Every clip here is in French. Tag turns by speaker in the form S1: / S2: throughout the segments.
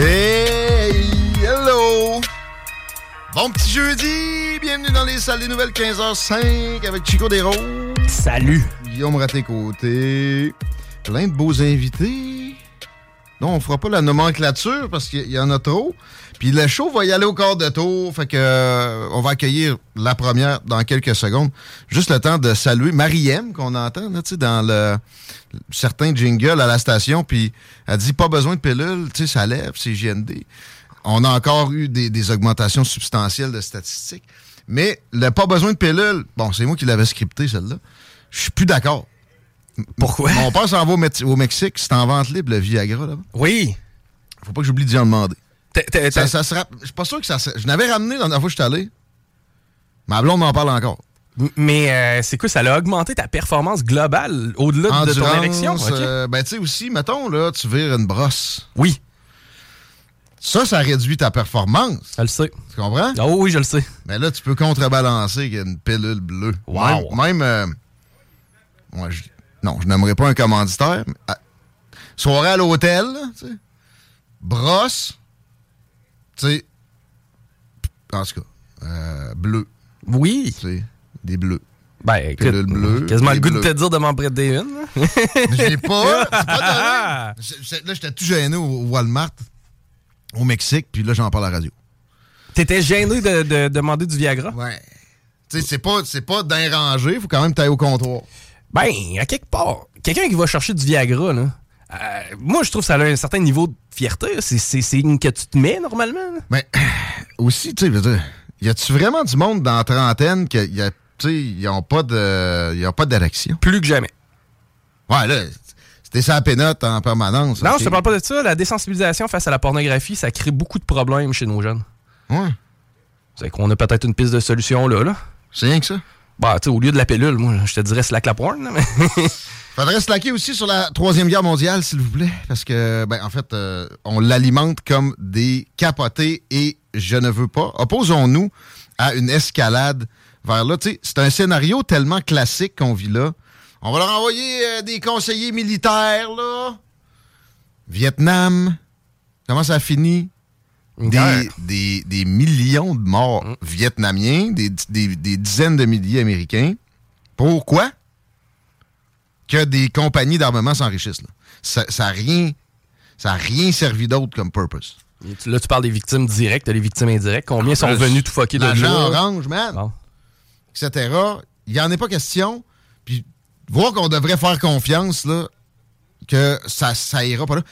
S1: Hey, hello! Bon petit jeudi, bienvenue dans les salles des nouvelles 15h05 avec Chico Desroses.
S2: Salut!
S1: Guillaume Raté-Côté. Plein de beaux invités. Non, on fera pas la nomenclature parce qu'il y en a trop. Puis le show va y aller au quart de tour. Fait que euh, on va accueillir la première dans quelques secondes. Juste le temps de saluer Mariem qu'on entend là, dans le certains jingles à la station. Puis elle dit pas besoin de pilule, tu sais, ça lève, c'est JND. On a encore eu des, des augmentations substantielles de statistiques. Mais le pas besoin de pilule, bon, c'est moi qui l'avais scripté celle-là. Je suis plus d'accord.
S2: Pourquoi?
S1: Mon père s'en va au, Mex- au Mexique, c'est en vente libre, le Viagra, là.
S2: Oui.
S1: Faut pas que j'oublie d'y en demander. Ça, ça Je suis pas sûr que ça se... Je n'avais ramené la dernière fois que je suis allé. Ma blonde m'en parle encore.
S2: Mais euh, c'est quoi, ça a augmenté ta performance globale au-delà de ton ok?
S1: euh, ben, tu sais aussi, mettons, là, tu vires une brosse.
S2: Oui,
S1: Ça, ça réduit ta performance.
S2: je le sais.
S1: Tu comprends?
S2: Oh oui, je le sais.
S1: Mais là, tu peux contrebalancer avec une pilule bleue.
S2: Wow.
S1: Même. même, euh, je- non, je n'aimerais pas un commanditaire. mais, à- soirée à l'hôtel, là, tu sais. Brosse. Tu sais. En tout cas, euh, bleu.
S2: Oui.
S1: Tu sais, des bleus.
S2: Ben, écoute,
S1: Pilule bleue,
S2: quasiment le goût de te dire de m'en prêter une.
S1: J'ai pas. C'est pas donné. Là, j'étais tout gêné au Walmart, au Mexique, puis là, j'en parle à la radio.
S2: T'étais gêné de, de demander du Viagra?
S1: Ouais. Tu sais, c'est pas, pas d'un rangé, faut quand même tailler au comptoir.
S2: Ben, à quelque part, quelqu'un qui va chercher du Viagra, là, euh, moi, je trouve que ça a un certain niveau de fierté. C'est- une que tu te mets, normalement.
S1: Mais aussi, tu sais, y a-tu vraiment du monde dans la trentaine qui y a, tu sais, ils ont pas de, ils ont pas d'érection?
S2: Plus que jamais.
S1: Ouais, là, c'était sa pénote en permanence.
S2: Non, je te parle pas de ça. La désensibilisation face à la pornographie, ça crée beaucoup de problèmes chez nos jeunes.
S1: Ouais,
S2: C'est qu'on a peut-être une piste de solution là. là.
S1: c'est rien que ça.
S2: Bah, tu sais, au lieu de la pilule, moi, je te dirais slack la porn. mais-
S1: Faudrait se laquer aussi sur la Troisième Guerre mondiale, s'il vous plaît, parce que, ben, en fait, euh, on l'alimente comme des capotés et je ne veux pas. Opposons-nous à une escalade vers là. C'est un scénario tellement classique qu'on vit là. On va leur envoyer euh, des conseillers militaires, là. Vietnam. Comment ça finit? Des, des- des millions de morts vietnamiens, des, des- des dizaines de milliers américains. Pourquoi? Que des compagnies d'armement s'enrichissent. là. Ça n'a rien, ça a rien servi d'autre comme purpose.
S2: Et tu- Là, tu parles des victimes directes, les victimes indirectes. Combien sont
S1: Euh,
S2: venus tout fucker de
S1: L'agent
S2: là?
S1: orange, man,
S2: Bon.
S1: etc. Il n'y en est pas question. Puis voir qu'on devrait faire confiance, là, que ça, ça ira pas là.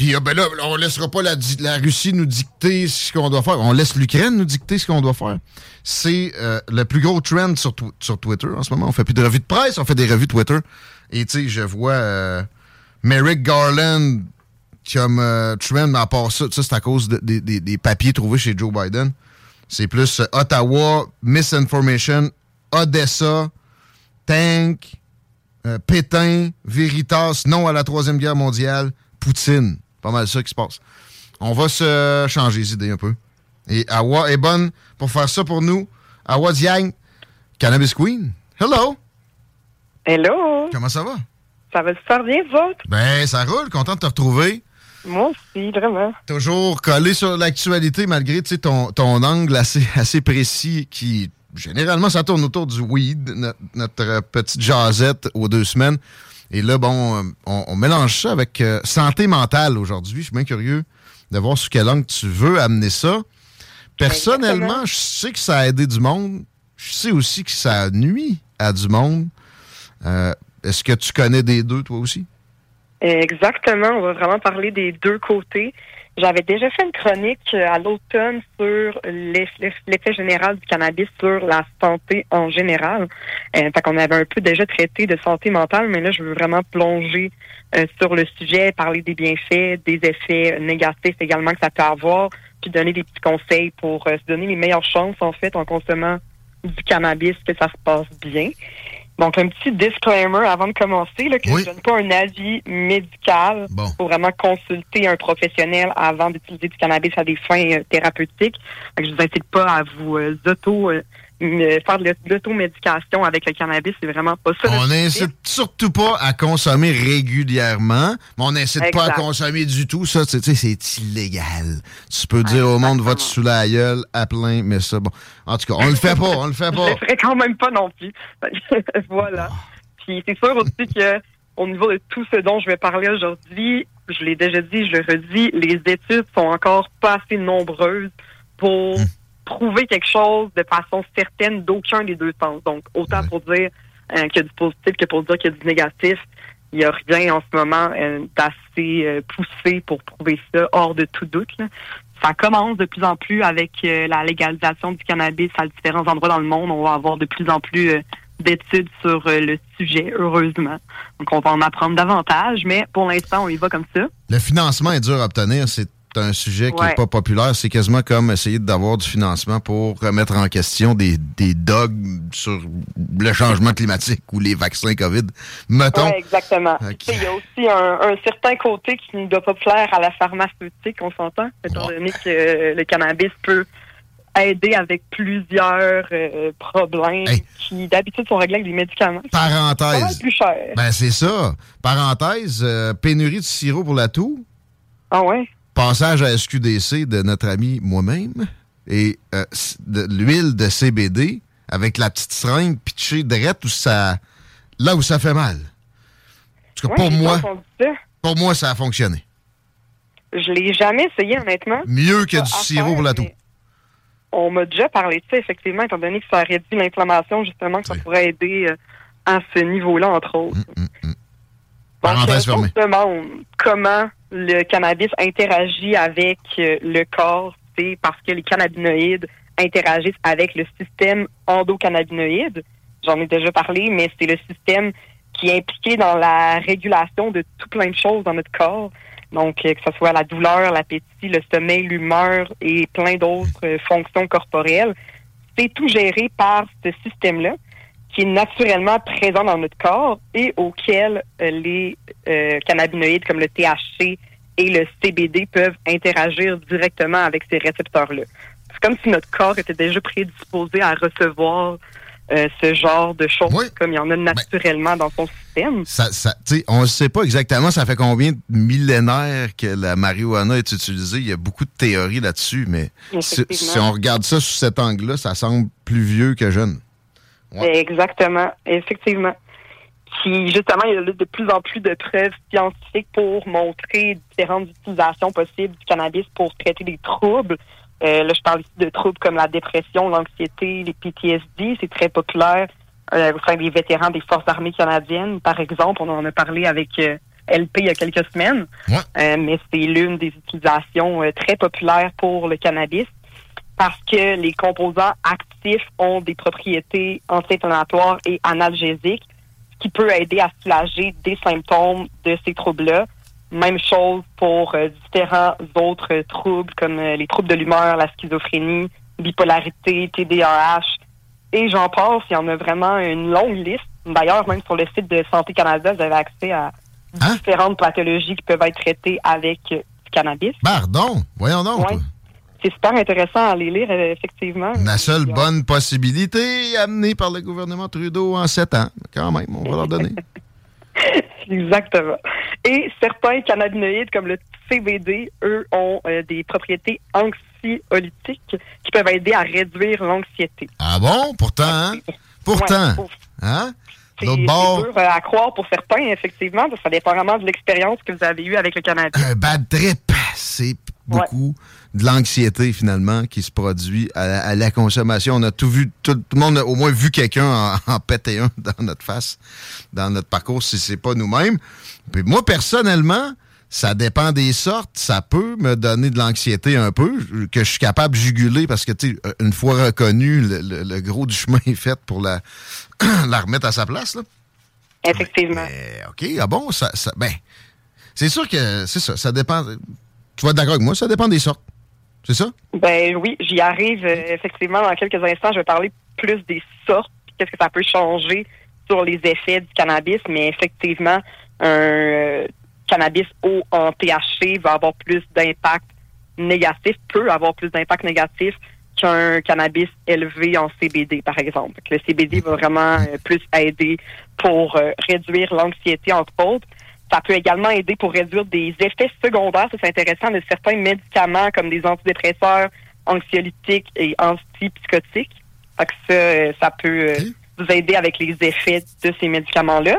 S1: Puis ah, ben là, on laissera pas la, Russie nous dicter ce qu'on doit faire. On laisse l'Ukraine nous dicter ce qu'on doit faire. C'est euh, le plus gros trend sur, tw- sur Twitter en ce moment. On fait plus de revues de presse, on fait des revues Twitter. Et tu sais, je vois euh, Merrick Garland comme euh, trend, mais à part ça, c'est à cause de- des- papiers trouvés chez Joe Biden. C'est plus euh, Ottawa, Misinformation, Odessa, Tank, euh, Pétain, Veritas, non à la Troisième Guerre mondiale, Poutine. Pas mal ça qui se passe. On va se changer les idées un peu. Et Awa est bonne pour faire ça pour nous. Awa Diagne, Cannabis Queen. Hello!
S3: Hello!
S1: Comment ça va?
S3: Ça va super bien, vous autres?
S1: Ben, ça roule. Content de te retrouver.
S3: Moi aussi, vraiment.
S1: Toujours collé sur l'actualité malgré ton, ton angle assez, assez précis qui, généralement, ça tourne autour du weed, notre, petite jasette aux deux semaines. Et là, bon, on, mélange ça avec euh, santé mentale aujourd'hui. Je suis bien curieux de voir sous quel angle tu veux amener ça. Personnellement, je sais que ça a aidé du monde. Je sais aussi que ça nuit à du monde. Euh, est-ce que tu connais des deux, toi aussi?
S3: Exactement. On va vraiment parler des deux côtés. J'avais déjà fait une chronique euh, à l'automne sur l'effet général du cannabis sur la santé en général. Euh, fait qu'on avait un peu déjà traité de santé mentale, mais là, je veux vraiment plonger euh, sur le sujet, parler des bienfaits, des effets négatifs également que ça peut avoir, puis donner des petits conseils pour se donner les meilleures chances, en fait, en consommant du cannabis, que ça se passe bien. Donc, un petit disclaimer avant de commencer, là, que je ne donne pas un avis médical. Il faut vraiment consulter un professionnel avant d'utiliser du cannabis à des fins euh, thérapeutiques. Donc, je vous incite pas à vous euh, auto euh, faire de l'automédication avec le cannabis, c'est vraiment pas ça.
S1: On n'incite surtout pas à consommer régulièrement, mais on n'incite pas à consommer du tout. Ça, tu sais, c'est illégal. Tu peux dire au monde, va te sous la gueule à plein, mais ça, bon. En tout cas, on le fait pas, on le fait pas.
S3: Je le ferai quand même pas non plus. voilà. Puis c'est sûr aussi que au niveau de tout ce dont je vais parler aujourd'hui, je l'ai déjà dit, je le redis, les études sont encore pas assez nombreuses pour hum prouver quelque chose de façon certaine d'aucun des deux sens. Donc, autant pour dire euh, qu'il y a du positif que pour dire qu'il y a du négatif. Il n'y a rien en ce moment euh, d'assez euh, poussé pour prouver ça hors de tout doute. Ça commence de plus en plus avec la légalisation du cannabis à différents endroits dans le monde. On va avoir de plus en plus d'études sur le sujet, heureusement. Donc, on va en apprendre davantage, mais pour l'instant, on y va comme ça.
S1: Le financement est dur à obtenir. C'est c'est un sujet qui n'est pas populaire. C'est quasiment comme essayer d'avoir du financement pour remettre en question des, des dogmes sur le changement climatique ou les vaccins COVID. Mettons.
S3: Exactement. Il y a aussi un, certain côté qui ne doit pas plaire à la pharmaceutique, on s'entend, étant donné que le cannabis peut aider avec plusieurs euh, problèmes qui d'habitude sont réglés avec des médicaments.
S1: Parenthèse.
S3: plus cher.
S1: Ben c'est ça. Parenthèse, euh, pénurie de sirop pour la toux.
S3: Ah ouais?
S1: Passage à SQDC de notre ami moi-même et euh, de l'huile de CBD avec la petite seringue pitchée direct où ça, là où ça fait mal. Tout cas, pour moi, pour moi, ça a fonctionné.
S3: Je l'ai jamais essayé, honnêtement.
S1: Mieux que du sirop pour la toux.
S3: On m'a déjà parlé de ça, effectivement, étant donné que ça réduit l'inflammation, justement, que ça pourrait aider euh, à ce niveau-là, entre autres. Hum.
S1: Parenthèse fermée.
S3: demande comment le cannabis interagit avec euh, le corps, c'est parce que les cannabinoïdes interagissent avec le système endocannabinoïde. J'en ai déjà parlé, mais c'est le système qui est impliqué dans la régulation de tout plein de choses dans notre corps. Donc, euh, que ce soit la douleur, l'appétit, le sommeil, l'humeur et plein d'autres euh, fonctions corporelles. C'est tout géré par ce système-là qui est naturellement présent dans notre corps et auquel euh, les euh, cannabinoïdes comme le THC et le CBD peuvent interagir directement avec ces récepteurs-là. C'est comme si notre corps était déjà prédisposé à recevoir euh, ce genre de choses, comme il y en a ben, naturellement dans son système.
S1: Ça, ça, on ne sait pas exactement ça fait combien de millénaires que la marijuana est utilisée? Il y a beaucoup de théories là-dessus, mais si, si, on regarde ça sous cet angle-là, ça semble plus vieux que jeune.
S3: Exactement, effectivement. Qui, justement, il y a de plus en plus de preuves scientifiques pour montrer différentes utilisations possibles du cannabis pour traiter des troubles. Euh, là, je parle ici de troubles comme la dépression, l'anxiété, les PTSD. C'est très populaire euh, au sein des vétérans des forces armées canadiennes, par exemple. On en a parlé avec euh, LP il y a quelques semaines. Euh, mais c'est l'une des utilisations très populaires pour le cannabis parce que les composants actifs ont des propriétés anti-inflammatoires et analgésiques, ce qui peut aider à soulager des symptômes de ces troubles-là. Même chose pour euh, différents autres troubles comme euh, les troubles de l'humeur, la schizophrénie, bipolarité, TDAH, et j'en passe. Il y en a vraiment une longue liste. D'ailleurs, même sur le site de Santé Canada, vous avez accès à
S1: Hein?
S3: différentes pathologies qui peuvent être traitées avec euh, du cannabis.
S1: Pardon, voyons donc.
S3: Ouais. C'est super intéressant à les lire, euh, effectivement.
S1: La seule bonne possibilité amenée par le gouvernement Trudeau en sept ans. Quand même, on va leur donner.
S3: Exactement. Et certains cannabinoïdes, comme le CBD, eux, ont euh, des propriétés anxiolytiques qui peuvent aider à réduire l'anxiété.
S1: Ah bon? Pourtant, hein? Pourtant.
S3: Ouais,
S1: Hein?
S3: c'est dur euh, à croire pour certains, effectivement. Ça dépend vraiment de l'expérience que vous avez eue avec le cannabis.
S1: un bad trip, c'est beaucoup de l'anxiété, finalement, qui se produit à la, à la consommation. On a tout vu, tout, tout le monde a au moins vu quelqu'un en, en péter un dans notre face, dans notre parcours, si c'est pas nous-mêmes. Puis moi, personnellement, ça dépend des sortes. Ça peut me donner de l'anxiété un peu, que je suis capable de juguler parce que, tu sais, une fois reconnu, le, le- le gros du chemin est fait pour la, la remettre à sa place, là.
S3: Effectivement.
S1: Mais, OK, ah bon, ça, ça ben, c'est sûr que c'est ça, ça dépend. Tu vas être d'accord avec moi, ça dépend des sortes. C'est ça?
S3: Ben oui, j'y arrive euh, effectivement dans quelques instants. Je vais parler plus des sortes, qu'est-ce que ça peut changer sur les effets du cannabis, mais effectivement, un euh, cannabis haut en THC va avoir plus d'impact négatif, peut avoir plus d'impact négatif qu'un cannabis élevé en CBD, par exemple. Le CBD va vraiment euh, plus aider pour réduire l'anxiété, entre autres. Ça peut également aider pour réduire des effets secondaires, ça c'est intéressant, de certains médicaments comme des antidépresseurs, anxiolytiques et antipsychotiques. Que ça, euh, ça peut euh, vous aider avec les effets de ces médicaments-là.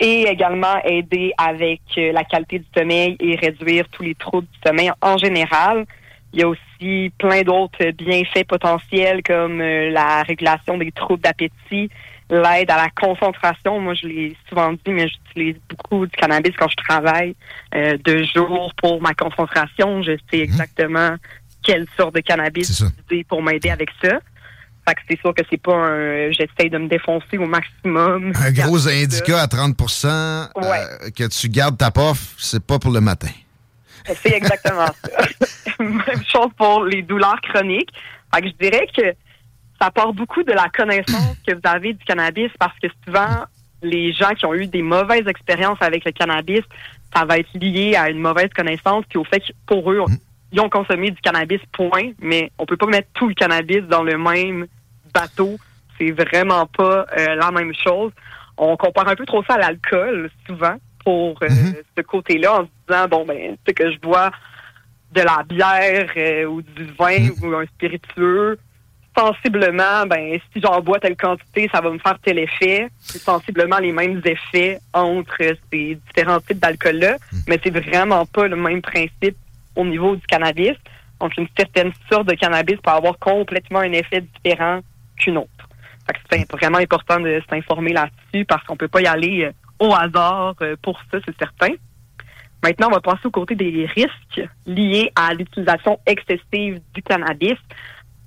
S3: Et également aider avec euh, la qualité du sommeil et réduire tous les troubles du sommeil en général. Il y a aussi plein d'autres bienfaits potentiels comme la régulation des troubles d'appétit, l'aide à la concentration. Moi, je l'ai souvent dit, mais j'utilise beaucoup du cannabis quand je travaille euh, de jour pour ma concentration. Je sais exactement quelle sorte de cannabis utiliser pour m'aider avec ça. Fait que c'est sûr que c'est pas un j'essaye de me défoncer au maximum.
S1: Un gros
S3: Ça.
S1: indica à 30% euh, que tu gardes ta pof, c'est pas pour le matin.
S3: C'est exactement ça. Même chose pour les douleurs chroniques. Fait que je dirais que ça part beaucoup de la connaissance que vous avez du cannabis parce que souvent, les gens qui ont eu des mauvaises expériences avec le cannabis, ça va être lié à une mauvaise connaissance puis au fait que pour eux, ils ont consommé du cannabis, point, mais on peut pas mettre tout le cannabis dans le même bateau. C'est vraiment pas euh, la même chose. On compare un peu trop ça à l'alcool, souvent, pour euh, ce côté-là, en se disant, bon, ben, tu sais que je bois de la bière euh, ou du vin ou un spiritueux, sensiblement, ben, si j'en bois telle quantité, ça va me faire tel effet. C'est sensiblement les mêmes effets entre ces différents types d'alcool-là, mais c'est vraiment pas le même principe au niveau du cannabis. Donc, une certaine sorte de cannabis peut avoir complètement un effet différent qu'une autre. C'est vraiment important de s'informer là-dessus parce qu'on peut pas y aller euh, au hasard euh, pour ça, c'est certain. Maintenant, on va passer au côté des risques liés à l'utilisation excessive du cannabis.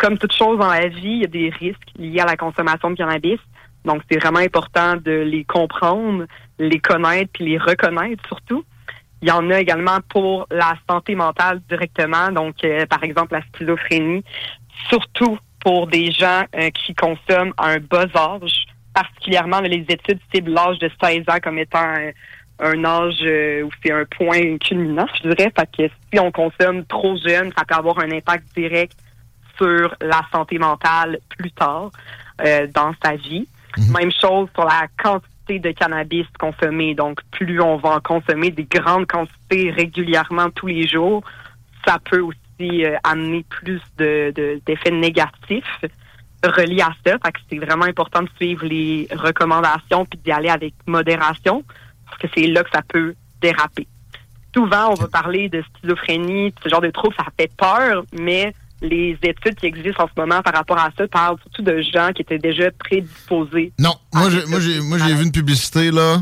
S3: Comme toute chose dans la vie, il y a des risques liés à la consommation de cannabis. Donc, c'est vraiment important de les comprendre, les connaître puis les reconnaître surtout. Il y en a également pour la santé mentale directement, donc euh, par exemple la schizophrénie, surtout pour des gens euh, qui consomment à un bas âge, particulièrement les études ciblent l'âge de 16 ans comme étant un, un âge euh, où c'est un point culminant, je dirais. Fait que si on consomme trop jeune, ça peut avoir un impact direct sur la santé mentale plus tard euh, dans sa vie. Même chose sur la quantité de cannabis consommé. Donc, plus on va en consommer des grandes quantités régulièrement tous les jours, ça peut aussi euh, amener plus de, de- d'effets négatifs reliés à ça. Fait que c'est vraiment important de suivre les recommandations puis d'y aller avec modération parce que c'est là que ça peut déraper. Souvent, on va parler de schizophrénie, ce genre de troubles, ça fait peur, mais les études qui existent en ce moment par rapport à ça parlent surtout de gens qui étaient déjà prédisposés.
S1: Non, moi,
S3: Ah,
S1: j'ai, moi, j'ai, moi, j'ai vu une publicité, là.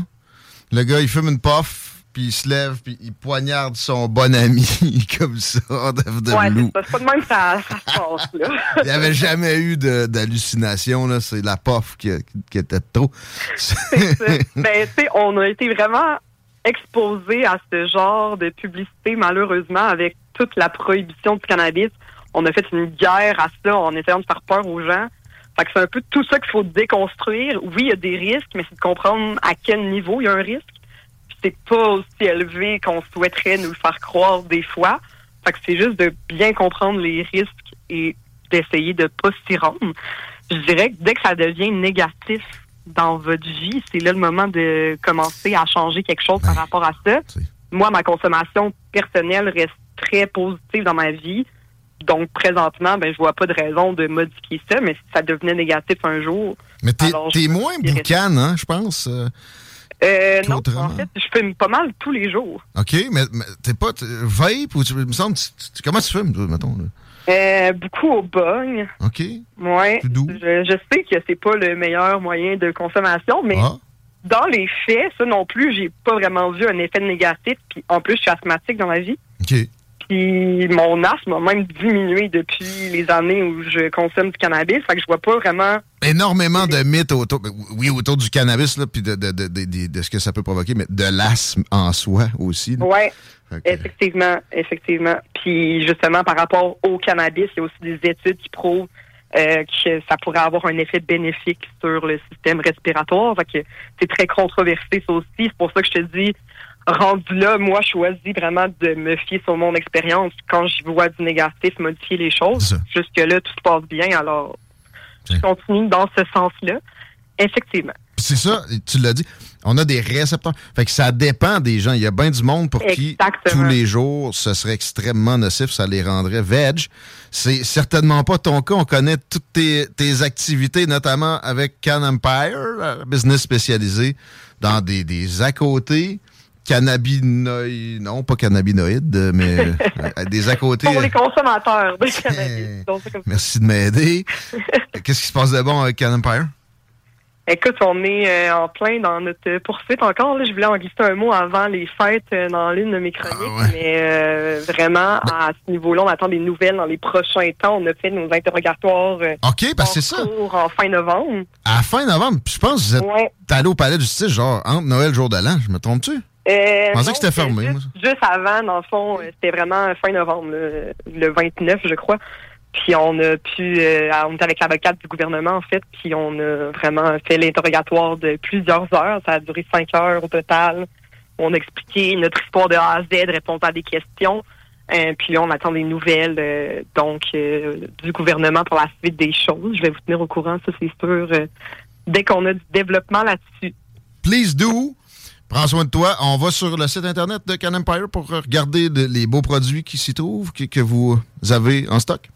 S1: Le gars, il fume une puff, puis il se lève, puis il poignarde son bon ami, comme ça, de,
S3: ouais,
S1: loup.
S3: c'est pas de même que ça, ça se passe, là.
S1: Il n'y avait jamais eu de, d'hallucination, là. C'est la puff qui, qui était trop.
S3: C'est ça. ben, tu sais, on a été vraiment exposé à ce genre de publicité, malheureusement, avec toute la prohibition du cannabis. On a fait une guerre à ça en essayant de faire peur aux gens. Fait que c'est un peu tout ça qu'il faut déconstruire. Oui, il y a des risques, mais c'est de comprendre à quel niveau il y a un risque. C'est pas aussi élevé qu'on souhaiterait nous le faire croire des fois. Fait que c'est juste de bien comprendre les risques et d'essayer de pas s'y rendre. Je dirais que dès que ça devient négatif dans votre vie, c'est là le moment de commencer à changer quelque chose par rapport à ça. Moi, ma consommation personnelle reste très positive dans ma vie. Donc, présentement, ben, je vois pas de raison de modifier ça, mais si ça devenait négatif un jour.
S1: Mais t'es t'es moins boucan, hein, je pense. euh.
S3: Euh, non, en fait, je fume pas mal tous les jours.
S1: OK, mais, mais t'es pas vape ou tu, me semble, tu- comment tu fumes, toi, mettons? Là?
S3: Euh, beaucoup au bong.
S1: OK.
S3: Ouais.
S1: Doux?
S3: Je, je sais que c'est pas le meilleur moyen de consommation, mais
S1: Ah.
S3: dans les faits, ça non plus, j'ai pas vraiment vu un effet négatif. Puis en plus, je suis asthmatique dans la vie.
S1: OK.
S3: Puis mon asthme a même diminué depuis les années où je consomme du cannabis. Fait que je vois pas vraiment.
S1: Énormément de mythes autour, oui, autour du cannabis, là, puis de, de, de, de, ce que ça peut provoquer, mais de l'asthme en soi aussi. que-
S3: effectivement, effectivement. Puis justement, par rapport au cannabis, il y a aussi des études qui prouvent euh, que ça pourrait avoir un effet bénéfique sur le système respiratoire. Fait que c'est très controversé, ça aussi. C'est pour ça que je te dis, rendu là, moi, je choisis vraiment de me fier sur mon expérience. Quand je vois du négatif, modifier les choses. Jusque-là, tout se passe bien. Alors, je continue dans ce sens-là. Effectivement.
S1: C'est ça, tu l'as dit. On a des récepteurs. Fait que ça dépend des gens. Il y a bien du monde pour qui tous les jours, ce serait extrêmement nocif, ça les rendrait veg. C'est certainement pas ton cas. On connaît toutes tes, tes activités, notamment avec Can Empire, un business spécialisé dans des, des à côté. Cannabinoïdes, non pas cannabinoïdes, mais euh, des à côté.
S3: Pour les consommateurs de cannabis. Donc, comme.
S1: Merci de m'aider. Qu'est-ce qui se passe de bon avec Can Empire?
S3: Écoute, on est euh, en plein dans notre poursuite encore. Là. Je voulais en glisser un mot avant les fêtes euh, dans l'une de mes chroniques,
S1: Ah ouais.
S3: mais euh, vraiment, à ce niveau-là, on attend des nouvelles dans les prochains temps. On a fait nos interrogatoires
S1: OK, parce que
S3: en
S1: c'est ça.
S3: en fin novembre.
S1: À fin novembre, je pense que vous êtes
S3: Ouais.
S1: allé au palais de justice, genre entre Noël, jour de l'an. Je me trompe-tu?
S3: Euh,
S1: pensais que c'était fermé,
S3: Juste, juste avant, dans le fond, euh, c'était vraiment fin novembre, le 29, je crois. Puis on a pu, euh, on était avec l'avocate du gouvernement en fait, puis on a vraiment fait l'interrogatoire de plusieurs heures. Ça a duré cinq heures au total. On a expliqué notre histoire de A à Z, répondre à des questions. Euh, puis là, on attend des nouvelles euh, donc euh, du gouvernement pour la suite des choses. Je vais vous tenir au courant, ça c'est sûr, dès qu'on a du développement là-dessus.
S1: Please do. Prends soin de toi. On va sur le site internet de Can Empire pour regarder de- les beaux produits qui s'y trouvent, que, que vous avez en stock.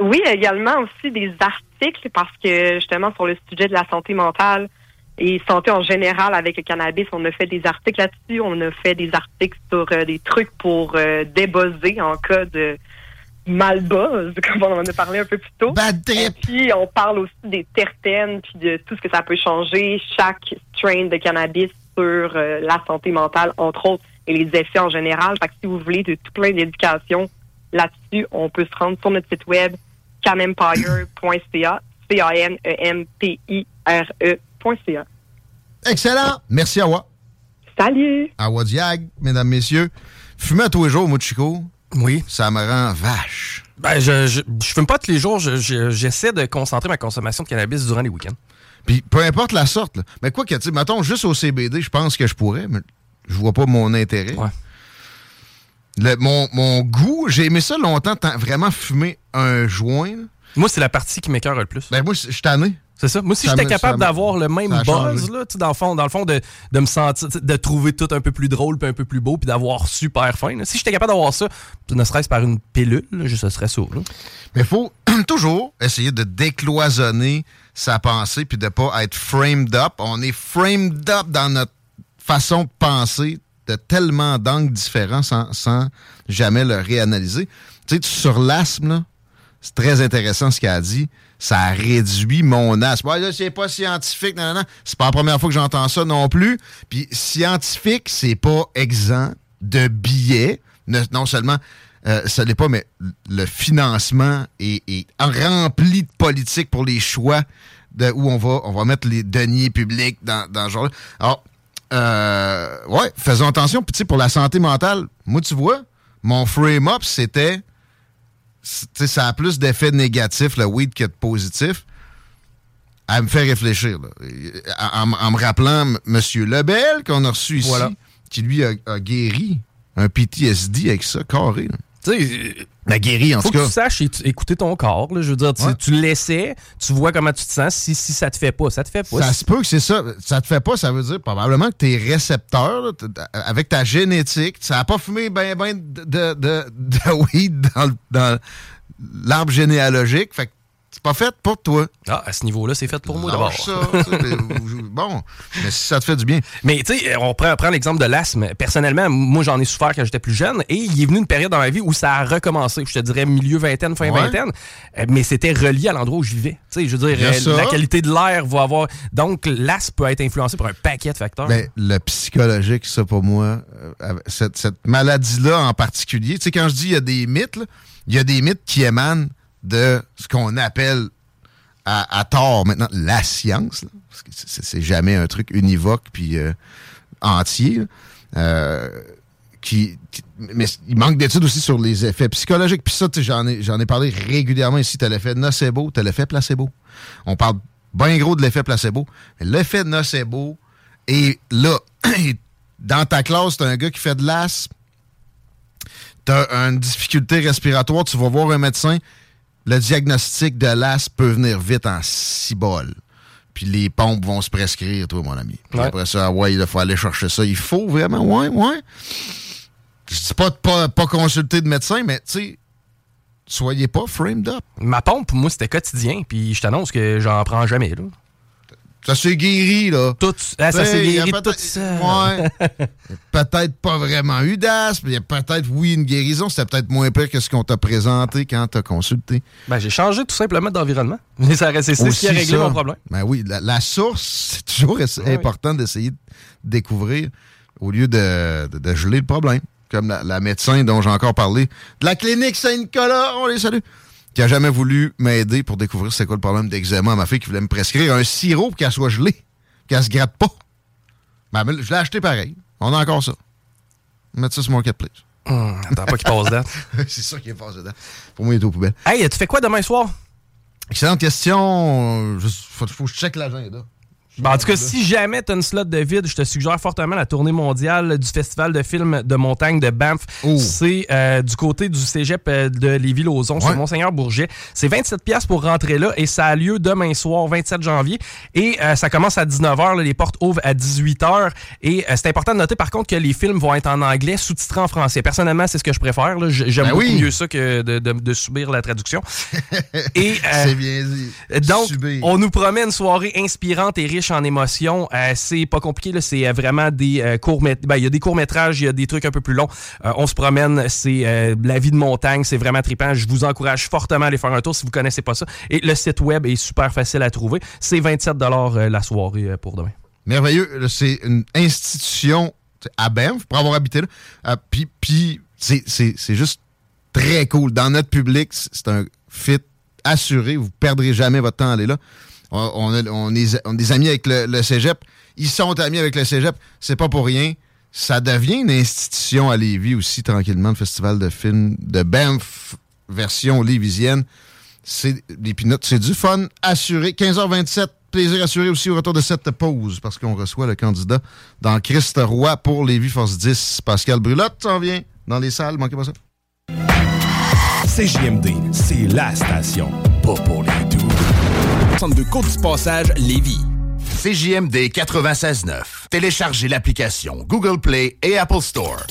S3: Oui, également aussi des articles parce que justement sur le sujet de la santé mentale et santé en général avec le cannabis, on a fait des articles là-dessus. On a fait des articles sur euh, des trucs pour euh, débuzzer en cas de malbuzz, comme on en a parlé un peu plus tôt.
S1: Bad
S3: Et puis on parle aussi des terpènes puis de tout ce que ça peut changer chaque strain de cannabis sur euh, la santé mentale entre autres et les effets en général. Fait que si vous voulez de tout plein d'éducation là-dessus, on peut se rendre sur notre site web canempire.ca, C-A-N-E-M-P-I-R-E.ca.
S1: Excellent. Merci, Awa.
S3: Salut!
S1: Awa Diag, mesdames, messieurs. Fumer à tous les jours, moi, Chico,
S2: Oui.
S1: ça me rend vache.
S2: Ben, je, je, je fume pas tous les jours. Je- je- J'essaie de concentrer ma consommation de cannabis durant les week-ends.
S1: Puis peu importe la sorte, là. mais quoi que, tu sais, mettons, juste au CBD, je pense que je pourrais, mais je vois pas mon intérêt.
S2: Ouais.
S1: Le- mon, mon goût, j'ai aimé ça longtemps, vraiment fumer un joint. là.
S2: Moi, c'est la partie qui m'écœure le plus.
S1: Ben moi, je suis tanné.
S2: C'est ça. Moi, si j'étais capable d'avoir le même buzz, là, dans le fond, dans le fond de, de me sentir, de trouver tout un peu plus drôle, puis un peu plus beau, puis d'avoir super faim. là. Si j'étais capable d'avoir ça, ne serait-ce par une pilule, là, je- ça. là.
S1: Mais il faut toujours essayer de décloisonner sa pensée puis de pas être framed up. On est framed up dans notre façon de penser de tellement d'angles différents sans, sans jamais le réanalyser. Tu sais, sur l'asthme, c'est très intéressant ce qu'elle a dit. Ça réduit mon asthme. Ouais, c'est pas scientifique, non, non, non. C'est pas la première fois que j'entends ça non plus. Puis scientifique, c'est pas exempt de. Ne- non seulement euh, ça l'est pas, mais le financement est, est rempli de politique pour les choix de où on va, on va mettre les deniers publics dans, dans ce genre-là. Alors, euh, ouais, faisons attention. Puis, tu sais, pour la santé mentale, moi, tu vois, mon frame-up, c'était c'est- ça a plus d'effets négatifs, le weed, que de positifs. Elle me fait réfléchir. là. En, me rappelant M. Lebel, qu'on a reçu ici,
S2: Voilà.
S1: qui lui a, a guéri un PTSD avec ça, carré. là.
S2: Tu sais,
S1: La guéri, en
S2: faut
S1: tout
S2: que tu saches écouter ton corps. là. Je veux dire, tu,
S1: Ouais.
S2: tu le laissais, tu vois comment tu te sens. Si, si ça te fait pas, ça te fait pas.
S1: Ça se peut que c'est ça. Ça te fait pas, ça veut dire probablement que tes récepteurs, là, avec ta génétique, ça n'a pas fumé ben ben de, de, de, de weed dans, dans l'arbre généalogique. Fait que c'est pas fait pour toi.
S2: Ah, à ce niveau-là, c'est fait pour moi d'abord.
S1: Mais- bon, mais si ça te fait du bien.
S2: Mais tu sais, on prend, prend l'exemple de l'asthme. Personnellement, moi, j'en ai souffert quand j'étais plus jeune et il est venu une période dans ma vie où ça a recommencé. Je te dirais milieu vingtaine, fin
S1: Ouais.
S2: vingtaine. Euh, Mais c'était relié à l'endroit où je vivais. Tu sais, je veux dire, euh, la qualité de l'air va avoir. Donc, l'asthme peut être influencé par un paquet de facteurs.
S1: Ben, le psychologique, ça pour moi, euh, cette, cette maladie-là en particulier, tu sais, quand je dis il y a des mythes, il y a des mythes qui émanent de ce qu'on appelle à, tort maintenant la science, parce que c'est jamais un truc univoque puis euh, entier. euh, qui, mais il manque d'études aussi sur les effets psychologiques. Puis ça, j'en ai, parlé régulièrement ici. T'as l'effet nocebo, t'as l'effet placebo. On parle bien gros de l'effet placebo. L'effet nocebo est là. Dans ta classe, t'as un gars qui fait de l'asthme. T'as une difficulté respiratoire, tu vas voir un médecin. Le diagnostic de l'asthme peut venir vite en cibole. Puis les pompes vont se prescrire, toi, mon ami. Puis
S2: Ouais.
S1: après ça, ouais, il faut aller chercher ça. Il faut vraiment, ouais, ouais. Je dis pas de pas, pas consulter de médecin, mais tu sais, soyez pas framed up.
S2: Ma pompe, moi, c'était quotidien. Puis je t'annonce que j'en prends jamais. Là.
S1: Ça s'est guéri, là.
S2: Tout, ah, ça s'est guéri tout
S1: peut-être-
S2: ça.
S1: Ouais. Peut-être pas vraiment eu d'asthme. Il y a peut-être, oui, une guérison. C'était peut-être moins pire que ce qu'on t'a présenté quand t'as consulté.
S2: Ben, j'ai changé tout simplement d'environnement. Mais ça C'est ce qui a réglé
S1: ça.
S2: mon problème.
S1: Ben oui, la, la source, c'est toujours
S2: oui.
S1: important d'essayer de découvrir au lieu de, de- de geler le problème. Comme la, la médecin dont j'ai encore parlé, de la clinique Saint-Nicolas, on les salue, qui a jamais voulu m'aider pour découvrir c'est quoi le problème d'eczéma à ma fille qui voulait me prescrire un sirop pour qu'elle soit gelée, qu'elle se gratte pas. Ben, je l'ai acheté pareil. On a encore ça. Mettre ça sur mon marketplace.
S2: Hum, attends pas qu'il passe date.
S1: c'est ça qui est passé dedans. Pour moi, il est aux poubelles.
S2: Hey, tu fais quoi demain soir?
S1: Excellente question. Il faut, faut que je check l'agenda.
S2: Ben, en tout cas, si jamais tu as une slot de vide, je te suggère fortement la tournée mondiale du Festival de films de montagne de Banff.
S1: Oh.
S2: C'est euh, du côté du cégep euh, de Lévis-Lauzon, sur
S1: Ouais.
S2: Monseigneur-Bourget. C'est 27 pièces pour rentrer là et ça a lieu demain soir, 27 janvier. Et euh, ça commence à 19h. là, les portes ouvrent à 18h. Et euh, c'est important de noter, par contre, que les films vont être en anglais, sous-titrés en français. Personnellement, c'est ce que je préfère. J'aime
S1: Ben
S2: beaucoup
S1: oui.
S2: mieux ça que de, de- de subir la traduction. et euh,
S1: C'est bien dit.
S2: donc,
S1: Subir.
S2: on nous promet une soirée inspirante et riche en émotions. Euh, c'est pas compliqué, c'est euh, vraiment des euh, courts métrages. Il y a des courts métrages, il y a des trucs un peu plus longs. On se promène, c'est la vie de montagne, c'est vraiment trippant. Je vous encourage fortement à aller faire un tour si vous connaissez pas ça. Et le site web est super facile à trouver. C'est 27 euh, la soirée pour demain.
S1: Merveilleux. C'est une institution à Banff, pour avoir habité là. Puis, puis c'est- juste très cool. Dans notre public, c'est un fit assuré. Vous perdrez jamais votre temps à aller là. On, est, amis avec le, cégep. Ils sont amis avec le cégep. C'est pas pour rien. Ça devient une institution à Lévis aussi, tranquillement, le festival de films de Banff, version lévisienne. C'est pinottes, c'est du fun assuré. 15h27, plaisir assuré aussi au retour de cette pause parce qu'on reçoit le candidat dans Christ Roy pour Lévis Force 10. Pascal Brulotte s'en vient dans les salles, manquez pas ça.
S4: CJMD, c'est la station, pas pour les doux. Centre de côte du passage Lévis.
S5: CJMD 96.9. Téléchargez l'application Google Play et Apple Store.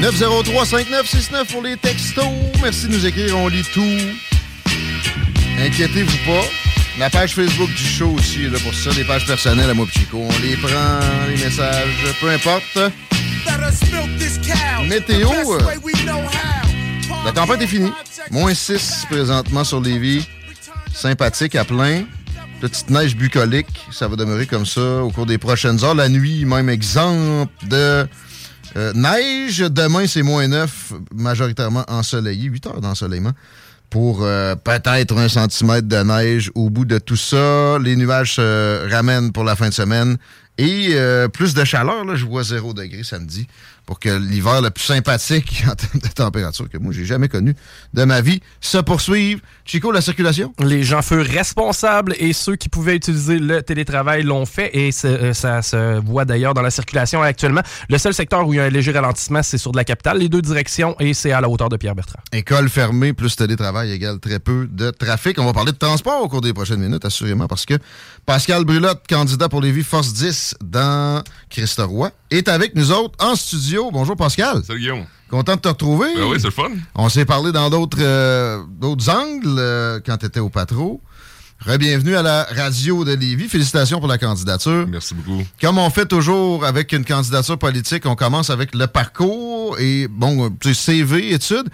S1: 903-5969 pour les textos. Merci de nous écrire, on lit tout. Inquiétez-vous pas. La page Facebook du show aussi, là, pour ça, les pages personnelles à moi Chico. On les prend, les messages, peu importe. Météo, la tempête est finie. Moins 6 présentement sur Lévis. Sympathique à plein. Petite neige bucolique. Ça va demeurer comme ça au cours des prochaines heures. La nuit, même exemple de euh, neige. Demain, c'est moins 9, majoritairement ensoleillé. 8 heures d'ensoleillement. Pour euh, peut-être un centimètre de neige au bout de tout ça. Les nuages se ramènent pour la fin de semaine. Et euh, plus de chaleur, là, je vois 0 degré samedi, pour que l'hiver le plus sympathique en termes de température que moi j'ai jamais connu de ma vie se poursuive. Chico, la circulation?
S2: Les gens furent responsables et ceux qui pouvaient utiliser le télétravail l'ont fait et euh, ça se voit d'ailleurs dans la circulation actuellement. Le seul secteur où il y a un léger ralentissement, c'est sur de la capitale, les deux directions et c'est à la hauteur de Pierre-Bertrand.
S1: École fermée plus télétravail égale très peu de trafic. On va parler de transport au cours des prochaines minutes, assurément, parce que Pascal Brulotte, candidat pour les vies Force 10 dans Christ Roy, est avec nous autres en studio. Bonjour Pascal.
S6: Salut Guillaume.
S1: Content de te retrouver.
S6: Ben oui, c'est le fun.
S1: On s'est parlé dans d'autres euh, angles euh, quand tu étais au patro. Re-bienvenue à la radio de Lévis. Félicitations pour la candidature.
S6: Merci beaucoup.
S1: Comme on fait toujours avec une candidature politique, on commence avec le parcours et, bon, tu sais, CV, études.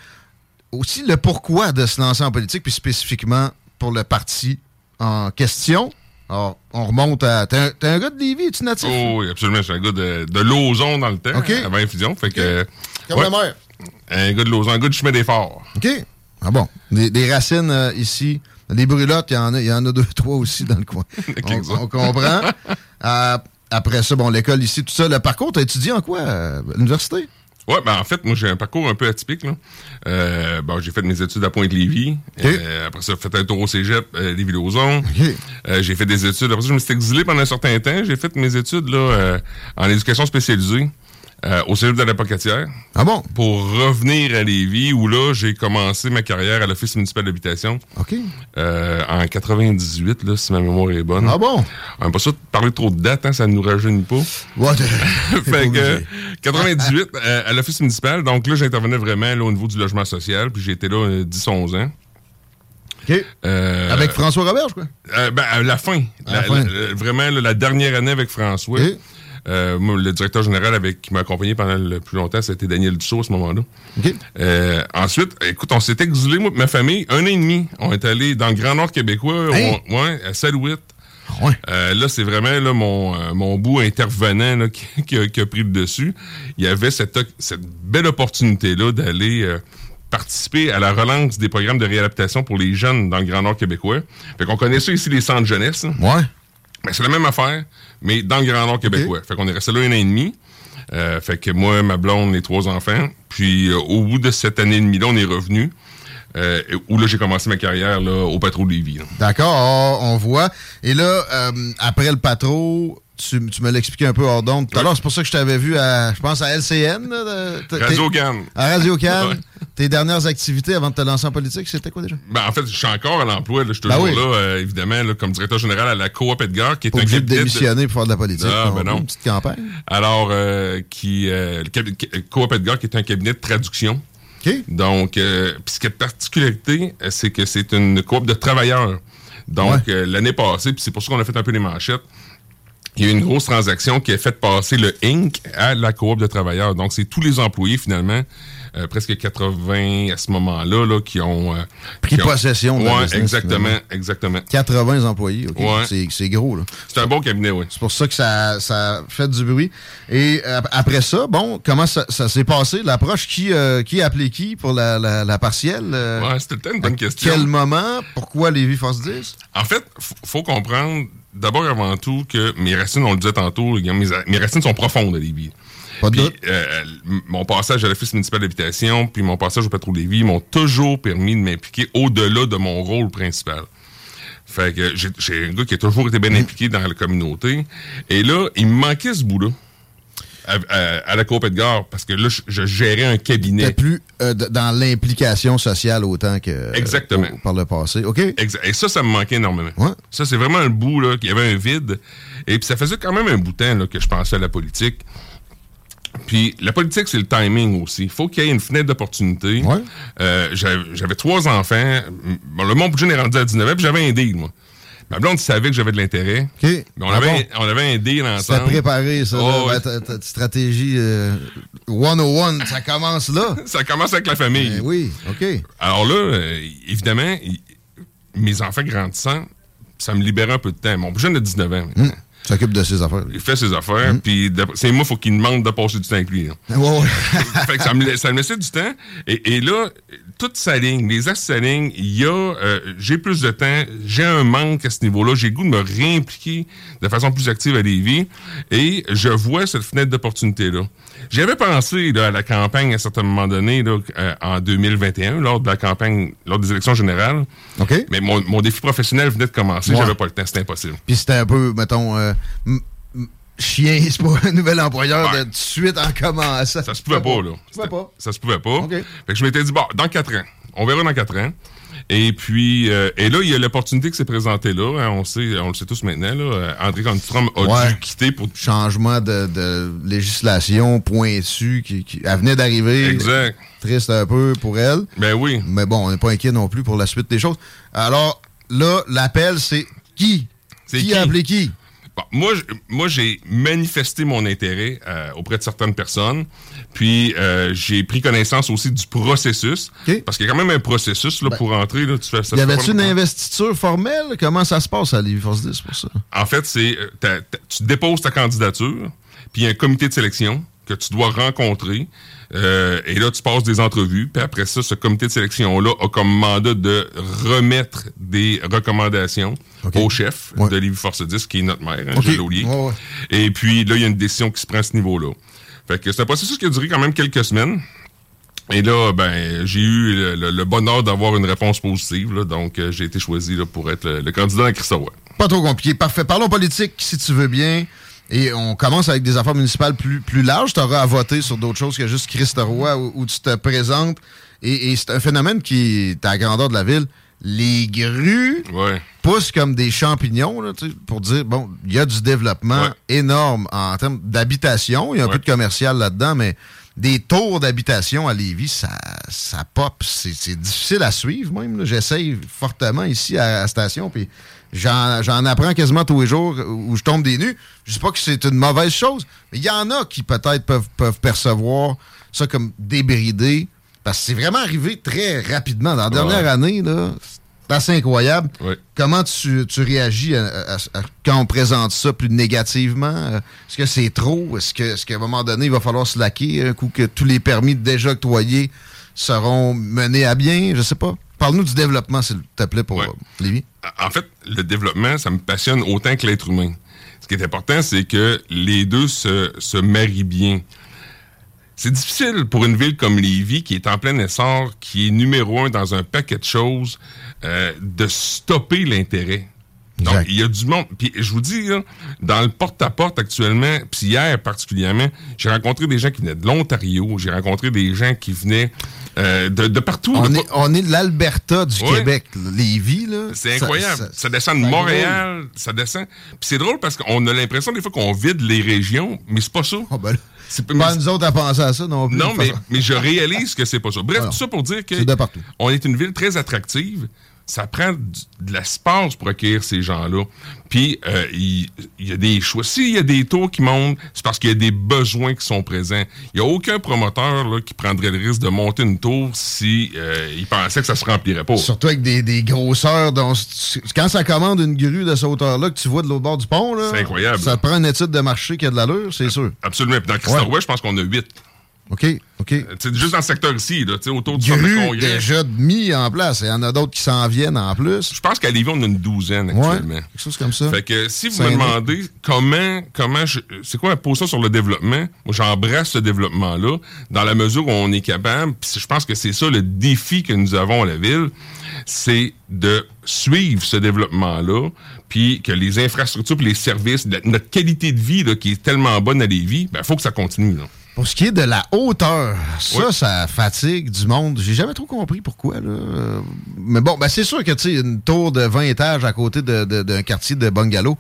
S1: Aussi le pourquoi de se lancer en politique, puis spécifiquement pour le parti en question. Alors, on remonte à... T'es un, gars de Lévis, es-tu natif?
S6: Oh oui, absolument. Je suis un gars de, de Lauson dans le temps,
S1: OK.
S6: avant Infusion. Fait que,
S1: Comme
S6: ouais,
S1: la mère.
S6: Un gars de Lauson, un gars du chemin des forts.
S1: OK. Ah bon. Des, des racines euh, ici. Des brûlottes, il y en a, y en a deux, trois aussi dans le coin. on, on comprend. Euh, après ça, bon, l'école ici, tout ça. Le parcours, t'as étudié en quoi? euh, à l'université?
S6: Ouais, ben en fait, moi j'ai un parcours un peu atypique. Là. Euh, bon, j'ai fait mes études à Pointe-Lévis. Euh, après ça, j'ai fait un tour au cégep, euh, Lévis-Lauzon. Euh, j'ai fait des études. Après ça, je me suis exilé pendant un certain temps. J'ai fait mes études là, euh, en éducation spécialisée euh, au cégep de la Pocatière.
S1: Ah bon?
S6: Pour revenir à Lévis, où là, j'ai commencé ma carrière à l'Office municipal d'habitation.
S1: OK.
S6: Euh, en 98, là, si ma mémoire est bonne.
S1: Ah bon?
S6: On n'aime pas ça de parler trop de dates, hein, ça ne nous rajeunit pas.
S1: Ouais,
S6: fait que,
S1: obligé.
S6: 98, euh, à l'office municipal. Donc là, j'intervenais vraiment là, au niveau du logement social. Puis j'ai été là euh, 10-11 ans.
S1: OK.
S6: Euh,
S1: Avec François Robert, quoi?
S6: euh, ben, à la fin.
S1: À la
S6: La-
S1: fin.
S6: la- vraiment, la dernière année avec François. Euh, moi, le directeur général avec, qui m'a accompagné pendant le plus longtemps, c'était Daniel Dussault à ce moment-là. Euh, ensuite, écoute, on s'est exilé, moi et ma famille, un an et demi. On est allé dans le Grand Nord québécois,
S1: Hein?
S6: on- ouais, à Salouette. Euh, là, c'est vraiment là, mon, euh, mon bout intervenant là, qui, qui a, qui a pris le dessus. Il y avait cette, cette belle opportunité-là d'aller participer à la relance des programmes de réadaptation pour les jeunes dans le Grand Nord québécois. Fait qu'on connaît ça ici, les centres jeunesse.
S1: Ouais.
S6: Ben, c'est la même affaire, mais dans le Grand Nord québécois. Fait qu'on est resté là un an et demi. Euh, fait que moi, ma blonde, les trois enfants. Puis euh, au bout de cette année et demie-là, on est revenu. Euh, où là, j'ai commencé ma carrière là, au Patro de Lévis.
S1: D'accord, on voit. Et là, euh, après le patro, tu, tu me l'expliquais un peu hors d'onde tout à l'heure. C'est pour ça que je t'avais vu à, je pense, à LCN.
S6: Radio Cannes.
S1: À Radio Cannes.
S6: Ouais.
S1: Tes dernières activités avant de te lancer en politique, c'était quoi déjà?
S6: Ben, en fait, je suis encore à l'emploi. Je suis
S1: Ben
S6: toujours
S1: oui.
S6: là, euh, évidemment, là, comme directeur général à la Coop Edgar, qui est un
S1: obligé de
S6: cabinet
S1: démissionner pour faire de la politique.
S6: Ah, ben non.
S1: Une petite campagne.
S6: Alors, euh, qui, euh, le cabinet- Coop Edgar, qui est un cabinet de traduction. Donc, euh, puis ce qui est de particularité, c'est que c'est une coop de travailleurs. Donc, l'année passée, puis c'est pour ça qu'on a fait un peu les manchettes, il y a eu une grosse transaction qui a fait passer le Inc. à la coop de travailleurs. Donc, c'est tous les employés, finalement, euh, presque 80 à ce moment-là, là, qui ont... euh,
S1: Pris
S6: qui ont-
S1: possession de la
S6: Ouais,
S1: business,
S6: exactement,
S1: finalement.
S6: exactement.
S1: 80 employés, OK?
S6: Ouais.
S1: C'est- gros, là.
S6: C'est un bon cabinet, oui.
S1: C'est pour ça que ça, ça fait du bruit. Et euh, après ça, bon, comment ça, ça s'est passé? L'approche, qui, euh, qui a appelé qui pour la, la, la partielle? euh,
S6: Ouais, c'était une bonne question.
S1: Quel moment? Pourquoi Lévis Force 10?
S6: En fait, faut comprendre d'abord avant tout que mes racines, on le disait tantôt, mes, mes racines sont profondes à Lévis.
S1: Pas de
S6: Puis, euh, mon passage à l'Office municipal d'habitation, puis mon passage au Patrouille Lévis m'ont toujours permis de m'impliquer au-delà de mon rôle principal. Fait que j'ai un gars qui a toujours été bien impliqué dans la communauté. Et là, il me manquait ce bout-là. À, à- à la Coop Edgar, parce que là, je, je gérais un cabinet.
S1: T'es plus euh, dans l'implication sociale autant que euh,
S6: Exactement.
S1: au- par le passé. OK?
S6: Exa- Et ça, ça me manquait énormément. Ça, c'est vraiment un bout, là, qu'il y avait un vide. Et puis, ça faisait quand même un bout de temps là, que je pensais à la politique. Puis, la politique, c'est le timing aussi. Il faut qu'il y ait une fenêtre d'opportunité. Euh, j'avais j'avais trois enfants. Bon, le mon budget est rendu à 19 ans, puis j'avais un deal, moi. Ma blonde savait que j'avais de l'intérêt. Mais on,
S1: Ah
S6: avait
S1: bon?
S6: un, on avait un deal
S1: C'était
S6: ensemble.
S1: préparé, ça.
S6: Oh,
S1: là.
S6: ouais.
S1: Ta, stratégie euh, 101, ça commence là.
S6: Ça commence avec la famille.
S1: Ben oui, OK.
S6: Alors là, euh, évidemment, mes enfants grandissant, ça me libérait un peu de temps. Mon plus jeune a 19 ans. maintenant.
S1: s'occupe de ses affaires.
S6: Il fait ses affaires,
S1: Mhm.
S6: puis c'est moi, faut qu'il demande de passer du temps avec lui.
S1: ouais.
S6: fait que ça, me, ça me laissait du temps. Et, et là, toute sa ligne, les axes de sa ligne, il y a, euh, j'ai plus de temps, j'ai un manque à ce niveau-là, j'ai le goût de me réimpliquer de façon plus active à Lévis, et je vois cette fenêtre d'opportunité-là. J'avais pensé là, à la campagne à un certain moment donné, là, euh, en 2021, lors de la campagne, lors des élections générales.
S1: OK.
S6: Mais mon, mon défi professionnel venait de commencer,
S1: Ouais.
S6: j'avais pas le temps, c'était impossible.
S1: Puis c'était un peu, mettons, euh, chien, c'est pas un nouvel employeur de tout de suite en commençant.
S6: Ça se pouvait pas, là.
S1: Ça se pouvait pas.
S6: Ça se pouvait pas. Fait que je m'étais dit, bon, dans quatre ans. On verra dans quatre ans. Et puis, euh, et là, il y a l'opportunité qui s'est présentée là. hein, on sait, on le sait tous maintenant, là. euh, André Conditrom a
S1: Ouais.
S6: dû quitter pour.
S1: Changement de, de législation pointu qui, qui elle venait d'arriver.
S6: Exact.
S1: Triste un peu pour elle.
S6: Ben oui.
S1: Mais bon, on n'est pas inquiet non plus pour la suite des choses. Alors, là, l'appel, c'est qui?
S6: C'est
S1: qui,
S6: qui?
S1: a appelé qui?
S6: Bon, moi, moi, j'ai manifesté mon intérêt euh, auprès de certaines personnes. Puis, euh, j'ai pris connaissance aussi du processus. Parce qu'il y a quand même un processus là, pour entrer. Là, tu fais, ça
S1: Ben, Y avait-tu une investiture formelle? Comment ça se passe à Lévis Force 10 pour ça?
S6: En fait, c'est euh, tu déposes ta candidature, puis il y a un comité de sélection que tu dois rencontrer. euh, et là, tu passes des entrevues. Puis après ça, ce comité de sélection-là a comme mandat de remettre des recommandations au chef de Lévis Force 10, qui est notre maire, hein,
S1: Ok.
S6: Gilles Laulier.
S1: Ouais, ouais.
S6: Et puis là, il y a une décision qui se prend à ce niveau-là. Fait que c'est un processus qui a duré quand même quelques semaines. Et là, ben, j'ai eu le, le- le bonheur d'avoir une réponse positive. là. donc, euh, j'ai été choisi là, pour être le, le candidat à Christophe.
S1: Pas trop compliqué. Parfait. Parlons politique, si tu veux bien. Et on commence avec des affaires municipales plus, plus larges. Tu auras à voter sur d'autres choses que juste Christ Roy où, où tu te présentes. Et, et c'est un phénomène qui est à la grandeur de la ville. Les grues poussent comme des champignons là, pour dire, bon, il y a du développement énorme en termes d'habitation. Il y a un peu de commercial là-dedans, mais des tours d'habitation à Lévis, ça, ça pop. C'est difficile à suivre même. J'essaye fortement ici à la station, puis j'en j'en apprends quasiment tous les jours où je tombe des nues. Je sais pas que c'est une mauvaise chose, mais il y en a qui peut-être peuvent, peuvent percevoir ça comme débridé, parce que c'est vraiment arrivé très rapidement. Dans la dernière
S6: Ouais.
S1: année, là, c'est assez incroyable. Comment tu, tu réagis à- à- à- quand on présente ça plus négativement? Euh, Est-ce que c'est trop? Est-ce qu'à un moment donné, il va falloir se laquer un coup que tous les permis déjà octroyés seront menés à bien? Je sais pas. Parle-nous du développement, s'il te plaît, pour euh, Lévi.
S6: En fait, le développement, ça me passionne autant que l'être humain. Ce qui est important, c'est que les deux se, se marient bien. C'est difficile pour une ville comme Lévis, qui est en plein essor, qui est numéro un dans un paquet de choses, euh, de stopper l'intérêt. Donc, il y a du monde. Puis, je vous dis, là, dans le porte-à-porte actuellement, puis hier particulièrement, j'ai rencontré des gens qui venaient de l'Ontario, j'ai rencontré des gens qui venaient euh, de, de partout.
S1: On
S6: de-
S1: est, on est de l'Alberta du
S6: Ouais.
S1: Québec. Lévis, là.
S6: C'est incroyable.
S1: ça-
S6: Ça, descend de Montréal, ça descend. Puis c'est drôle parce qu'on a l'impression des fois qu'on vide les régions, mais c'est pas ça.
S1: C'est pas nous autres à penser à ça non plus.
S6: Non, mais, mais je réalise que c'est pas ça. Bref,
S1: Alors,
S6: tout ça pour dire que
S1: c'est de partout.
S6: on est une ville très attractive. Ça prend du- de l'espace pour accueillir ces gens-là. Puis, euh, il y, a des choix. S'il y a des taux qui montent, c'est parce qu'il y a des besoins qui sont présents. Il n'y a aucun promoteur là, qui prendrait le risque de monter une tour si euh, il pensait que ça se remplirait pas.
S1: Surtout avec des, des grosseurs. dont quand ça commande une grue de cette hauteur-là que tu vois de l'autre bord du pont, là,
S6: C'est incroyable.
S1: Ça te prend une étude de marché qui a de l'allure, c'est sûr.
S6: Absolument. Puis dans Christophe
S1: Ouais.
S6: je pense qu'on a huit.
S1: OK, OK.
S6: Euh, sais, juste dans le secteur ici, là, autour du centre de
S1: Grue
S6: congrès.
S1: déjà mis en place. Il y en a d'autres qui s'en viennent en plus.
S6: Je pense qu'à Lévis, on a une douzaine actuellement.
S1: Ouais, quelque chose comme ça.
S6: Fait que si vous me demandez comment, comment je, c'est quoi la position sur le développement, moi j'embrasse ce développement-là dans la mesure où on est capable, puis je pense que c'est ça le défi que nous avons à la ville, c'est de suivre ce développement-là, puis que les infrastructures, puis les services, la- notre qualité de vie là, qui est tellement bonne à Lévis, ben faut que ça continue. Là.
S1: Pour ce qui est de la hauteur, ça, ça fatigue du monde. J'ai jamais trop compris pourquoi. Là. Mais bon, ben c'est sûr que tu une tour de 20 étages à côté d'un quartier de bungalow,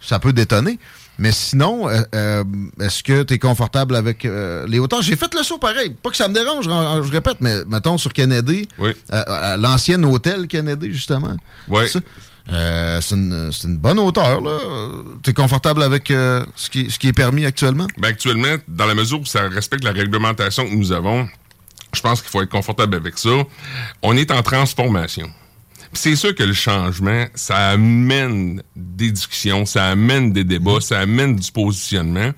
S1: ça peut détonner. Mais sinon, euh, euh, est-ce que tu es confortable avec euh, les hauteurs? J'ai fait le saut pareil. Pas que ça me dérange, je, je répète, mais mettons sur Kennedy, à l'ancien hôtel Kennedy, justement.
S6: Oui.
S1: Ça, euh, c'est une, bonne hauteur. là. Tu es confortable avec euh, ce, qui, ce qui est permis actuellement?
S6: Ben actuellement, dans la mesure où ça respecte la réglementation que nous avons, je pense qu'il faut être confortable avec ça. On est en transformation. c'est sûr que le changement, ça amène des discussions, ça amène des débats, ça amène du positionnement.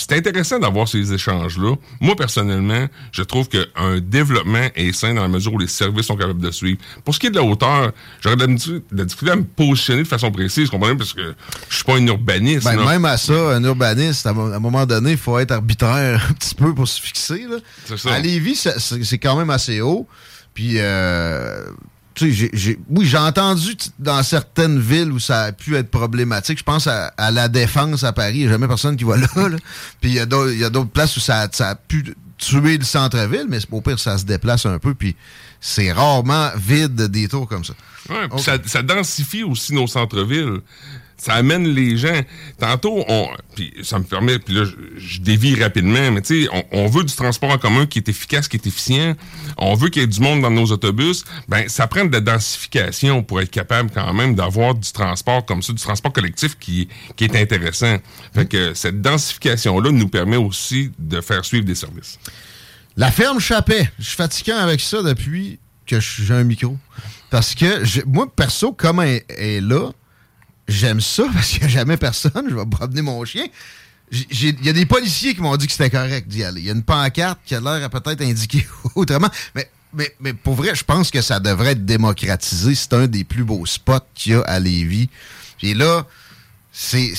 S6: C'est intéressant d'avoir ces échanges-là. Moi, personnellement, je trouve qu'un développement est sain dans la mesure où les services sont capables de suivre. Pour ce qui est de la hauteur, j'aurais de la difficulté à me positionner de façon précise, comprenez? Parce que je suis pas un urbaniste.
S1: Ben, même à ça, un urbaniste, à un moment donné, il faut être arbitraire un petit peu pour se fixer. Là. Ça. À Lévis, c'est quand même assez haut. Puis, euh, tu sais, oui, j'ai entendu dans certaines villes où ça a pu être problématique. Je pense à, la Défense à Paris. Il n'y a jamais personne qui va là. Puis il y a d'autres places où ça, a pu tuer le centre-ville, mais au pire, ça se déplace un peu. Puis c'est rarement vide des tours comme ça.
S6: Oui, ça, ça densifie aussi nos centres-villes ça amène les gens. Tantôt, on, ça me permet, puis là, je, dévie rapidement, mais tu sais, on, veut du transport en commun qui est efficace, qui est efficient. On veut qu'il y ait du monde dans nos autobus. Ben, ça prend de la densification pour être capable quand même d'avoir du transport comme ça, du transport collectif qui, qui est intéressant. Fait que cette densification-là nous permet aussi de faire suivre des services.
S1: La ferme Chappet, je suis fatiguant avec ça depuis que j'ai un micro. Parce que moi, perso, comme elle est là, j'aime ça parce qu'il n'y a jamais personne. Je vais promener mon chien. Il y a des policiers qui m'ont dit que c'était correct d'y aller. Il y a une pancarte qui a l'air à peut-être indiquer autrement. Mais, mais, mais pour vrai, je pense que ça devrait être démocratisé. C'est un des plus beaux spots qu'il y a à Lévis. Et là, c'est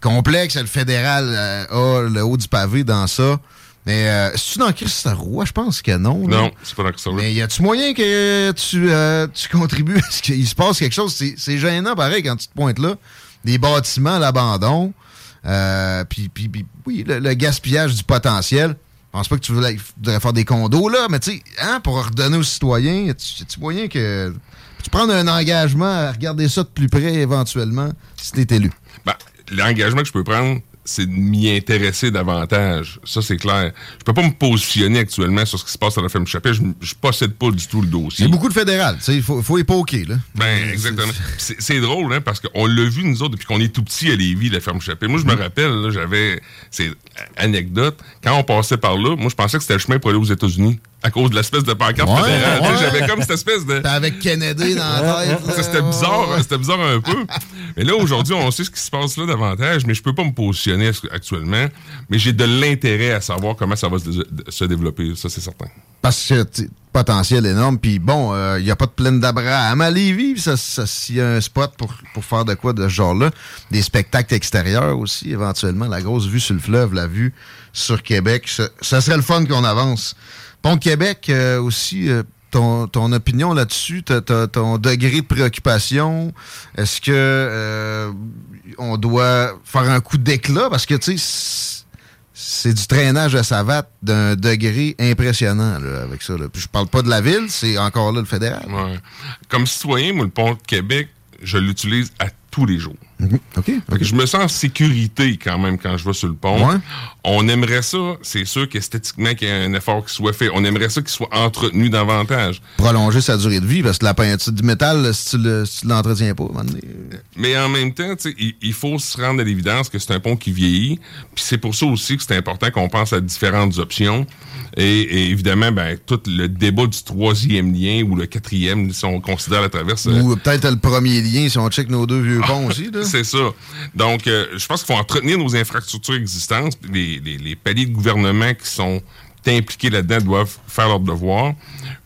S1: complexe. Le fédéral euh, a le haut du pavé dans ça. Mais euh, est-ce dans Christ Roy? Je pense que non.
S6: Non, c'est pas dans Christ
S1: Mais y a-tu moyen que tu, euh, tu contribues? À ce qu'il se passe quelque chose? C'est gênant, pareil, quand tu te pointes là. Des bâtiments à l'abandon. Euh, puis, puis, oui, le, gaspillage du potentiel. Je pense pas que tu voudrais, faire des condos, là, mais tu sais, hein, pour redonner aux citoyens, y a-tu moyen que. Tu prends un engagement à regarder ça de plus près éventuellement si t'es élu?
S6: Ben, l'engagement que je peux prendre, c'est de m'y intéresser davantage. Ça, c'est clair. Je peux pas me positionner actuellement sur ce qui se passe à la ferme Chappelle. Je, je possède pas du tout le dossier.
S1: Il y a beaucoup de fédérales. Il faut, faut époquer. Là.
S6: Ben, exactement. C'est drôle, hein, parce qu'on l'a vu, nous autres, depuis qu'on est tout petit à Lévis, la ferme Chappelle. Moi, je me mm. rappelle, j'avais... C'est anecdote. Quand on passait par là, moi, je pensais que c'était le chemin pour aller aux États-Unis à cause de l'espèce de pancarte fédérale. J'avais comme cette espèce de...
S1: avec Kennedy dans la tête.
S6: C'était bizarre, c'était bizarre un peu. Mais là, aujourd'hui, on sait ce qui se passe là davantage, mais je peux pas me positionner actuellement. Mais j'ai de l'intérêt à savoir comment ça va se, développer, ça c'est certain.
S1: Parce que potentiel énorme, puis bon, il euh, n'y a pas de plaine d'Abraham à Lévis, s'il y a un spot pour, pour faire de quoi de ce genre-là. Des spectacles extérieurs aussi, éventuellement, la grosse vue sur le fleuve, la vue sur Québec, ça serait le fun qu'on avance. Pont Québec euh, aussi, euh, ton, ton, opinion là-dessus, ton degré de préoccupation? Est-ce que euh, on doit faire un coup d'éclat? Parce que, tu sais, c'est du traînage de savate d'un degré impressionnant avec ça. Puis je parle pas de la ville, c'est encore là le fédéral.
S6: Comme citoyen, moi, le pont Québec, je l'utilise à tous les jours.
S1: Mhm.
S6: Je me sens en sécurité quand même quand je vais sur le pont. On aimerait ça, c'est sûr qu'esthétiquement, qu'il y ait un effort qui soit fait. On aimerait ça qu'il soit entretenu davantage.
S1: Prolonger sa durée de vie, parce que la peinture du métal, si tu ne l'entretiens pas,
S6: Mais en même temps, il, il faut se rendre à l'évidence que c'est un pont qui vieillit. Puis c'est pour ça aussi que c'est important qu'on pense à différentes options. Et, évidemment, ben, tout le débat du troisième lien ou le quatrième, si on considère la traverse.
S1: Ou euh, peut-être le premier lien, si on check nos deux vieux ponts aussi.
S6: C'est ça. Donc, euh, je pense qu'il faut entretenir nos infrastructures existantes. Les, les, les paliers de gouvernement qui sont impliqués là-dedans doivent faire leur devoir.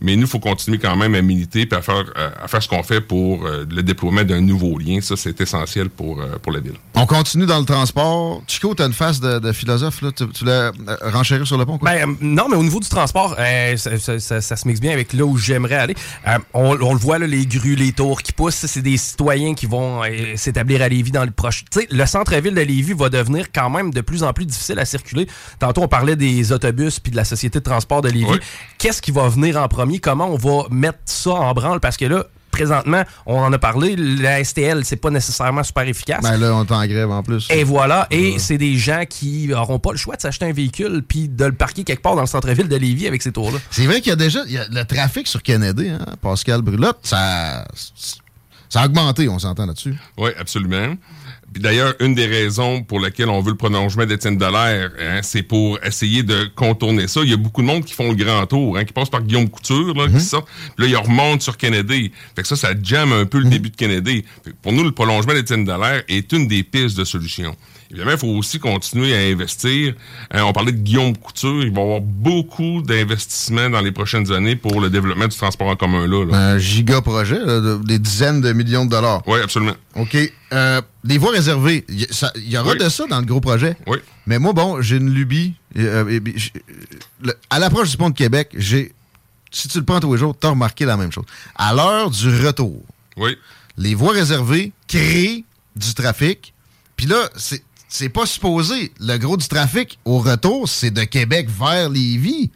S6: Mais nous, il faut continuer quand même à militer et à faire, euh, à faire ce qu'on fait pour euh, le déploiement d'un nouveau lien. Ça, c'est essentiel pour, euh, pour la ville.
S1: On continue dans le transport. Chico, tu as une face de, philosophe. Là. Tu, tu voulais renchérir sur le pont? Quoi?
S2: Ben, non, mais au niveau du transport, ça, se mixe bien avec là où j'aimerais aller. On, le voit, là, les grues, les tours qui poussent. C'est des citoyens qui vont s'établir à Lévis dans le proche. Tu sais, le centre-ville de Lévis va devenir quand même de plus en plus difficile à circuler. Tantôt, on parlait des autobus puis de la société de transport de Lévis. Qu'est-ce qui va venir en premier? comment on va mettre ça en branle? Parce que là, présentement, on en a parlé, la STL, c'est pas nécessairement super efficace.
S1: Ben là, on est en grève en plus.
S2: Et voilà, et c'est des gens qui n'auront pas le choix de s'acheter un véhicule puis de le parquer quelque part dans le centre-ville de Lévis avec ces tours-là.
S1: C'est vrai qu'il y a déjà le trafic sur Kennedy, hein, Pascal Brulotte, ça Ça a augmenté, on s'entend là-dessus.
S6: Oui, absolument. D'ailleurs, une des raisons pour lesquelles on veut le prolongement d'Étienne Dallaire, hein, c'est pour essayer de contourner ça. Il y a beaucoup de monde qui font le grand tour, hein, qui passent par Guillaume Couture, là, qui sortent. Puis là, ils remontent sur Kennedy. Fait que ça, ça jamme un peu le début de Kennedy. Fait que pour nous, le prolongement d'Étienne Dallaire est une des pistes de solution. Évidemment, il faut aussi continuer à investir. Hein, on parlait de Guillaume Couture. Il va y avoir beaucoup d'investissements dans les prochaines années pour le développement du transport en commun là. là.
S1: Un giga projet, là, de- des dizaines de millions de dollars.
S6: Oui, absolument.
S1: OK. Euh, les voies réservées, il y, aura
S6: Oui.
S1: de ça dans le gros projet?
S6: Oui.
S1: Mais moi, bon, j'ai une lubie. euh, euh, euh, le- à l'approche du pont de Québec, j'ai. Si tu le prends tous les jours, tu as remarqué la même chose. À l'heure du retour,
S6: Oui.
S1: les voies réservées créent du trafic. Puis là, c'est. C'est pas supposé. Le gros du trafic au retour, c'est de Québec vers Lévis.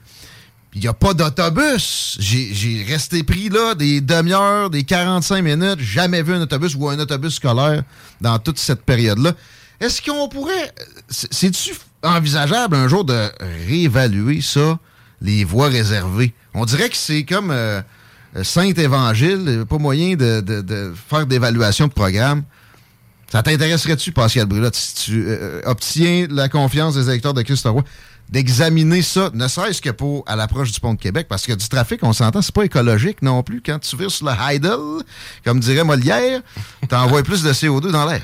S1: Il n'y a pas d'autobus. J'ai resté pris là des demi-heures, des 45 minutes. Jamais vu un autobus ou un autobus scolaire dans toute cette période-là. Est-ce qu'on pourrait. c'est- C'est-tu envisageable un jour de réévaluer ça, les voies réservées? On dirait que c'est comme euh, Saint-Évangile, euh, pas moyen de, de- de faire d'évaluation de programme. Ça t'intéresserait-tu, Pascal Brulotte, si tu euh, obtiens la confiance des électeurs de Christ d'examiner ça, ne serait-ce que pour à l'approche du pont de Québec, parce que du trafic, on s'entend, c'est pas écologique non plus. Quand tu vires sur le Heidel, comme dirait Molière, t'envoies plus de CO2 dans l'air.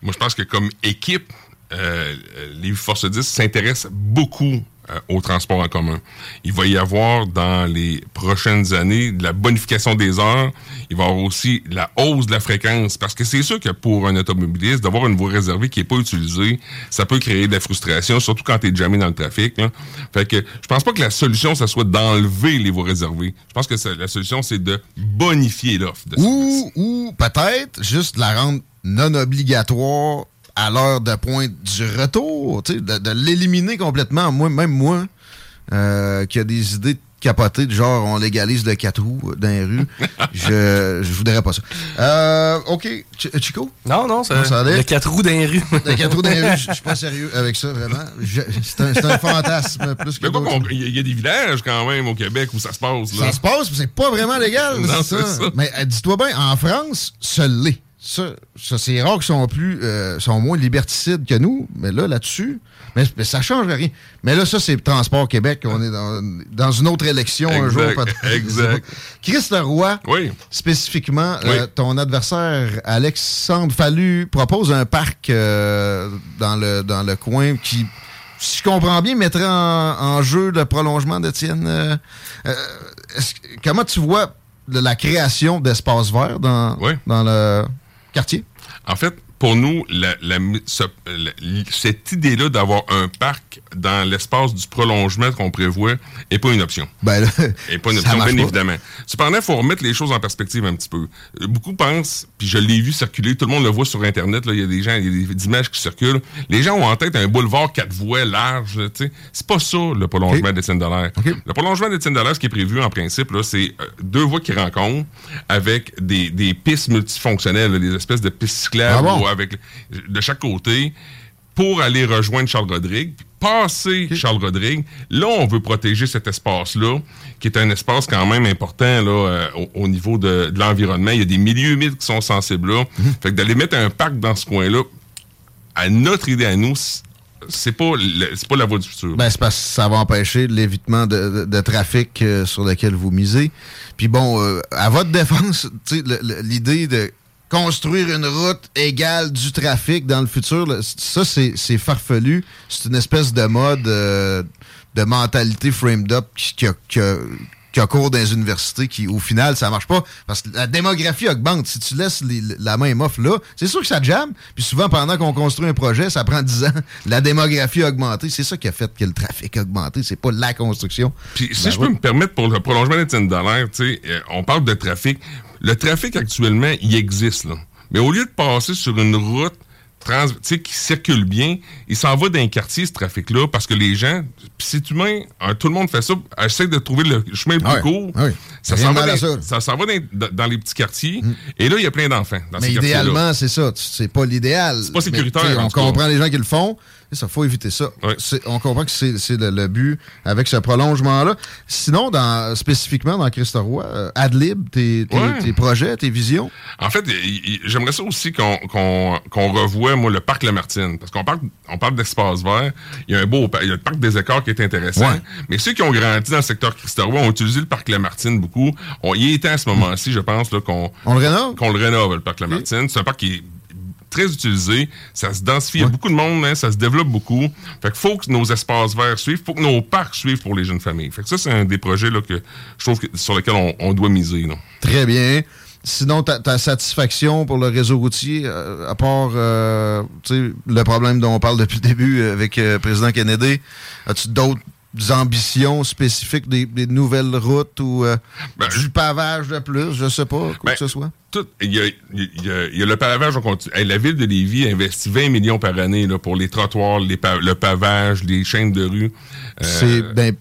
S6: Moi, je pense que comme équipe, euh, les Force 10 s'intéressent beaucoup euh, au transport en commun. Il va y avoir dans les prochaines années de la bonification des heures. Il va y avoir aussi la hausse de la fréquence. Parce que c'est sûr que pour un automobiliste, d'avoir une voie réservée qui n'est pas utilisée, ça peut créer de la frustration, surtout quand tu es jamais dans le trafic. Là. Fait que je pense pas que la solution, ça soit d'enlever les voies réservées. Je pense que ça- la solution, c'est de bonifier l'offre.
S1: Ou, ou peut-être juste la rendre non obligatoire à l'heure de pointe du retour, tu sais, de, de l'éliminer complètement. Moi, même moi, euh, qui a des idées capotées, de genre on légalise le 4 roues dans les rues, je, je voudrais pas ça. Euh, OK. Ch- Chico?
S2: Non, non, ça,
S1: ça allait?
S2: le 4 roues d'un rue.
S1: Le 4 roues dans les rues, je suis pas sérieux avec ça, vraiment. C'est un, c'est un fantasme plus que
S6: Il y, y a des villages quand même au Québec où ça se passe. Là.
S1: Ça se passe, mais c'est pas vraiment légal.
S6: Non,
S1: c'est
S6: c'est ça.
S1: Mais euh, dis-toi bien, en France, ça l'est. Ça, ça c'est rare qu'ils sont plus, euh, sont moins liberticides que nous, mais là, là-dessus, mais, mais ça change rien. Mais là, ça, c'est Transport Québec. On est dans, dans une autre élection un jour.
S6: Exact,
S1: peut-être.
S6: exact.
S1: Chris Leroy,
S6: Oui.
S1: spécifiquement,
S6: Oui.
S1: euh, ton adversaire Alexandre Fallu propose un parc euh, dans, le, dans le coin qui, si je comprends bien, mettrait en, en jeu le prolongement d'Étienne. Euh, euh, comment tu vois la création d'espaces verts dans,
S6: Oui.
S1: dans le quartier?
S6: En fait, pour nous, la- la- ce- la- cette idée-là d'avoir un parc dans l'espace du prolongement qu'on prévoit n'est pas une option.
S1: Ben, là,
S6: Et pas une option, bien
S1: pas.
S6: évidemment. Cependant, il faut remettre les choses en perspective un petit peu. Beaucoup pensent, puis je l'ai vu circuler, tout le monde le voit sur Internet, il y a des gens, il y a des, des images qui circulent. Les gens ont en tête un boulevard quatre voies large, là, tu sais. C'est pas ça, le prolongement
S1: Ok.
S6: d'Étienne Dallaire.
S1: Ok.
S6: Le prolongement d'Étienne Dallaire, ce qui est prévu en principe, c'est euh, deux voies qui rencontrent avec des, des pistes multifonctionnelles, là, des espèces de pistes cyclables
S1: Ah bon?
S6: Avec, de chaque côté pour aller rejoindre Charles-Rodrigue. Puis Passer Charles-Rodrigue, là, on veut protéger cet espace-là, qui est un espace quand même important là, euh, au, au niveau de, de l'environnement. Il y a des milieux humides qui sont sensibles là.
S1: Mhm.
S6: Fait que d'aller mettre un parc dans ce coin-là, à notre idée à nous, c'est pas, c'est pas la voie du futur.
S1: Ben, c'est parce que ça va empêcher l'évitement de, de- de trafic euh, sur lequel vous misez. Puis bon, euh, à votre défense, l'idée de construire une route égale du trafic dans le futur, ça, c'est farfelu. C'est une espèce de mode euh, de mentalité framed up qui, qui qui qui a cours dans les universités qui, au final, ça marche pas. Parce que la démographie augmente. Si tu laisses les- la même offre là, c'est sûr que ça jamme. Puis souvent, pendant qu'on construit un projet, ça prend 10 ans. La démographie a augmenté. C'est ça qui a fait que le trafic a augmenté. C'est pas la construction.
S6: Puis si je peux me permettre pour le prolongement d'Étienne Dallaire, tu sais, euh, on parle de trafic. Le trafic actuellement, il existe là. Mais au lieu de passer sur une route trans, qui circule bien, il s'en va d'un quartier, ce trafic-là, parce que les gens, c'est humain, hein, tout le monde fait ça, essaie de trouver le chemin le plus
S1: Ah
S6: court.
S1: ah oui.
S6: Ça s'en va, dans,
S1: ça.
S6: va dans, dans les petits quartiers, et là, il y a plein d'enfants dans
S1: Mais
S6: ces quartiers-là.
S1: idéalement, c'est ça. C'est pas l'idéal.
S6: C'est pas sécuritaire,
S1: Mais, On comprend les gens qui le font. Ça, faut éviter ça. C'est- On comprend que c'est le, le but avec ce prolongement-là. Sinon, dans, spécifiquement dans Christ Roy, euh, Adlib, tes, tes-
S6: Ouais.
S1: tes projets, tes visions?
S6: En fait, j'aimerais ça aussi qu'on qu'on revoie, moi, le parc Lamartine. Parce qu'on parle, on parle d'espace vert. Il y a un beau, il y a le parc des écarts qui est intéressant.
S1: Ouais.
S6: Mais ceux qui ont grandi dans le secteur Christorois ont utilisé le parc Lamartine beaucoup. On y était à ce moment-ci, je pense, qu'on
S1: On le rénove?
S6: qu'on le rénove, le parc Lamartine. C'est un parc qui est très utilisé. Ça se densifie. Il y a beaucoup de monde, hein, ça se développe beaucoup. Fait qu'il faut que nos espaces verts suivent. faut que nos parcs suivent pour les jeunes familles. Fait que ça, c'est un des projets là, que je trouve que- sur lesquels on, on doit miser. là.
S1: Très bien. Sinon, ta, ta satisfaction pour le réseau routier, euh, à part euh, le problème dont on parle depuis le début avec euh, le président Kennedy, as-tu d'autres ambitions spécifiques, des, des nouvelles routes ou euh, du pavage de plus, je sais pas, quoi
S6: Ben,
S1: que ce soit?
S6: tout- Il y a, il y a- il y a le pavage, on continue. Hey, la ville de Lévis investit 20 millions par année là, pour les trottoirs, les pa- le pavage, les chaînes de rue. Euh,
S1: C'est ben,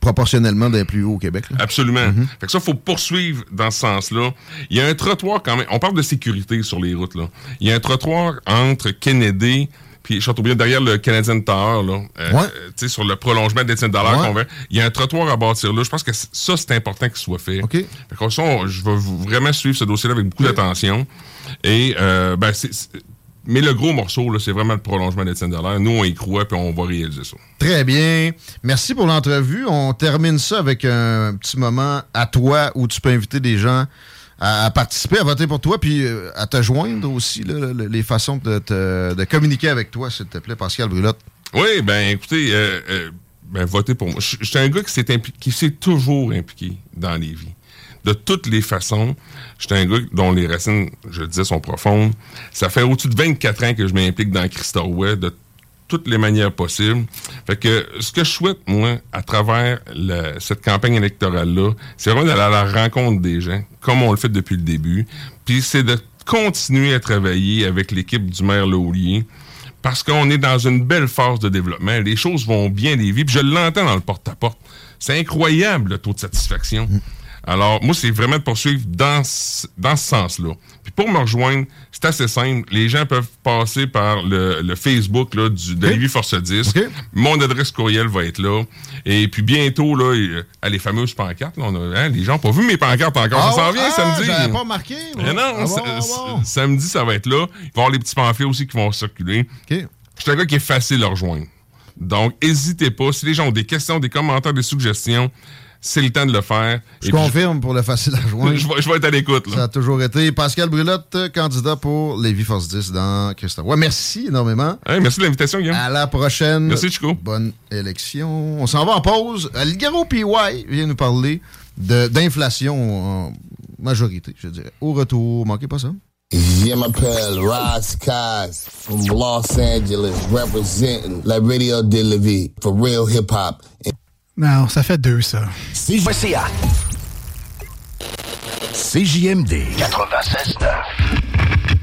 S1: proportionnellement des plus hauts au Québec. là.
S6: Absolument. Fait que ça, faut poursuivre dans ce sens-là. Il y a un trottoir quand même. On parle de sécurité sur les routes, là. Il y a un trottoir entre Kennedy puis Châteaubriand, derrière le Canadian Tower, là. Euh,
S1: Ouais.
S6: euh, tu sais, sur le prolongement d'Étienne Dallaire
S1: Ouais.
S6: qu'on va- Il y a un trottoir à bâtir là. Je pense que ça, c'est important qu'il soit fait.
S1: OK.
S6: Fait ça, on- je vais vraiment suivre ce dossier-là avec beaucoup d'attention. Et, euh, ben, c'est... Mais le gros morceau, c'est vraiment le prolongement d'Étienne Dallaire. Nous, on y croit, puis on va réaliser ça.
S1: Très bien. Merci pour l'entrevue. On termine ça avec un petit moment à toi où tu peux inviter des gens à, participer, à voter pour toi, puis euh, à te joindre aussi, les façons de, communiquer avec toi, s'il te plaît, Pascal Brulotte.
S6: Oui, ben écoutez, euh, euh, ben, votez pour moi. Je suis un gars qui s'est impli- qui s'est toujours impliqué dans les vies. De toutes les façons, je suis un gars dont les racines, je le disais, sont profondes. Ça fait au-dessus de 24 ans que je m'implique dans Christophe de toutes les manières possibles. Fait que ce que je souhaite, moi, à travers cette campagne électorale-là, c'est vraiment d'aller à la rencontre des gens, comme on le fait depuis le début. Puis c'est de continuer à travailler avec l'équipe du maire Laulier parce qu'on est dans une belle phase de développement. Les choses vont bien, les vies. Puis je l'entends dans le porte-à-porte. C'est incroyable le taux de satisfaction. Alors, moi, c'est vraiment de poursuivre dans ce, dans ce sens-là. Puis pour me rejoindre, c'est assez simple. Les gens peuvent passer par le, le Facebook là, du, de Lévis Force 10. Mon adresse courriel va être là. Et puis bientôt, là, il- ah, les fameuses pancartes, là, on a- hein, les gens n'ont pas vu mes pancartes encore.
S1: Ah
S6: ça s'en
S1: ouais?
S6: vient
S1: Ah,
S6: samedi.
S1: j'avais pas remarqué, moi.
S6: Mais non,
S1: Ah bon, ah bon.
S6: samedi, ça va être là. Il va y avoir les petits pamphlets aussi qui vont circuler. Je suis un gars qui est facile à rejoindre. Donc, n'hésitez pas. Si les gens ont des questions, des commentaires, des suggestions, c'est le temps de le faire.
S1: Je confirme pour le facile à joindre.
S6: je, vais, je vais être à l'écoute.
S1: Ça a toujours été. Pascal Brulotte, candidat pour Lévis Force 10 dans Christophe. Ouais, merci énormément.
S6: merci de l'invitation, Guillaume.
S1: À la prochaine.
S6: Merci, Chico.
S1: Bonne élection. On s'en va en pause. Ligaro PY vient nous parler de- d'inflation en majorité, je dirais. Au retour, manquez pas ça.
S7: My pal, Ross Kaz from Los Angeles, representing La Radio de la Vie for real hip hop.
S8: Non, ça fait deux, ça.
S5: CJMD 96.9.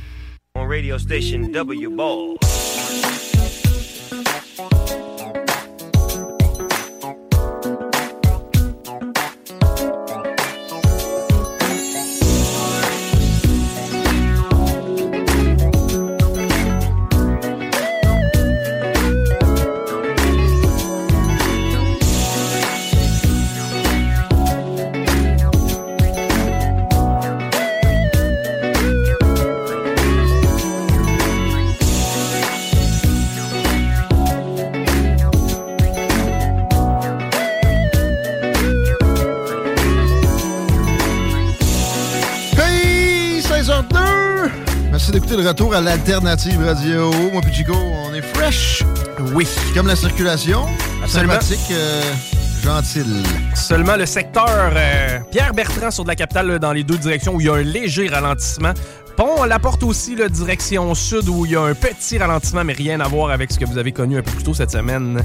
S9: On radio station W Ball.
S1: D'écouter le retour à l'Alternative Radio. Moi puis Chico, on est fresh.
S2: Oui.
S1: Comme la circulation.
S2: Absolument.
S1: Euh, gentille.
S2: Seulement le secteur euh, Pierre Bertrand sur de la capitale là, dans les deux directions où il y a un léger ralentissement. Pont la porte aussi la direction sud où il y a un petit ralentissement mais rien à voir avec ce que vous avez connu un peu plus tôt cette semaine.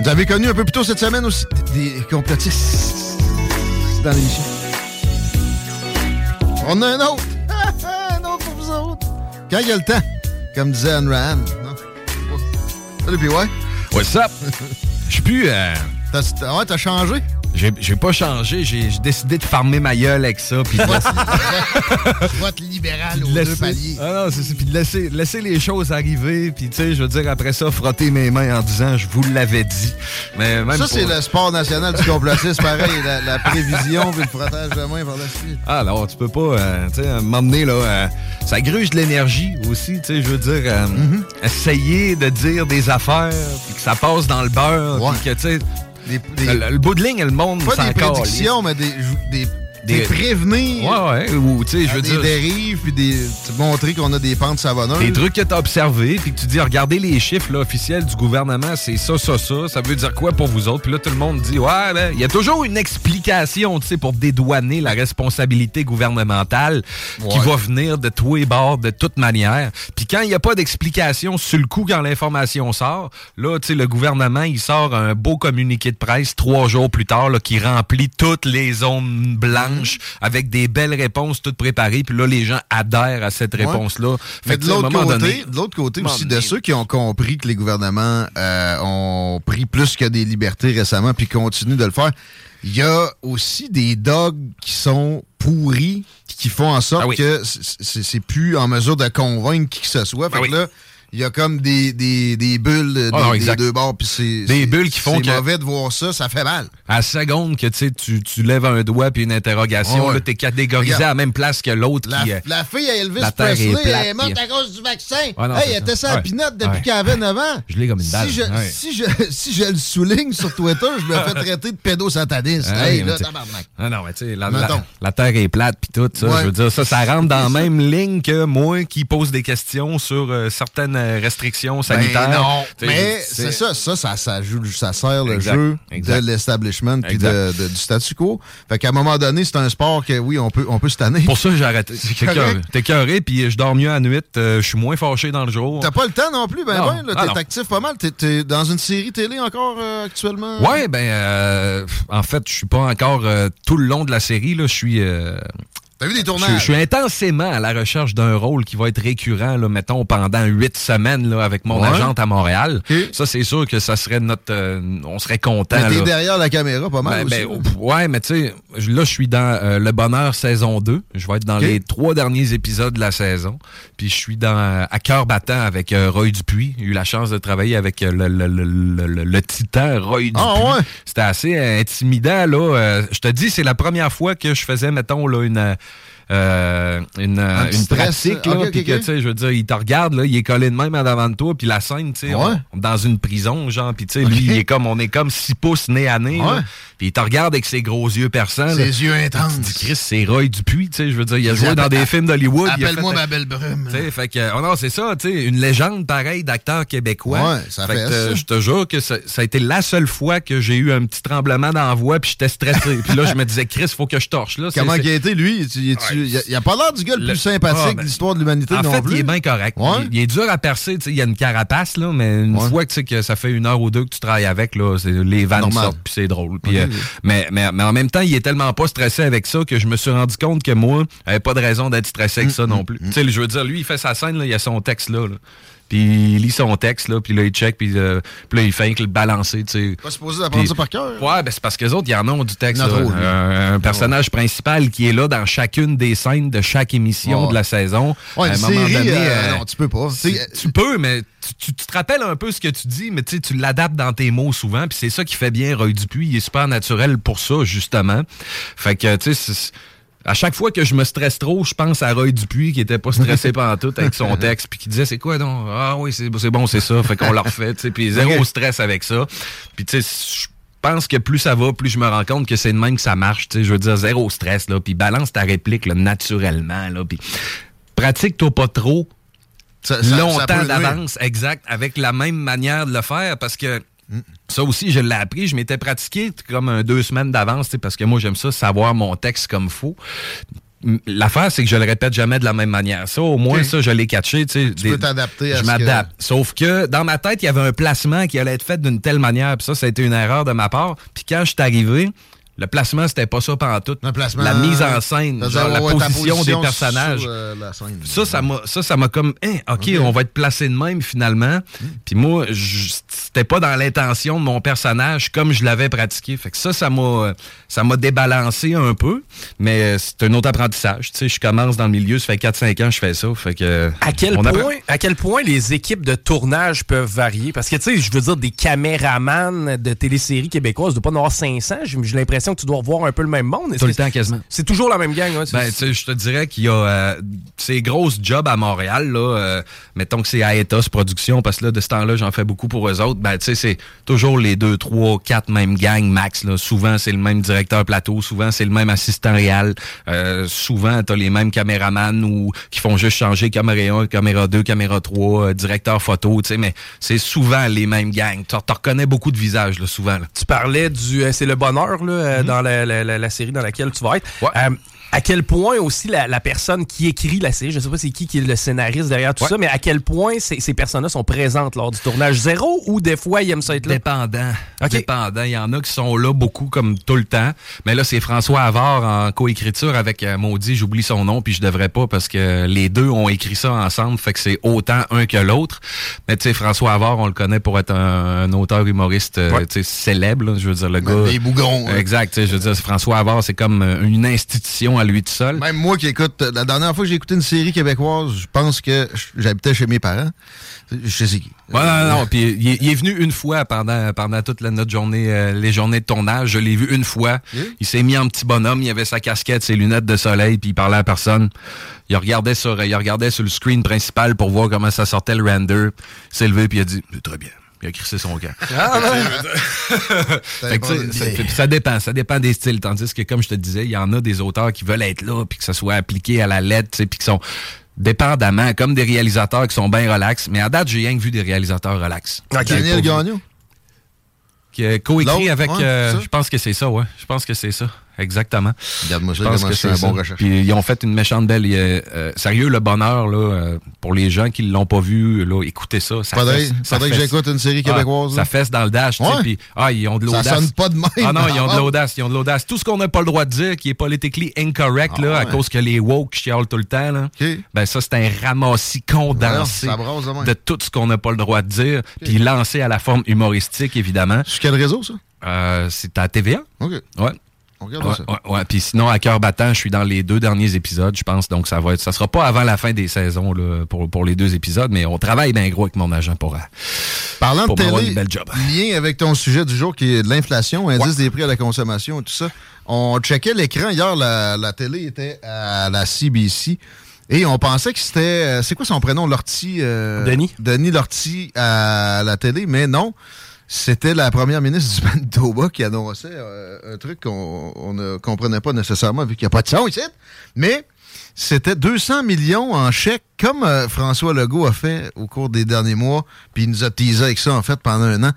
S1: Vous avez connu un peu plus tôt cette semaine aussi des des complotistes dans l'émission. On a un autre. Quand il y a le temps. Comme disait Anne Rand. Salut, puis ouais.
S10: What's up? Je suis plus... euh,
S1: T'as, ouais, t'as changé?
S10: J'ai, pas changé, j'ai, décidé de farmer ma gueule avec ça. Puis de laisser-
S1: Vote libéral aux
S10: de
S1: deux paliers.
S10: Ah non, c'est. Puis de laisser, laisser les choses arriver. Puis tu sais, je veux dire, après ça, frotter mes mains en disant, je vous l'avais dit. Mais même
S1: Ça, c'est le sport national du complotisme, pareil. La, la prévision puis le frottage de main par la suite.
S10: Ah non, tu peux pas, euh, tu sais, donné, là, euh, ça gruge de l'énergie aussi, tu sais, je veux dire, euh,
S1: Mm-hmm.
S10: essayer de dire des affaires, puis que ça passe dans le beurre, puis que, tu sais, le, le bout de ligne, le monde,
S1: Pas des prédictions, mais des, des,
S10: Des-
S1: des prévenir.
S10: Ouais, ouais, ou, tu sais, je veux
S1: des
S10: dire...
S1: dérives, puis des, montrer qu'on a des pentes savonneuses.
S10: Des trucs que tu as observés, puis que tu dis, regardez les chiffres là, officiels du gouvernement, c'est ça, ça, ça. Ça veut dire quoi pour vous autres? Puis là, tout le monde dit, ouais, ben, il y a toujours une explication, tu sais, pour dédouaner la responsabilité gouvernementale qui va venir de tous les bords, de toute manière. Puis quand il n'y a pas d'explication sur le coup, quand l'information sort, là, tu sais, le gouvernement, il sort un beau communiqué de presse trois jours plus tard, là, qui remplit toutes les zones blanches avec des belles réponses toutes préparées. Puis là, les gens adhèrent à cette
S1: Ouais.
S10: réponse-là. Fait
S1: de
S10: que,
S1: l'autre côté,
S10: donné-
S1: de l'autre côté
S10: à un
S1: aussi, de ceux qui ont compris que les gouvernements euh, ont pris plus que des libertés récemment puis continuent de le faire, il y a aussi des dogs qui sont pourris, qui font en sorte
S10: Ah
S1: que c'est plus en mesure de convaincre qui que ce soit. Fait
S10: Ah
S1: que là, il y a comme des, des, des bulles euh,
S10: Ah
S1: des,
S10: non,
S1: des deux bords. puis c'est
S10: Des
S1: c'est-
S10: bulles qui font
S1: C'est
S10: que-
S1: mauvais de voir ça, ça fait mal.
S10: À la seconde que tu, sais, tu tu lèves un doigt puis une interrogation,
S1: Ouais.
S10: là, t'es catégorisé
S1: Regarde.
S10: à la même place que l'autre
S1: La,
S10: qui... euh,
S1: la fille à Elvis
S10: est
S1: Presley,
S10: plate,
S1: elle est morte
S10: puis-
S1: à cause du vaccin.
S10: Ouais, non,
S1: hey,
S10: c'est
S1: elle était sa
S10: Ouais.
S1: pinotte depuis qu'elle avait 9 ans.
S10: Je l'ai comme une balle.
S1: Si je, si, je, si je le souligne sur Twitter, je me fais traiter de pédosataniste.
S10: Ah,
S1: hey, là,
S10: tu-
S1: tabarnak.
S10: Ah non, mais tu sais, la,
S1: Mettons.
S10: la- la terre est plate puis tout ça. Je veux dire, ça, ça rentre dans la même ligne que moi qui pose des questions sur euh, certaines restrictions sanitaires.
S1: Ben non,
S10: Tu sais,
S1: mais c'est ça, ça, ça, ça, joue, ça sert le
S10: Exact,
S1: jeu
S10: exact.
S1: de l'establishment puis de, du statu quo. Fait qu'à un moment donné, c'est un sport que, oui, on peut, on peut se tanner.
S10: Pour ça, j'ai arrêté. T'es écœuré, puis je dors mieux à nuit. euh, je suis moins fâché dans le jour.
S1: T'as pas le temps non plus, ben
S10: Non.
S1: ben,
S10: Ah,
S1: t'es
S10: non.
S1: actif pas mal. T'es, dans une série télé encore euh, actuellement?
S10: Ouais, ben, euh, en fait, je suis pas encore euh, tout le long de la série. Là, je suis.
S1: T'as vu des
S10: je,
S1: tournages?
S10: je suis intensément à la recherche d'un rôle qui va être récurrent, là, mettons, pendant huit semaines là, avec mon
S1: Ouais.
S10: agente à Montréal. Ça, c'est sûr que ça serait notre. euh, on serait content.
S1: Mais t'es derrière la caméra pas mal
S10: Ben,
S1: aussi.
S10: ben, pff, ouais, mais tu sais, là, je suis dans euh, Le Bonheur saison 2. Je vais être dans les trois derniers épisodes de la saison. Puis je suis dans euh, À cœur battant avec euh, Roy Dupuis. J'ai eu la chance de travailler avec le, le, le, le- le- le titan Roy Dupuis.
S1: Ah, ouais?
S10: C'était assez intimidant, là. Je te dis, c'est la première fois que je faisais, mettons, là, une... euh, une, euh,
S1: Un
S10: une pratique, là,
S1: ok,
S10: puis que,
S1: ok.
S10: tu sais, je veux dire, il te regarde, là, il est collé de même en avant de toi, puis la scène, tu sais,
S1: Ouais.
S10: dans une prison, genre, puis tu sais, lui, il est comme, on est comme six pouces nez à nez, puis il te regarde avec ses gros yeux perçants. là.
S1: Ses yeux intenses.
S10: Tu Chris, c'est Roy Dupuis, tu sais, je veux dire, il a joué dans des films d'Hollywood.
S1: Appelle-moi
S10: fait-
S1: ma belle brume.
S10: tu sais, fait que, oh non, c'est ça, tu sais, une légende pareille d'acteur québécois.
S1: Ouais, ça
S10: que,
S1: fait
S10: euh,
S1: ça.
S10: Je te jure que ça, ça a été la seule fois que j'ai eu un petit tremblement voix, puis j'étais stressé. puis là, je me disais, Chris, faut que je torche, là.
S1: Comment il a été, lui? Il, il a, il a pas l'air du gars le, plus sympathique
S10: Ah, ben,
S1: de l'histoire de l'humanité
S10: En
S1: non
S10: fait,
S1: plus.
S10: il est bien correct.
S1: Ouais.
S10: Il, il est dur à percer, il y a une carapace, là, mais une
S1: Ouais.
S10: fois que, que ça fait une heure ou deux que tu travailles avec, là, les vannes
S1: Normal.
S10: sortent, puis c'est drôle. Euh, mais, mais, mais en même temps, il est tellement pas stressé avec ça que je me suis rendu compte que moi, j'avais pas de raison d'être stressé avec
S1: Mm,
S10: ça non plus. Tu sais, je veux dire, lui, il fait sa scène, là, il a son texte là. là. Puis il lit son texte, là, puis là, il check, puis, euh, puis là, il fait que le balancer, tu sais.
S1: Pas supposé d'apprendre ça par cœur.
S10: Ouais, ben c'est parce que les autres, il y en ont du texte. Là.
S1: trop, lui.
S10: un, un personnage principal qui est là dans chacune des scènes de chaque émission
S1: Ouais.
S10: de la saison.
S1: Ouais,
S10: À
S1: une
S10: un moment
S1: série,
S10: donné,
S1: euh,
S10: euh,
S1: non, tu peux pas.
S10: tu, peux, mais tu, tu- tu te rappelles un peu ce que tu dis, mais tu sais, tu l'adaptes dans tes mots souvent, puis c'est ça qui fait bien Roy Dupuis. Il est super naturel pour ça, justement. Fait que, tu sais, à chaque fois que je me stresse trop, je pense à Roy Dupuis qui était pas stressé pendant tout avec son texte, puis qui disait c'est quoi donc? Ah oui, c'est c'est bon, c'est ça. Fait qu'on le refait, puis zéro stress avec ça. Puis tu sais, je pense que plus ça va, plus je me rends compte que c'est de même que ça marche. Tu sais, je veux dire zéro stress là, puis balance ta réplique là, naturellement là, puis pratique-toi pas trop
S1: Ça- ça- ça
S10: longtemps d'avance, exact, avec la même manière de le faire, parce que ça aussi, je l'ai appris, je m'étais pratiqué comme deux semaines d'avance, parce que moi, j'aime ça, savoir mon texte comme faut. M- L'affaire, c'est que je le répète jamais de la même manière. Ça, au moins, ça, je l'ai catché. Tu
S1: peux t'adapter à
S10: Je m'adapte. Sauf que dans ma tête, il y avait un placement qui allait être fait d'une telle manière. Puis ça, ça a été une erreur de ma part. Puis quand je suis arrivé, Le placement, c'était pas ça pendant tout.
S1: placement,
S10: la mise en scène, genre, la
S1: ouais,
S10: position,
S1: position
S10: des personnages.
S1: sur, euh, la scène.
S10: Ça, ça m'a, ça, ça m'a comme, hein, OK, on va être placé de même finalement. Puis moi, c'était pas dans l'intention de mon personnage comme je l'avais pratiqué. Fait que ça, ça m'a, ça m'a débalancé un peu. Mais euh, c'est un autre apprentissage. Tu sais, je commence dans le milieu, ça fait 4-5 ans que je fais ça. Fait que.
S2: À quel,
S10: apprend.
S2: point, à quel point les équipes de tournage peuvent varier? Parce que, tu sais, je veux dire, des caméramans de téléséries québécoises, de pas en avoir 500, j'ai j'ai l'impression que tu dois revoir un peu le même monde.
S10: Tout le temps, quasiment.
S2: C'est toujours la même gang, hein?
S10: Ben, je te dirais qu'il y a euh, ces grosses jobs à Montréal, là, euh, mettons que c'est Aetos Production, parce que là, de ce temps-là, j'en fais beaucoup pour eux autres. Ben, tu sais, c'est toujours les deux, trois, quatre mêmes gangs max. Là. Souvent, c'est le même directeur plateau, souvent, c'est le même assistant réel. Euh, souvent, t'as les mêmes caméramans ou qui font juste changer caméra 1, caméra 2, caméra 3, euh, directeur photo, tu sais, mais c'est souvent les mêmes gangs. Tu reconnais beaucoup de visages, là, souvent. là.
S2: Tu parlais du euh, C'est le bonheur là, euh,
S10: Mhm.
S2: dans la, la- la- la série dans laquelle tu vas être. Euh, à quel point aussi la, la personne qui écrit la série, je sais pas c'est qui qui est le scénariste derrière tout
S10: Ouais.
S2: ça, mais à quel point ces, ces personnes-là sont présentes lors du tournage? Zéro ou des fois ils aiment ça être là?
S10: Dépendant. Dépendant. Il y en a qui sont là beaucoup comme tout le temps. Mais là, c'est François Havard en coécriture avec euh, Maudit, j'oublie son nom, puis je devrais pas parce que les deux ont écrit ça ensemble, fait que c'est autant un que l'autre. Mais tu sais, François Havard, on le connaît pour être un, un auteur humoriste euh, tu sais, célèbre. là. je veux dire, le gars.
S1: les bougons, hein.
S10: Exact. tu sais, Je veux dire, François Havard, c'est comme euh, une institution à lui tout seul.
S1: Même moi qui écoute, la dernière fois que j'ai écouté une série québécoise, je pense que j'habitais chez mes parents. Je sais qui.
S10: Ouais, non, non, puis il, est- il est venu une fois pendant, pendant toute la, notre journée, euh, les journées de tournage. Je l'ai vu une fois. Il s'est mis en petit bonhomme, il avait sa casquette, ses lunettes de soleil, puis il parlait à personne. Il regardait sur, il regardait sur le screen principal pour voir comment ça sortait le render. Il s'est levé puis il a dit très bien. Il a crissé son camp.
S1: Ah,
S10: Fait que, ça, dépend, ça dépend des styles. Tandis que, comme je te disais, il y en a des auteurs qui veulent être là, puis que ça soit appliqué à la lettre, puis qui sont dépendamment, comme des réalisateurs qui sont bien relax. Mais à date, j'ai rien que vu des réalisateurs relax.
S1: Daniel Gagnon?
S10: Qui a coécrit avec.
S1: ouais,
S10: euh, je pense que c'est ça, ouais. Je pense que c'est ça. Exactement.
S1: Regarde-moi ça,
S10: Je pense
S1: comment
S10: que
S1: c'est un
S10: ça.
S1: bon recherche.
S10: Puis ils ont fait une méchante belle. euh, euh, sérieux, le bonheur, là, euh, pour les gens qui l'ont pas vu, là, écoutez ça. ça
S1: Faudrait-
S10: ça
S1: que j'écoute une série
S10: Ah,
S1: québécoise,
S10: ça
S1: là.
S10: fesse dans le dash, tu sais.
S1: Ouais.
S10: Puis, ah, ils ont de
S1: Ça
S10: l'audace.
S1: sonne pas de même.
S10: Ah non, ils ont de
S1: Ah.
S10: l'audace, ils ont de l'audace. Tout ce qu'on n'a pas le droit de dire, qui est politically incorrect,
S1: Ah
S10: là, à
S1: ouais.
S10: cause que les woke chialent tout le temps, là, ben ça, c'est un ramassis condensé
S1: Ouais, ça de
S10: tout ce qu'on n'a pas le droit de dire, puis lancé à la forme humoristique, évidemment.
S1: Sur quel réseau, ça?
S10: Euh, c'est à TVA.
S1: OK.
S10: Ouais.
S1: On regarde
S10: Ouais,
S1: ça.
S10: ouais, ouais. Puis sinon, à cœur battant, je suis dans les deux derniers épisodes, je pense. Donc, ça va être, ça sera pas avant la fin des saisons là, pour, pour les deux épisodes, mais on travaille bien gros avec mon agent pour, euh,
S1: Parlant
S10: pour
S1: de télé,
S10: une belle job.
S1: lien avec ton sujet du jour qui est de l'inflation, indice des prix à la consommation et tout ça. On checkait l'écran hier, la, la télé était à la CBC. Et on pensait que c'était. euh, C'est quoi son prénom? Lortie. euh,
S2: Denis.
S1: Denis Lortie à la télé, mais non. C'était la première ministre du Manitoba qui annonçait euh, un truc qu'on on ne comprenait pas nécessairement vu qu'il n'y a pas de son ici. Mais c'était 200 millions en chèques, comme euh, François Legault a fait au cours des derniers mois, puis il nous a teasé avec ça, en fait, pendant un an,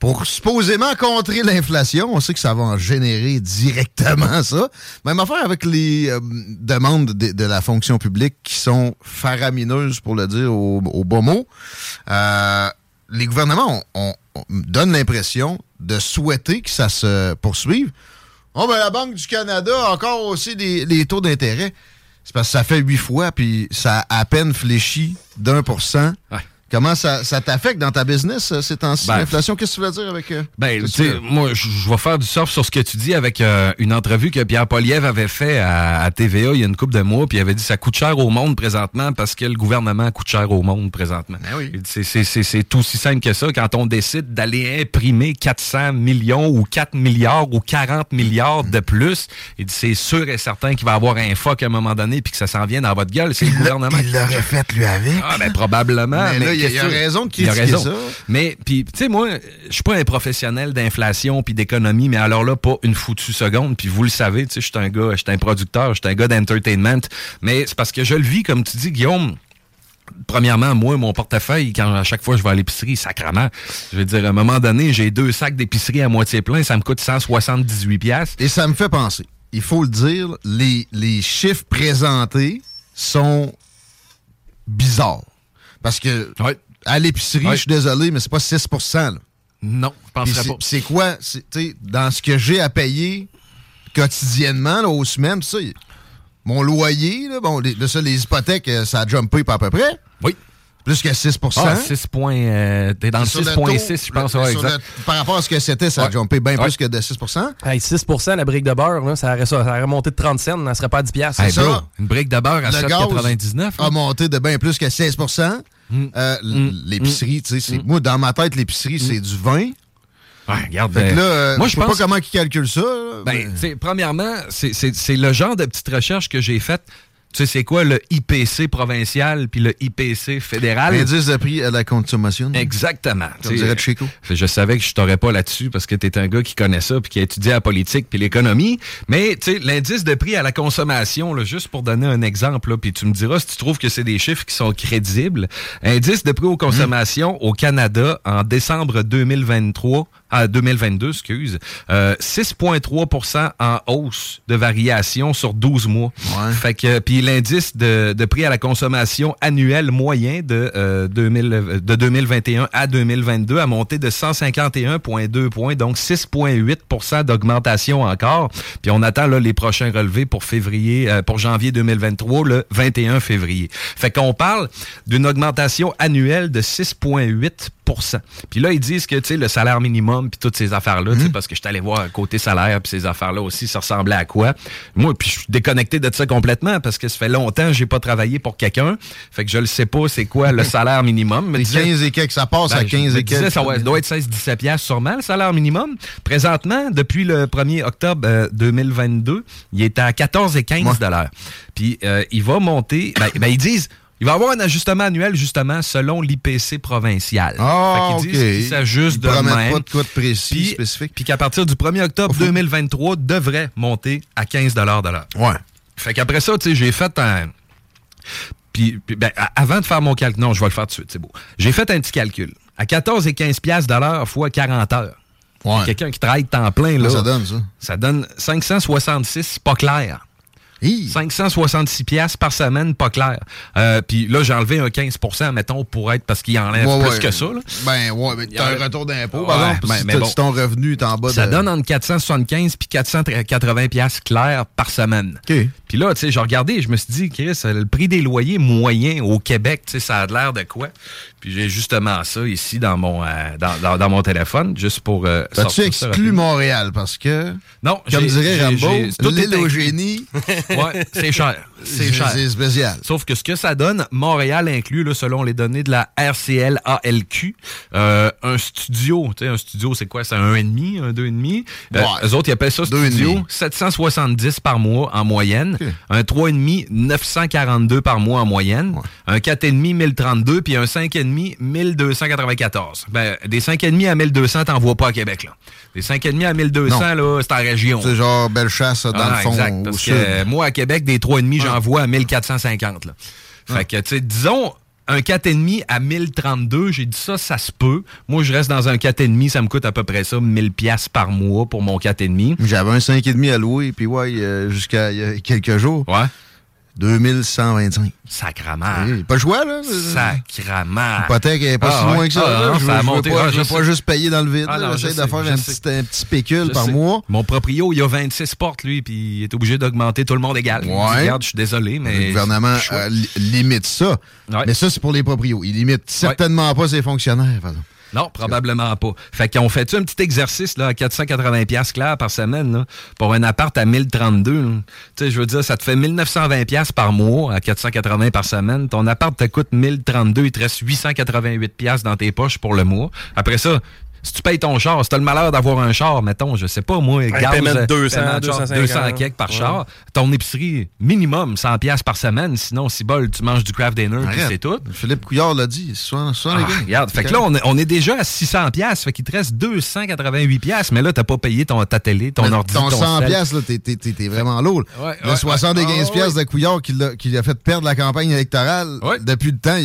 S1: pour supposément contrer l'inflation. On sait que ça va en générer directement ça. Même affaire avec les euh, demandes de, de la fonction publique qui sont faramineuses, pour le dire au, au bon mot. Euh, les gouvernements donnent l'impression de souhaiter que ça se poursuive. Oh, ben la Banque du Canada a encore aussi les, les taux d'intérêt. C'est parce que ça fait huit fois, puis ça a à peine fléchi d'un pour cent. Comment ça, ça t'affecte dans ta business, euh, ces temps-ci,
S10: Ben,
S1: l'inflation? Qu'est-ce que tu veux dire avec... euh,
S10: Ben, moi, je vais faire du surf sur ce que tu dis avec euh, une entrevue que Pierre Poliev avait fait à, à TVA il y a une couple de mois, puis il avait dit ça coûte cher au monde présentement parce que le gouvernement coûte cher au monde présentement. Il dit, C'est- c'est aussi simple que ça. Quand on décide d'aller imprimer 400 millions ou 4 milliards ou 40 milliards de plus, il dit c'est sûr et certain qu'il va y avoir un fuck à un moment donné puis que ça s'en vient dans votre gueule. C'est le gouvernement.
S1: Il l'aurait fait, lui, avec.
S10: Ah, ben, probablement.
S1: Mais là, il y y a raison de critiquer
S10: raison.
S1: ça.
S10: Mais, puis, tu sais, moi, je suis pas un professionnel d'inflation puis d'économie, mais alors là, pas une foutue seconde. Puis vous le savez, tu sais, je suis un gars, je suis un producteur, je suis un gars d'entertainment. Mais c'est parce que je le vis, comme tu dis, Guillaume. Premièrement, moi, mon portefeuille, quand à chaque fois je vais à l'épicerie, sacrement, je veux dire, à un moment donné, j'ai deux sacs d'épicerie à moitié plein, ça me coûte 178 pièces.
S1: Et ça me fait penser, il faut le dire, les, les chiffres présentés sont bizarres. Parce que à l'épicerie,
S10: Ouais.
S1: je suis désolé, mais c'est pas 6 là.
S10: Non, je penserais pas.
S1: C'est quoi? Dans ce que j'ai à payer, quotidiennement, là, aux semaines, ça, y- mon loyer, là, bon, les, là, ça, les hypothèques, euh, ça a jumpé pas à peu près.
S10: Oui.
S1: Plus que 6
S10: Ah, 6 points. euh, T'es dans le
S1: Sur
S10: 6,6, je pense.
S1: le-
S10: ouais,
S1: sur
S10: exact.
S1: le- par rapport à ce que c'était, ça a
S10: Ouais.
S1: jumpé bien
S10: Ouais.
S1: plus que de 6
S2: Hey, 6% la brique de beurre, là, ça, aurait, ça aurait remonté de 30 cents, elle serait pas à 10 piastres.
S10: Hey,
S1: ça.
S10: bro, une brique de beurre à
S1: Le gaz
S10: 7,99.
S1: a monté de bien plus que 16 Euh, l- L'épicerie, tu sais, c'est- moi, dans ma tête, l'épicerie, c'est du vin.
S10: Ouais, regarde.
S1: Fait que
S10: ben,
S1: là, euh,
S10: moi,
S1: je sais
S10: pense.
S1: pas comment ils calculent ça. là,
S10: Ben, premièrement, c'est- c'est c'est le genre de petite recherche que j'ai faite. Tu sais, c'est quoi le IPC provincial puis le IPC fédéral?
S1: Indice de prix à la consommation.
S10: Exactement.
S1: Comme
S10: Tu sais,
S1: dirait Chico.
S10: euh, Je savais que je t'aurais pas là-dessus parce que tu es un gars qui connaît ça puis qui a étudié la politique puis l'économie. Mais tu sais, l'indice de prix à la consommation, là, juste pour donner un exemple, puis tu me diras si tu trouves que c'est des chiffres qui sont crédibles. Indice de prix aux consommations au Canada en décembre 2023, à 2022, excuse, euh, 6,3% en hausse de variation sur 12 mois. Fait que puis l'indice de, de prix à la consommation annuel moyen de, euh, 2000, euh, de 2021 à 2022 a monté de 151,2 points, donc 6,8% d'augmentation encore. Puis on attend là, les prochains relevés pour février, euh, pour janvier 2023, le 21 février. Fait qu'on parle d'une augmentation annuelle de 6,8% puis là, ils disent que tu sais le salaire minimum puis toutes ces affaires-là, tu sais, parce que je suis allé voir côté salaire puis ces affaires-là aussi, ça ressemblait à quoi? Moi, puis je suis déconnecté de ça complètement parce que ça fait longtemps que j'ai pas travaillé pour quelqu'un. Fait que je le sais pas c'est quoi le salaire minimum. Mais
S1: C'est 15 et quelques, ça passe à 15 et quelques.
S10: Ça doit être 16-17 piastres sûrement, le salaire minimum. Présentement, depuis le 1er octobre euh, 2022, il est à 14 et 15 dollars. Puis euh, il va monter, ben, ben, ils disent... Il va y avoir un ajustement annuel, justement, selon l'IPC provincial.
S1: Ah,
S10: Fait qu'ils
S1: OK.
S10: disent qu'ils s'ajustent
S1: Ils
S10: de même.
S1: pas de quoi de précis,
S10: Puis-
S1: spécifique.
S10: Puis qu'à partir du 1er octobre 2023, devrait monter à 15 de l'heure.
S1: Ouais.
S10: Fait qu'après ça, tu sais, j'ai fait un... Puis, puis, ben, avant de faire mon calcul, non, je vais le faire tout de suite, c'est beau. J'ai fait un petit calcul. À 14 et 15 piastres de l'heure fois 40 heures.
S1: Ouais.
S10: Quelqu'un qui travaille temps plein, là.
S1: Ça donne, ça?
S10: Ça donne 566, c'est pas clair. 566 piastres par semaine, pas clair. Euh, Puis là, j'ai enlevé un 15% mettons, pour être, parce qu'il enlève
S1: Ouais,
S10: plus
S1: ouais.
S10: que ça. Là.
S1: Ben, ouais, mais t'as un retour d'impôt, par exemple.
S10: ben,
S1: si,
S10: mais bon.
S1: si ton revenu est en bas
S10: Ça
S1: de.
S10: donne entre 475 puis 480 piastres clairs par semaine. Puis là, tu sais, j'ai regardé et je me suis dit, Chris, le prix des loyers moyens au Québec, tu sais, ça a l'air de quoi? Puis j'ai justement ça ici dans mon, euh, dans, dans- dans mon téléphone, juste pour... euh, ça
S1: exclu
S10: rapidement.
S1: Montréal? Parce que.
S10: Non,
S1: Comme dirait Rambo, l'île au génie.
S10: ouais, c'est cher. C'est cher.
S1: C'est spécial.
S10: Sauf que ce que ça donne, Montréal inclut, là, selon les données de la RCL-ALQ, euh, un studio, tu sais, un studio, c'est quoi? C'est un 1,5, un 2,5? Euh,
S1: Ouais.
S10: eux autres, ils appellent ça studio,
S1: demi.
S10: 770 par mois en moyenne. Un 3,5, 942 par mois en moyenne. Un 4,5, 1032, puis un 5,5, 1294. Ben, des 5,5 à 1200, t'en vois pas à Québec, là. Des 5,5 à 1200, là, c'est en région.
S1: C'est genre Bellechasse, dans
S10: Ah,
S1: le fond.
S10: Exact,
S1: au
S10: parce que
S1: sud.
S10: euh, moi, à Québec, des 3,5, j'en vois à 1450. Là. Fait que, tu sais, disons, un 4,5 à 1032, j'ai dit ça, ça se peut. Moi, je reste dans un 4,5, ça me coûte à peu près ça, 1000 pièces par mois pour mon 4,5.
S1: J'avais un 5,5 à louer, puis ouais, euh, jusqu'à il y a quelques jours.
S10: Ouais.
S1: 2125.
S10: Sacrament.
S1: Pas le choix, là.
S10: Sacrament.
S1: L'hypothèque est pas
S10: Ah,
S1: si
S10: ouais.
S1: loin que ça.
S10: Ah, non,
S1: je
S10: a
S1: veux- pas,
S10: Ah,
S1: je pas juste payer dans le vide. J'essaie
S10: je
S1: de faire un petit, un petit pécule
S10: Je
S1: par
S10: sais.
S1: mois.
S10: Mon proprio, il a 26 portes, lui, puis il est obligé d'augmenter tout le monde égal.
S1: Ouais.
S10: Regarde, je suis désolé, mais.
S1: Le gouvernement euh, li- limite ça.
S10: Ouais.
S1: Mais ça, c'est pour les proprios. Il limite certainement pas ses fonctionnaires, par exemple.
S10: Non, probablement pas. Fait qu'on fait un petit exercice là, à 480 pièces clair par semaine là, pour un appart à 1032. là? Tu sais, je veux dire, ça te fait 1920 pièces par mois à 480 par semaine. Ton appart te coûte 1032, il te reste 888 pièces dans tes poches pour le mois. Après ça, si tu payes ton char, si t'as le malheur d'avoir un char, mettons, je sais pas, moi, gaz,
S2: paiement de
S10: euh,
S2: 200,
S10: paiement de char,
S2: 250,
S10: 200 quelques par
S2: ouais.
S10: char, ton épicerie minimum 100 pièces par semaine, sinon si bol, tu manges du craft dinner puis c'est tout.
S1: Philippe Couillard l'a dit. Souvent, souvent, les
S10: Ah,
S1: gars.
S10: regarde, fait que là, on est, on est déjà à 600 pièces, fait qu'il te reste 288 pièces, mais là, t'as pas payé ton, ta télé, ton
S1: Mais
S10: ordi,
S1: ton
S10: ton
S1: 100
S10: sel.
S1: piastres, là, t'es- vraiment lourd.
S10: Ouais,
S1: le
S10: ouais,
S1: 75
S10: ouais. Ah,
S1: piastres de Couillard qui l'a fait perdre la campagne électorale,
S10: Ouais.
S1: depuis le temps,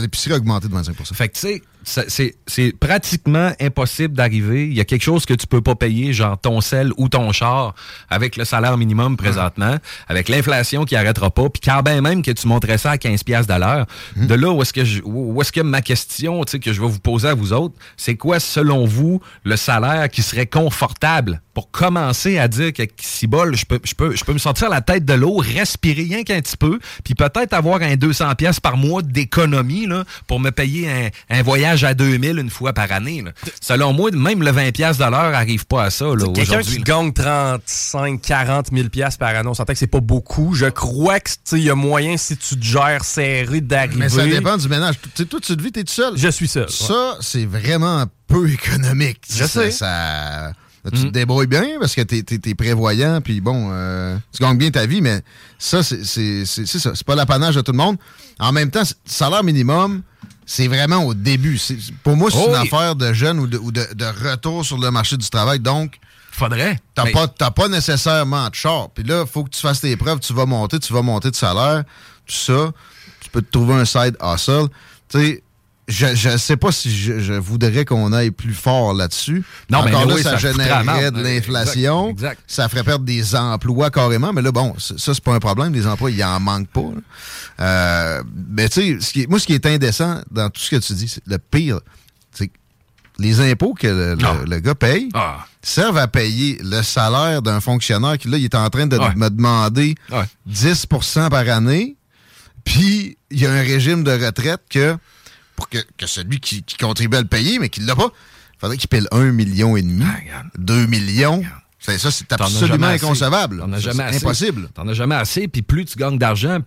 S1: l'épicerie a augmenté de 25%
S10: Fait que, tu sais, c'est c'est pratiquement impossible d'arriver. Il y a quelque chose que tu peux pas payer, genre ton sel ou ton char, avec le salaire minimum présentement, avec l'inflation qui arrêtera pas, puis quand bien même que tu monterais ça à 15 pièces de l'heure, de là où est-ce que je, où est-ce que ma question, tu sais, que je vais vous poser à vous autres, c'est quoi selon vous le salaire qui serait confortable pour commencer à dire que si bol, je peux, je peux, je peux me sortir la tête de l'eau, respirer rien qu'un petit peu, puis peut-être avoir un 200 pièces par mois d'économie là, pour me payer un, un voyage à 2000 une fois par année. là. Selon moi, même le 20 pièces de l'heure arrive pas à ça
S2: Quelqu'un
S10: aujourd'hui.
S2: qui
S10: là.
S2: gagne 35, 40 000 piastres par année, on s'entend que c'est pas beaucoup. Je crois que tu sais, il y a moyen, si tu te gères serré, d'arriver.
S1: Mais ça dépend du ménage. Tu sais, toi, tu te vis, t'es tout seul.
S2: Je suis seul.
S1: Ça, c'est vraiment peu économique.
S2: Je
S1: Ça-
S2: sais.
S1: Ça, là, tu te débrouilles bien parce que t'es es, prévoyant, puis bon, euh, tu gagnes bien ta vie, mais ça, c'est ça. C'est pas l'apanage de tout le monde. En même temps, salaire minimum, c'est vraiment au début. Pour moi, c'est
S10: Oh
S1: une affaire de jeunes ou, de, ou de- de retour sur le marché du travail. Donc,
S10: faudrait.
S1: T'as
S10: Mais-
S1: pas, t'as pas nécessairement de char. Puis là, il faut que tu fasses tes preuves. Tu vas monter, tu vas monter de salaire, tout ça. Tu peux te trouver un side hustle. Tu sais, je, je sais pas si je, je voudrais qu'on aille plus fort là-dessus.
S10: Non, mais
S1: là,
S10: oui,
S1: ça,
S10: ça
S1: générerait de l'inflation.
S10: Exact, exact.
S1: Ça ferait perdre des emplois carrément. Mais là, bon, ça, c'est pas un problème. Les emplois, il en manque pas. là. Euh, mais tu sais, moi, ce qui est indécent dans tout ce que tu dis, c'est le pire, c'est que les impôts que le, le-
S10: Ah.
S1: le gars paye servent à payer le salaire d'un fonctionnaire qui, là, il est en train de
S10: Ouais.
S1: me demander 10% par année. Puis, il y a un régime de retraite que, pour que, que celui qui, qui contribue à le payer, mais qui ne l'a pas, il faudrait qu'il paye 1 million et demi, 2 millions. C'est ça, c'est absolument inconcevable.
S10: T'en as jamais
S1: c'est
S10: assez.
S1: impossible.
S10: T'en as jamais assez, puis plus tu gagnes d'argent, plus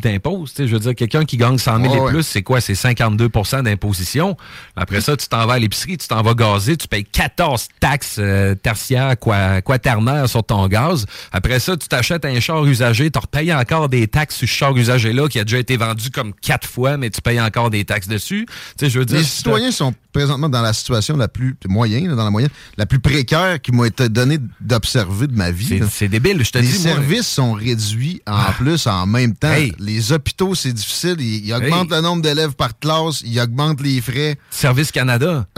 S10: T'imposes. tu sais, Je veux dire, quelqu'un qui gagne 100 000
S1: Ouais,
S10: et
S1: ouais.
S10: plus, c'est quoi? C'est 52% d'imposition. Après ça, tu t'en vas à l'épicerie, tu t'en vas gazer, tu payes 14 taxes euh, tertiaires, quoi, quaternaires sur ton gaz. Après ça, tu t'achètes un char usagé, tu repayes encore des taxes sur ce char usagé-là qui a déjà été vendu comme quatre fois, mais tu payes encore des taxes dessus. Tu sais, je veux dire,
S1: Les citoyens sont présentement dans la situation la plus moyenne, dans la moyenne, la plus précaire qui m'a été donnée d'observer de ma vie.
S10: C'est débile, je te
S1: Les
S10: dis, moi. Ah.
S1: services sont réduits en plus en même temps. Les hôpitaux, c'est difficile. Ils, ils augmentent le nombre d'élèves par classe, ils augmentent les frais.
S10: Service Canada.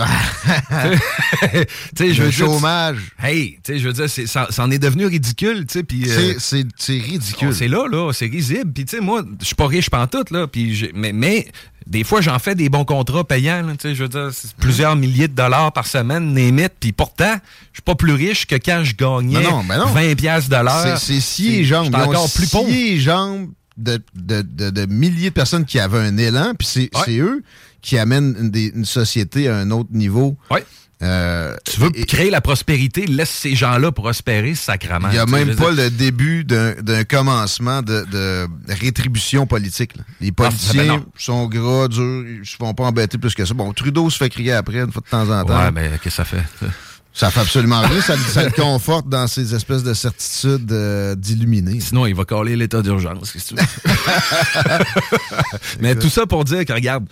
S10: je
S1: Le
S10: veux dire,
S1: chômage.
S10: Hey, tu sais, je veux dire, ça, ça en est devenu ridicule, euh,
S1: C'est- ridicule.
S10: C'est là, là, c'est risible. Puis, tu sais, moi, je suis pas riche pantoute, là. Puis, mais, mais des fois, j'en fais des bons contrats payants, là, je veux dire, plusieurs milliers de dollars par semaine, limite. Puis pourtant, je suis pas plus riche que quand je gagnais
S1: Ben non, ben non.
S10: 20 piastres de l'heure.
S1: C'est scié jambes.
S10: Encore plus pauvre.
S1: jambes de, de, de, de milliers de personnes qui avaient un élan, puis c'est eux qui amènent une, des- une société à un autre niveau. Euh,
S10: Tu veux créer la prospérité, laisse ces gens-là prospérer sacrament.
S1: Il n'y a même pas
S10: dire,
S1: le début d'un commencement de, de rétribution politique. là. Les
S10: ben
S1: politiciens
S10: non.
S1: sont gras, durs, ils se font pas embêter plus que ça. Bon, Trudeau se fait crier après une fois de temps en temps.
S10: Ouais, mais qu'est-ce que ça fait?
S1: Ça fait absolument rien. Ça, ça le conforte dans ces espèces de certitudes euh, d'illuminés.
S10: Sinon, il va coller l'état d'urgence. Mais tout ça pour dire que, regarde,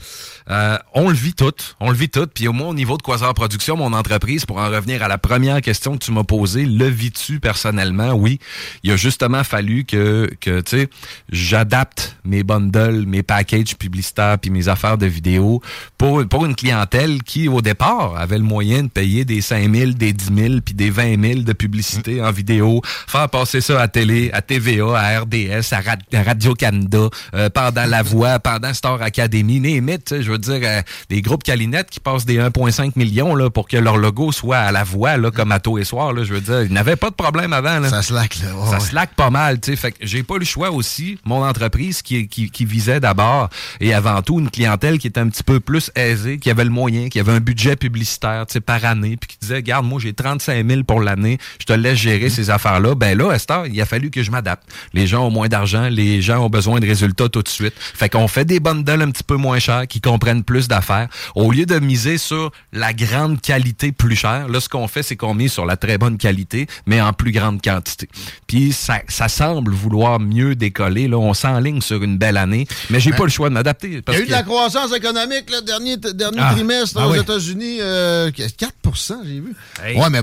S10: euh, on le vit tout. On le vit tout. Puis au moins, au niveau de Quasar Production, mon entreprise, pour en revenir à la première question que tu m'as posée, le vis-tu personnellement? Oui. Il a justement fallu que, que tu sais, j'adapte mes bundles, mes packages publicitaires puis mes affaires de vidéo pour, pour une clientèle qui, au départ, avait le moyen de payer des 5 000 000, des 10 000, puis des 20 000 de publicité en vidéo, faire passer ça à télé, à TVA, à RDS, à, Ra- à Radio-Canada, euh, pendant La Voix, pendant Star Academy, Némit, tu sais, je veux dire, euh, des groupes Calinette qui passent des 1,5 millions là, pour que leur logo soit à La Voix, là, comme à tôt et soir, là, je veux dire, ils n'avaient pas de problème avant. Là.
S1: Ça slack, là.
S10: Ça
S1: ouais.
S10: slack pas mal, tu sais. Fait que j'ai pas le choix aussi, mon entreprise qui, qui, qui visait d'abord et avant tout une clientèle qui était un petit peu plus aisée, qui avait le moyen, qui avait un budget publicitaire, tu sais, par année, puis qui disait, regarde, moi, j'ai 35 000 pour l'année, je te laisse gérer ces affaires-là. Ben là, Esther, il a fallu que je m'adapte. Les gens ont moins d'argent, les gens ont besoin de résultats tout de suite. Fait qu'on fait des bundles un petit peu moins chers, qui comprennent plus d'affaires. Au lieu de miser sur la grande qualité plus chère, là, ce qu'on fait, c'est qu'on mise sur la très bonne qualité, mais en plus grande quantité. Puis ça, ça semble vouloir mieux décoller. Là, on s'enligne sur une belle année, mais j'ai
S1: Ben,
S10: pas le choix de m'adapter.
S1: Il y a eu de la croissance économique le dernier, dernier
S10: Ah.
S1: trimestre
S10: Ah
S1: aux
S10: oui.
S1: États-Unis. euh, 4 j'ai vu.
S10: Hey.
S1: Ouais, mais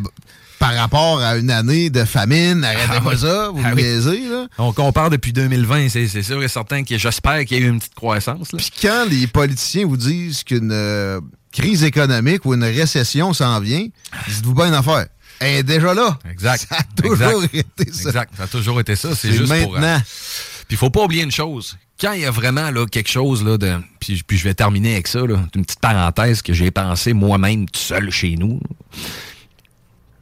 S1: par rapport à une année de famine, arrêtez
S10: Ah
S1: pas
S10: oui.
S1: ça, vous
S10: Ah oui.
S1: niaisez, là.
S10: On compare depuis 2020, c'est sûr et certain que j'espère qu'il y a eu une petite croissance.
S1: Puis quand les politiciens vous disent qu'une euh, crise économique ou une récession s'en vient, dites-vous bien une affaire. Elle est déjà là.
S10: Exact.
S1: Ça a toujours
S10: Exact.
S1: été ça.
S10: Exact. Ça a toujours été ça. C'est juste pour.
S1: maintenant.
S10: euh, Puis faut pas oublier une chose. Quand il y a vraiment là, quelque chose là, de. Puis, je vais terminer avec ça, une petite parenthèse que j'ai pensé moi-même tout seul chez nous.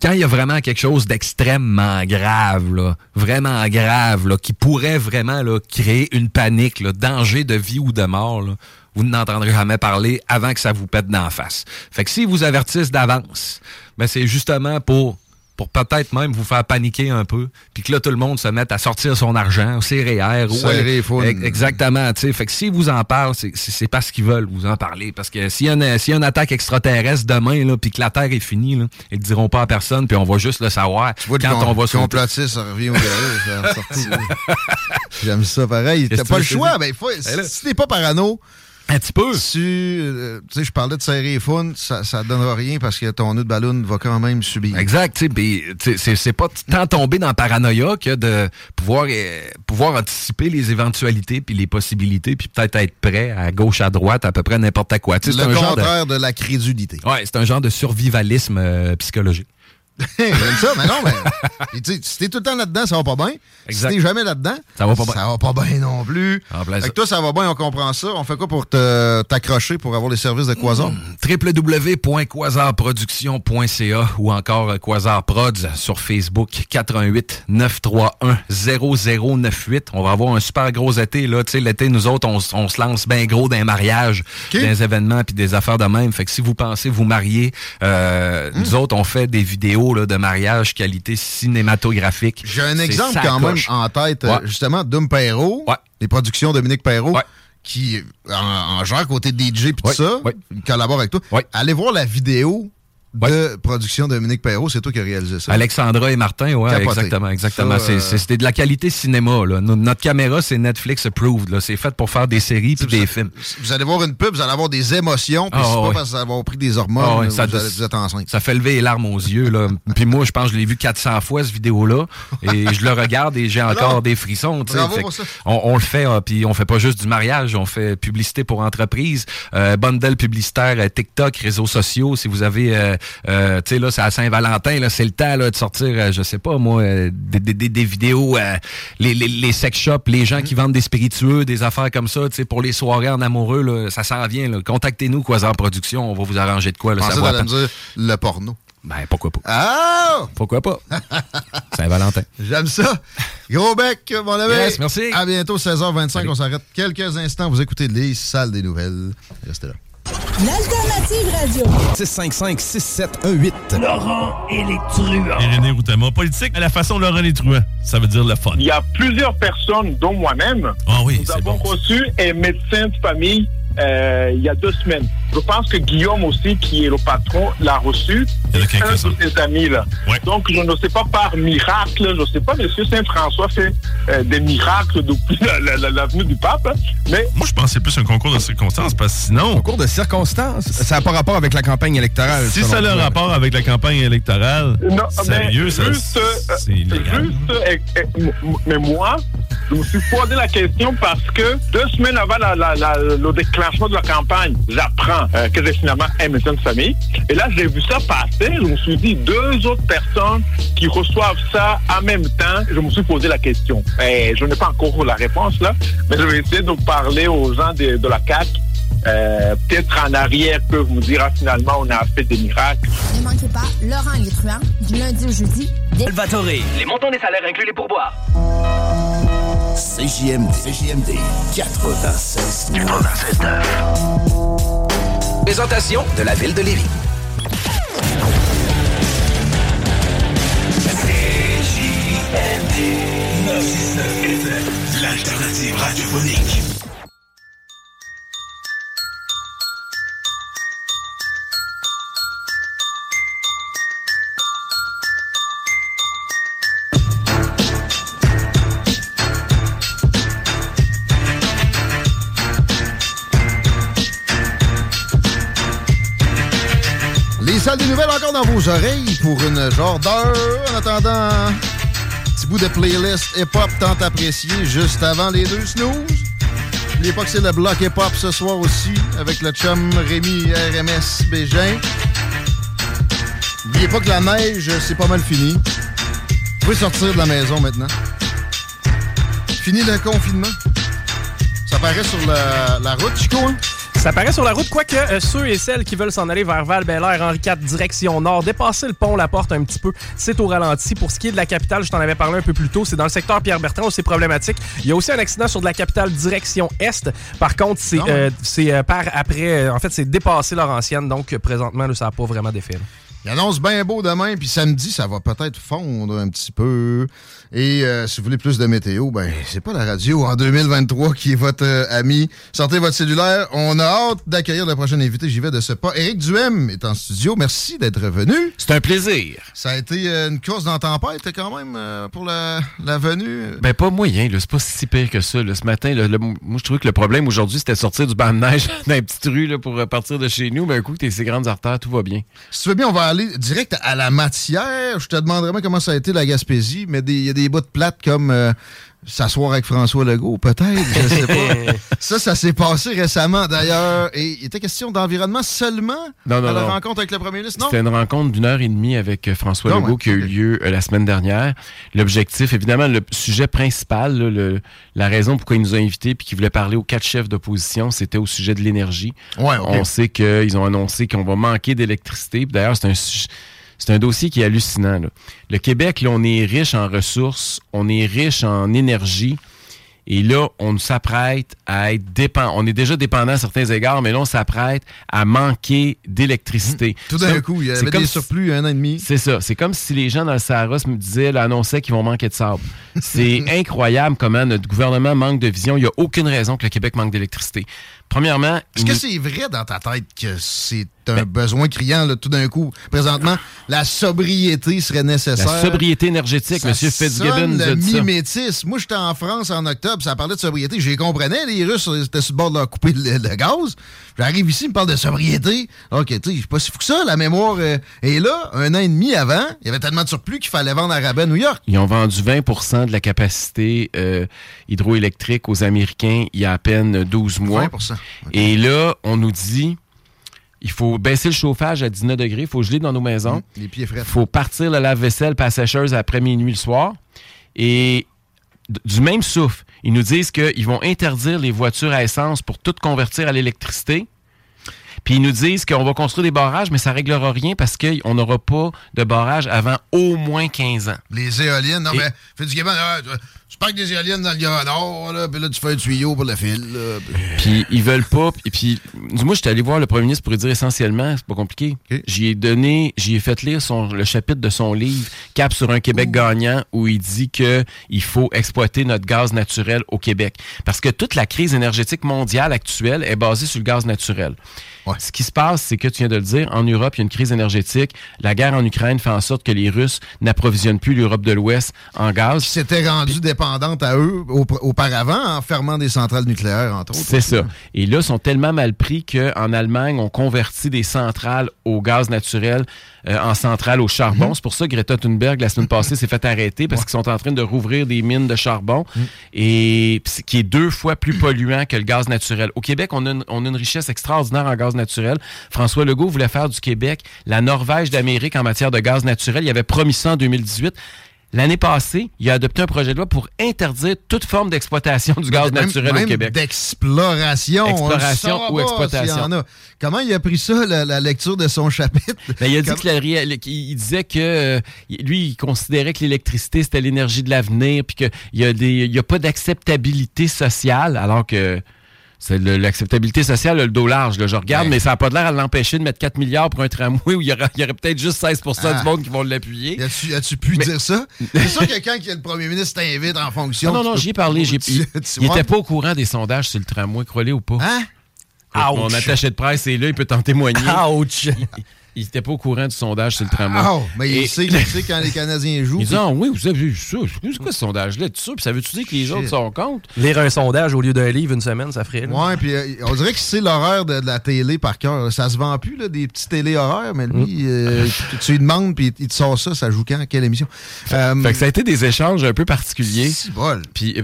S10: Quand il y a vraiment quelque chose d'extrêmement grave, là, vraiment grave, qui pourrait vraiment créer une panique, danger de vie ou de mort, vous n'entendrez jamais parler avant que ça vous pète d'en face. Fait que s'ils vous avertissent d'avance, ben c'est justement pour pour peut-être même vous faire paniquer un peu, puis que là, tout le monde se mette à sortir son argent, ou
S1: les founes.
S10: Ex- Exactement, tu sais. Fait que s'ils vous en parlent, c'est- parce qu'ils veulent vous en parler. Parce que s'il y, a y a une attaque extraterrestre demain, là, puis que la Terre est finie, là, ils le diront pas à personne, puis on va juste le savoir
S1: vois, le
S10: quand
S1: com-
S10: on va sauter.
S1: complotiste, ça revient au. J'aime ça pareil. T'as pas
S10: tu
S1: le choix.
S10: je
S1: Ben, faut?
S10: Ben
S1: si t'es pas parano,
S10: un petit peu.
S1: Tu, euh, tu sais, je parlais de serrer les founes, ça, ça donnera rien parce que ton nœud de ballon va quand même subir.
S10: Exact, tu sais, c'est pas tant tomber dans la paranoïa que de pouvoir euh, pouvoir anticiper les éventualités puis les possibilités puis peut-être être prêt à gauche à droite à peu près n'importe quoi. Tu sais, c'est
S1: Le
S10: un genre de
S1: contraire de... la crédulité.
S10: Ouais, c'est un genre de survivalisme euh, psychologique.
S1: J'aime ça, mais non, mais. Puis, tu sais, si t'es tout le temps là-dedans, ça va pas bien. Si t'es jamais là-dedans,
S10: Ça va pas bien.
S1: Ça va pas bien non plus.
S10: En
S1: Fait que toi, ça va bien, on comprend ça. On fait quoi pour t'accrocher pour avoir les services de Quasar?
S10: www.quasarproduction.ca ou encore euh, Quasar Prods sur Facebook 88 931 0098. On va avoir un super gros été là, tu sais l'été nous autres on, se lance bien gros d'un mariage, des événements puis des affaires de même. Fait que si vous pensez vous marier, euh,
S1: Hmm.
S10: nous autres on fait des vidéos là, de mariage qualité cinématographique.
S1: J'ai un exemple quand même en tête, euh,
S10: Ouais.
S1: justement, Dom Perrault, les productions Dominique Perrault, qui en, en gère côté DJ puis tout ça, il collabore avec toi. Allez voir la vidéo de production Dominique Perrault, c'est toi qui as réalisé ça.
S10: Alexandra et Martin, ouais,
S1: Capoté.
S10: exactement, exactement.
S1: Ça, euh,
S10: C'était de la qualité cinéma. Là. No- Notre caméra, c'est Netflix approved. là. C'est fait pour faire des séries puis des films.
S1: Vous allez voir une pub, vous allez avoir des émotions, puis
S10: Ah,
S1: c'est pas
S10: ouais.
S1: parce que vous allez avoir pris des hormones,
S10: Ah ouais, ça-
S1: vous, allez- vous êtes enceinte.
S10: Ça fait lever les larmes aux yeux. Là. Puis moi, je pense que je l'ai vu 400 fois, cette vidéo-là. Et je le regarde et j'ai encore
S1: Alors,
S10: des frissons.
S1: bravo pour ça.
S10: On, on le fait, ah, puis on fait pas juste du mariage, on fait publicité pour entreprise, euh, bundle publicitaire, euh, TikTok, réseaux sociaux. Si vous avez, euh, tu sais, là, c'est à Saint-Valentin, là, c'est le temps là, de sortir, euh, je sais pas moi, euh, des, des- des- des vidéos, les, les, les sex shops, les gens qui vendent des spiritueux, des affaires comme ça, tu sais, pour les soirées en amoureux, là, ça s'en vient. Contactez-nous, Quasar Production, on va vous arranger de quoi. Là, ça
S1: dire le porno.
S10: Ben, pourquoi pas?
S1: Ah!
S10: Pourquoi pas? Saint-Valentin.
S1: J'aime ça. Gros bec, mon ami.
S10: Yes, merci.
S1: À bientôt, 16h25. On s'arrête quelques instants. Vous écoutez les salles des nouvelles. Restez là.
S11: L'alternative radio.
S12: 655-6718. Laurent et les truands. Irénée Routama, politique à la façon Laurent et les truands. Ça veut dire le fun.
S13: Il y a plusieurs personnes, dont moi-même,
S12: Ah oui,
S13: nous avons
S12: bon.
S13: reçu un médecin de famille euh, il y a deux semaines. Je pense que Guillaume aussi, qui est le patron, l'a reçu.
S12: Il y en a
S13: un de ses amis. Là. Donc, je ne sais pas par miracle, je ne sais pas, monsieur Saint-François fait euh, des miracles depuis la, la- la- du pape, hein, mais
S12: Moi, je pense que c'est plus un concours de circonstances parce que sinon.
S2: Concours de circonstances? Ça n'a pas rapport avec la campagne électorale.
S12: Si ça a le rapport avec la campagne électorale,
S13: Non,
S12: sérieux,
S13: mais
S12: ça,
S13: juste,
S12: c'est illégal.
S13: juste, euh, euh, m- m- mais moi, je me suis posé la question parce que deux semaines avant la- la- la- le déclenchement de la campagne, j'apprends euh, que j'ai finalement un médecin de famille. Et là, j'ai vu ça passer. Je me suis dit, deux autres personnes qui reçoivent ça en même temps. Je me suis posé la question. Et je n'ai pas encore la réponse là, mais je vais essayer de parler aux gens de la CAC. Euh, Peut-être en arrière peuvent vous dire, ah, finalement, on a fait des miracles.
S14: Ne manquez pas Laurent Les Truands, du lundi au jeudi. dès-
S10: Salvatore, les montants des salaires inclus les pourboires.
S5: CJMD. CJMD 96. 96.
S10: Présentation de la ville de Lévis.
S15: L'alternative radiophonique.
S1: Salles des nouvelles encore dans vos oreilles pour une genre d'heure. En attendant, petit bout de playlist hip-hop tant apprécié juste avant les deux snooze. N'oubliez pas que c'est le bloc hip-hop ce soir aussi avec le chum Rémi RMS Bégin. N'oubliez pas que la neige, c'est pas mal fini. Vous pouvez sortir de la maison maintenant. Fini le confinement. Ça paraît sur la, la route, Chico, hein?
S2: Ça paraît sur la route, quoique euh, ceux et celles qui veulent s'en aller vers val air Henri IV, direction nord, dépasser le pont, la porte un petit peu, c'est au ralenti. Pour ce qui est de la capitale, je t'en avais parlé un peu plus tôt, c'est dans le secteur Pierre-Bertrand où c'est problématique. Il y a aussi un accident sur de la capitale direction est. Par contre, c'est
S1: Ah
S2: euh, c'est, euh, par après, euh, en fait, c'est dépassé Laurentienne, donc euh, présentement, là, ça n'a pas vraiment d'effet.
S1: Il annonce bien beau demain, puis samedi, ça va peut-être fondre un petit peu. Et euh, si vous voulez plus de météo, ben c'est pas la radio en 2023 qui est votre euh, ami. Sortez votre cellulaire. On a hâte d'accueillir le prochain invité. J'y vais de ce pas. Éric Duhem est en studio. Merci d'être venu.
S16: C'est un plaisir.
S1: Ça a été euh, une course dans la tempête quand même euh, pour la, la venue.
S16: Ben, pas moyen, là. C'est pas si pire que ça, là. Ce matin, là, le- moi, je trouvais que le problème aujourd'hui, c'était sortir du banc de neige dans les petites rues, là, pour partir de chez nous. Mais un coup, t'es ces grandes artères, tout va bien.
S1: Si tu veux bien, on va aller direct à la matière. Je te demanderai comment ça a été la Gaspésie, mais il y a des bouts de plates comme euh, s'asseoir avec François Legault, peut-être, je sais pas. ça, ça s'est passé récemment d'ailleurs. Et il était question d'environnement seulement
S16: Non, non,
S1: à la
S16: non.
S1: rencontre avec le premier ministre, non?
S16: C'était une rencontre d'une heure et demie avec euh, François Legault
S1: ouais,
S16: qui a eu lieu euh, la semaine dernière. L'objectif, évidemment, le sujet principal, là, le- la raison pourquoi il nous a invités puis qu'il voulait parler aux quatre chefs d'opposition, c'était au sujet de l'énergie.
S1: Ouais.
S16: On sait qu'ils ont annoncé qu'on va manquer d'électricité. D'ailleurs, c'est un sujet- C'est un dossier qui est hallucinant. là. Le Québec, là, on est riche en ressources, on est riche en énergie. Et là, on s'apprête à être dépendant. On est déjà dépendant à certains égards, mais là, on s'apprête à manquer d'électricité.
S1: Tout d'un coup, il y avait
S16: comme
S1: des
S16: si-
S1: surplus un an et demi.
S16: c'est ça. C'est comme si les gens dans le Sahara se me disaient, là, annonçaient qu'ils vont manquer de sable. C'est incroyable comment notre gouvernement manque de vision. Il n'y a aucune raison que le Québec manque d'électricité. Premièrement,
S1: Est-ce que c'est vrai dans ta tête que c'est un
S16: Ben-
S1: besoin criant là, tout d'un coup? Présentement, la sobriété serait nécessaire.
S16: la sobriété énergétique, M. Fitzgibbon
S1: le
S16: ça.
S1: mimétisme. Moi, j'étais en France en octobre, ça parlait de sobriété. J'ai comprenais, les Russes étaient sur le bord de leur couper le, le gaz. J'arrive ici, ils me parlent de sobriété. OK, tu sais, je suis pas si fou que ça, la mémoire euh, est là. Un an et demi avant, il y avait tellement de surplus qu'il fallait vendre à rabais à New York.
S16: Ils ont vendu 20% de la capacité euh, hydroélectrique aux Américains il y a à peine 12 mois.
S1: 20%,
S16: Et là, on nous dit il faut baisser le chauffage à 19 degrés, il faut geler dans nos maisons.
S1: Mmh, les pieds frais.
S16: Il faut partir le lave-vaisselle pas sécheuse après minuit le soir. Et du même souffle, ils nous disent qu'ils vont interdire les voitures à essence pour tout convertir à l'électricité. Puis ils nous disent qu'on va construire des barrages, mais ça ne réglera rien parce qu'on n'aura pas de barrage avant au moins 15 ans.
S1: Les éoliennes, non,
S16: Et-
S1: mais fais du gamin, là, tu- parques des éoliennes dans le Nord, là, puis là, tu fais un tuyau pour le fil. là, puis-
S16: ils veulent pas. Et puis, du moi, j'étais allé voir le premier ministre pour lui dire essentiellement, c'est pas compliqué. J'y ai donné, j'y ai fait lire son, le chapitre de son livre Cap sur un Québec gagnant où il dit que il faut exploiter notre gaz naturel au Québec. Parce que toute la crise énergétique mondiale actuelle est basée sur le gaz naturel. Ce qui se passe, c'est que tu viens de le dire, en Europe, il y a une crise énergétique. La guerre en Ukraine fait en sorte que les Russes n'approvisionnent plus l'Europe de l'Ouest en gaz.
S1: Rendu à eux au- auparavant en fermant des centrales nucléaires, entre autres.
S16: C'est ça. Et là, ils sont tellement mal pris qu'en Allemagne, on convertit des centrales au gaz naturel euh, en centrales au charbon.
S1: Mhm.
S16: C'est pour ça que Greta Thunberg, la semaine passée, s'est fait arrêter parce qu'ils sont en train de rouvrir des mines de charbon
S1: Mhm.
S16: et qui est deux fois plus polluant que le gaz naturel. Au Québec, on a une, on a une richesse extraordinaire en gaz naturel. François Legault voulait faire du Québec la Norvège d'Amérique en matière de gaz naturel. Il avait promis ça en 2018. L'année passée, il a adopté un projet de loi pour interdire toute forme d'exploitation du gaz
S1: Même-
S16: naturel
S1: même
S16: au Québec.
S1: D'exploration.
S16: Exploration ou exploitation.
S1: s'il y en a. Comment il a pris ça, la, la lecture de son chapitre?
S16: Ben, il a dit
S1: Comme-
S16: que la réal- qu'il- il disait que euh, lui, il considérait que l'électricité, c'était l'énergie de l'avenir, puis qu'il y a des, il y a pas d'acceptabilité sociale, alors que c'est l'acceptabilité sociale, a le dos large. là. Je regarde, mais ça n'a pas l'air à l'empêcher de mettre 4 milliards pour un tramway où il y aura, aurait peut-être juste 16
S1: Ah.
S16: du monde qui vont l'appuyer.
S1: As-tu, as-tu pu dire ça? C'est sûr que quand le premier ministre t'invite en fonction.
S16: Non, non, non, j'y ai parlé. ai-
S1: tu-
S16: il
S1: tu
S16: il
S1: vois?
S16: était pas au courant des sondages sur le tramway, croyez ou pas.
S1: Hein?
S16: Mon
S1: Ouch.
S16: attaché de presse est là, il peut t'en témoigner.
S2: Ouch!
S16: Il était pas au courant du sondage sur le tramway.
S1: Ah, mais il
S16: Et-
S1: sait, il sait quand les Canadiens jouent.
S16: Il dit, ah oui, vous avez vu ça. C'est quoi ce sondage-là? Tout ça? Puis ça veut-tu dire que les
S1: Shit.
S16: autres sont contre?
S2: Lire un sondage au lieu d'un livre une semaine, ça ferait. là.
S1: Ouais, puis euh, on dirait que c'est l'horaire de, de la télé par cœur. Ça se vend plus, là, des petits télé-horaires, mais lui, euh, tu, lui demandes, puis il te sort ça, ça joue quand, quelle émission? Euh,
S16: Fait que ça a été des échanges un peu particuliers.
S1: bol.
S16: Puis là,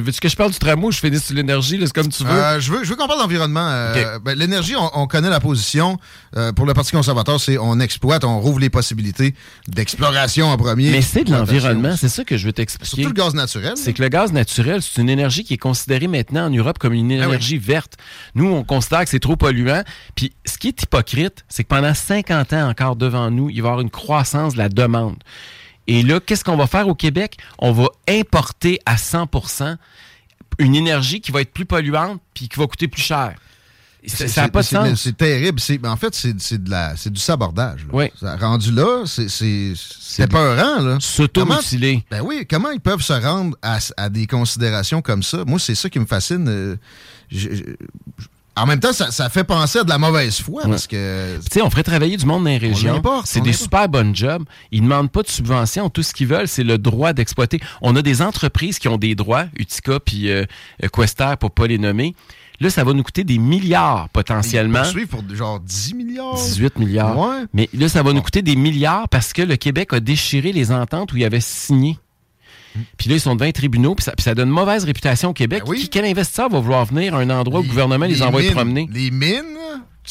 S16: veux-tu que je parle du tramway ou je finis sur l'énergie? C'est comme tu veux?
S1: Euh, je veux, je veux qu'on parle d'environnement. Euh, ben, L'énergie, on, on connaît la position. Euh, pour le Parti conservateur, c'est on exploite, on rouvre les possibilités d'exploration en premier.
S16: Mais c'est de l'environnement, c'est ça que je veux t'expliquer.
S1: Surtout le gaz naturel.
S16: C'est que le gaz naturel, c'est une énergie qui est considérée maintenant en Europe comme une énergie verte. Nous, on considère que c'est trop polluant. Puis ce qui est hypocrite, c'est que pendant 50 ans encore devant nous, il va y avoir une croissance de la demande. Et là, qu'est-ce qu'on va faire au Québec? On va importer à 100% une énergie qui va être plus polluante puis qui va coûter plus cher. Ça
S1: C'est-
S16: n'a pas de
S1: c'est-
S16: sens.
S1: C'est terrible. C'est- En fait, c'est c'est de la- c'est du sabordage. là. Ça, rendu là, c'est- c'est c'est peurant. là.
S16: S'automutiler.
S1: Comment- Ben oui, comment ils peuvent se rendre à, à des considérations comme ça? Moi, c'est ça qui me fascine. euh, je- je- en même temps, ça, ça fait penser à de la mauvaise foi parce que.
S16: Tu sais, on ferait travailler du monde dans les régions. C'est des super bonnes jobs. Ils ne demandent pas de subventions. Tout ce qu'ils veulent, c'est le droit d'exploiter. On a des entreprises qui ont des droits, Utica puis euh, Quester, pour pas les nommer. Là, ça va nous coûter des milliards potentiellement.
S1: Pour genre 10 milliards.
S16: 18 milliards.
S1: Ouais.
S16: Mais là, ça va nous coûter des milliards parce que le Québec a déchiré les ententes où il avait signé. Puis là, ils sont devant les tribunaux, puis ça, puis ça donne une mauvaise réputation au Québec. Qui- quel investisseur va vouloir venir à un endroit où le gouvernement les, envoie
S1: mines-
S16: promener?
S1: Les mines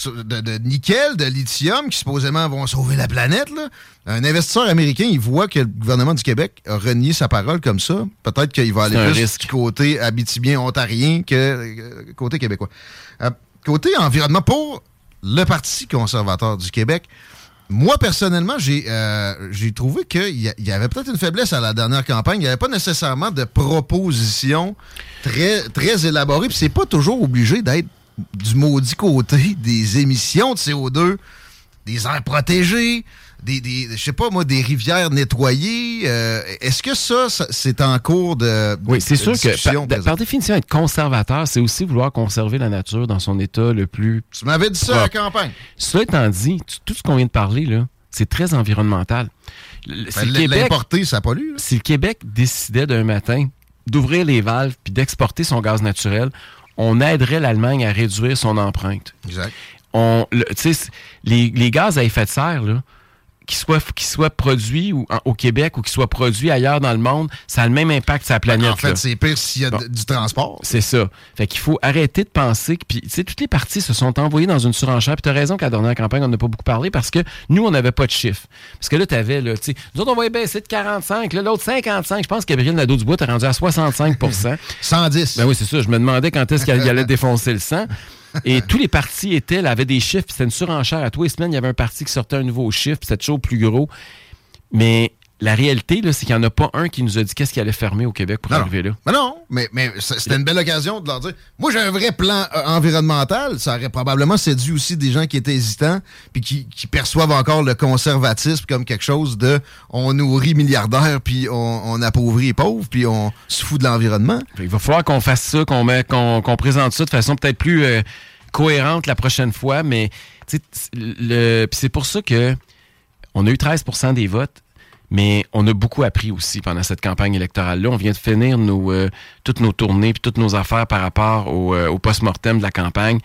S1: de, de nickel, de lithium, qui supposément vont sauver la planète. là. Un investisseur américain, il voit que le gouvernement du Québec a renié sa parole comme ça. Peut-être qu'il va aller plus
S16: risque.
S1: du côté abitibien ontarien que euh, côté québécois. Euh, côté environnement, pour le Parti conservateur du Québec, moi, personnellement, j'ai euh, trouvé qu'il y avait peut-être une faiblesse à la dernière campagne. Il n'y avait pas nécessairement de propositions très, très élaborées. Puis c'est pas toujours obligé d'être du maudit côté des émissions de CO2, des aires protégées, des, des je sais pas moi, des rivières nettoyées. Euh, Est-ce que ça, ça, c'est en cours de
S16: Oui, c'est sûr que par, définition, être conservateur, c'est aussi vouloir conserver la nature dans son état le plus.
S1: Tu m'avais dit ça à la campagne.
S16: Cela étant dit, tout ce qu'on vient de parler, là, c'est très environnemental.
S1: Ben, L'importer, ça pollue. là.
S16: si le Québec décidait d'un matin d'ouvrir les valves puis d'exporter son gaz naturel, on aiderait l'Allemagne à réduire son empreinte.
S1: Exact.
S16: On, le- tu sais, c- les, les gaz à effet de serre, là, qu'ils soient, qu'ils soient produits ou- en- au Québec ou qu'ils soient produits ailleurs dans le monde, ça a le même impact sur la planète.
S1: Ben, En fait, c'est pire s'il y a du transport.
S16: C'est ça. Fait qu'il faut arrêter de penser que. Puis, tu sais, toutes les parties se sont envoyées dans une surenchère. Puis, tu as raison qu'à la dernière campagne, on n'a pas beaucoup parlé parce que nous, on n'avait pas de chiffres. Parce que là, tu avais, là, tu sais, nous autres, on voyait baisser de 45, là, l'autre 55. Je pense que Gabriel Nadeau-Dubois t'es rendu à 65%
S1: 110.
S16: Ben oui, c'est ça. Je me demandais quand est-ce qu'il allait défoncer le sang. Et tous les partis étaient, là, avaient des chiffres. puis C'était une surenchère. À tous les semaines, il y avait un parti qui sortait un nouveau chiffre. puis C'était toujours plus gros. Mais la réalité, c'est qu'il n'y en a pas un qui nous a dit qu'est-ce qui allait fermer au Québec pour
S1: Non,
S16: arriver là.
S1: Mais non, mais, mais c'était une belle occasion de leur dire Moi, j'ai un vrai plan euh, environnemental. Ça aurait probablement séduit aussi des gens qui étaient hésitants puis qui, qui perçoivent encore le conservatisme comme quelque chose de on nourrit milliardaires puis on, on appauvrit les pauvres puis on se fout de l'environnement.
S16: Il va falloir qu'on fasse ça, qu'on présente ça de façon peut-être plus euh, cohérente la prochaine fois, mais c'est pour ça que on a eu 13% des votes, Mais on a beaucoup appris aussi pendant cette campagne électorale-là. On vient de finir nos, euh, toutes nos tournées puis toutes nos affaires par rapport au, euh, au post-mortem de la campagne.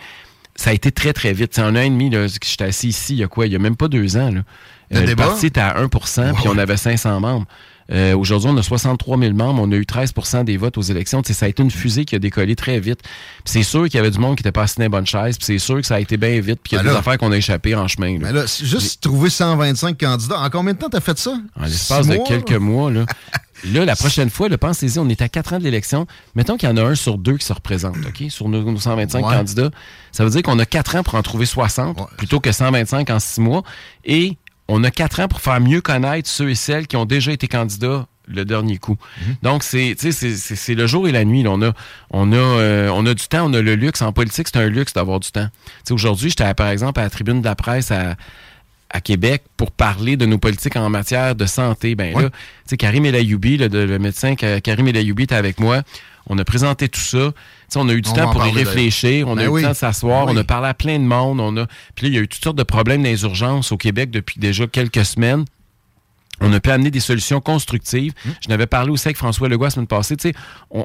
S16: Ça a été très, très vite. C'est en un an et demi, là, que j'étais assis ici, il y a quoi? Il y a même pas deux ans. Là.
S1: Le
S16: le
S1: débat?
S16: parti était à 1% puis on avait 500 membres. Euh, Aujourd'hui, on a 63 000 membres. On a eu 13% des votes aux élections. Tu sais, ça a été une fusée qui a décollé très vite. C'est sûr qu'il y avait du monde qui n'était pas assis dans chaises. Puis c'est sûr que ça a été bien vite. Puis qu'il y a
S1: Ben
S16: des
S1: là-
S16: affaires qu'on a échappées en chemin. là.
S1: Mais là, juste trouver 125 candidats. En combien de temps t'as fait ça?
S16: En l'espace
S1: Six
S16: de
S1: mois?
S16: quelques mois, là. Là, la prochaine fois, pensez-y, on est à 4 ans de l'élection. Mettons qu'il y en a un sur deux qui se représente, OK? Sur nos, nos 125
S1: Ouais.
S16: candidats. Ça veut dire qu'on a 4 ans pour en trouver 60 plutôt que 125 en 6 mois. Et on a 4 ans pour faire mieux connaître ceux et celles qui ont déjà été candidats le dernier coup.
S1: Mhm.
S16: Donc, c'est, le jour et la nuit. là. On, a, on, a, euh, on a du temps, on a le luxe. En politique, c'est un luxe d'avoir du temps. Aujourd'hui, j'étais, par exemple, à la tribune de la presse à, à Québec pour parler de nos politiques en matière de santé. Ben là, tu sais, Karim Elayoubi, le, le médecin Ka- Karim Elayoubi était avec moi. On a présenté tout ça. On a eu du
S1: On
S16: temps pour y réfléchir. On a
S1: Ben
S16: eu
S1: oui.
S16: le temps de s'asseoir.
S1: Ben
S16: On a parlé à plein de monde. On a... Puis là, il y a eu toutes sortes de problèmes dans les urgences au Québec depuis déjà quelques semaines. On a pu amener des solutions constructives.
S1: Hum.
S16: Je n'avais parlé aussi avec François Legault la semaine passée. Tu sais, on,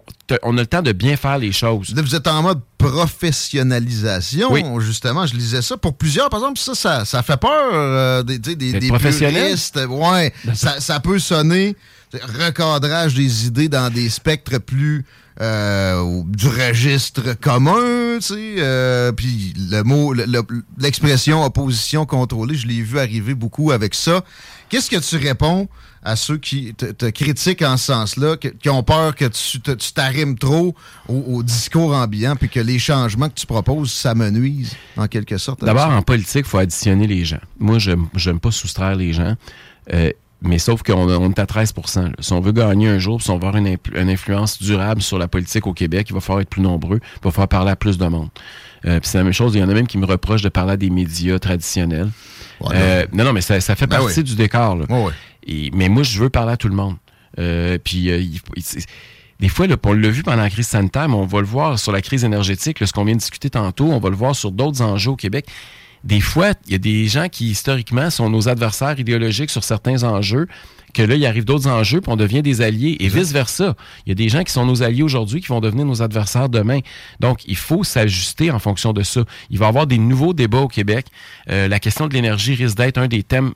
S16: a le temps de bien faire les choses.
S1: Vous êtes en mode professionnalisation,
S16: Oui.
S1: justement. Je lisais ça. Pour plusieurs, par exemple, ça, ça, ça fait peur euh, des, tu sais, des,
S16: D'être
S1: des
S16: professionnel?
S1: puristes. Ouais, ça, ça peut sonner recadrage des idées dans des spectres plus euh, du registre commun, tu sais. euh, Puis le mot, le- le- l'expression opposition contrôlée, je l'ai vu arriver beaucoup avec ça. Qu'est-ce que tu réponds à ceux qui te, te critiquent en ce sens-là, qui ont peur que tu t'arrimes trop au, au discours ambiant, puis que les changements que tu proposes, ça me nuise, en quelque sorte?
S16: D'abord, en politique, il faut additionner les gens. Moi, je n'aime pas soustraire les gens. Euh, mais sauf qu'on on est à 13 là. Si on veut gagner un jour, si on veut avoir une, influence durable sur la politique au Québec, il va falloir être plus nombreux, il va falloir parler à plus de monde. Euh, puis c'est la même chose, il y en a même qui me reprochent de parler à des médias traditionnels. Euh, non, non, mais ça, ça fait
S1: Ben
S16: partie
S1: oui.
S16: du décor. là. Et- mais moi, je veux parler à tout le monde. Euh, puis, euh, il il- des fois, là, on l'a vu pendant la crise sanitaire, mais on va le voir sur la crise énergétique, là, ce qu'on vient de discuter tantôt, on va le voir sur d'autres enjeux au Québec. Des fois, il y a des gens qui, historiquement, sont nos adversaires idéologiques sur certains enjeux, que là, il arrive d'autres enjeux, puis on devient des alliés, et vice-versa. Il y a des gens qui sont nos alliés aujourd'hui qui vont devenir nos adversaires demain. Donc, il faut s'ajuster en fonction de ça. Il va y avoir des nouveaux débats au Québec. Euh, la question de l'énergie risque d'être un des thèmes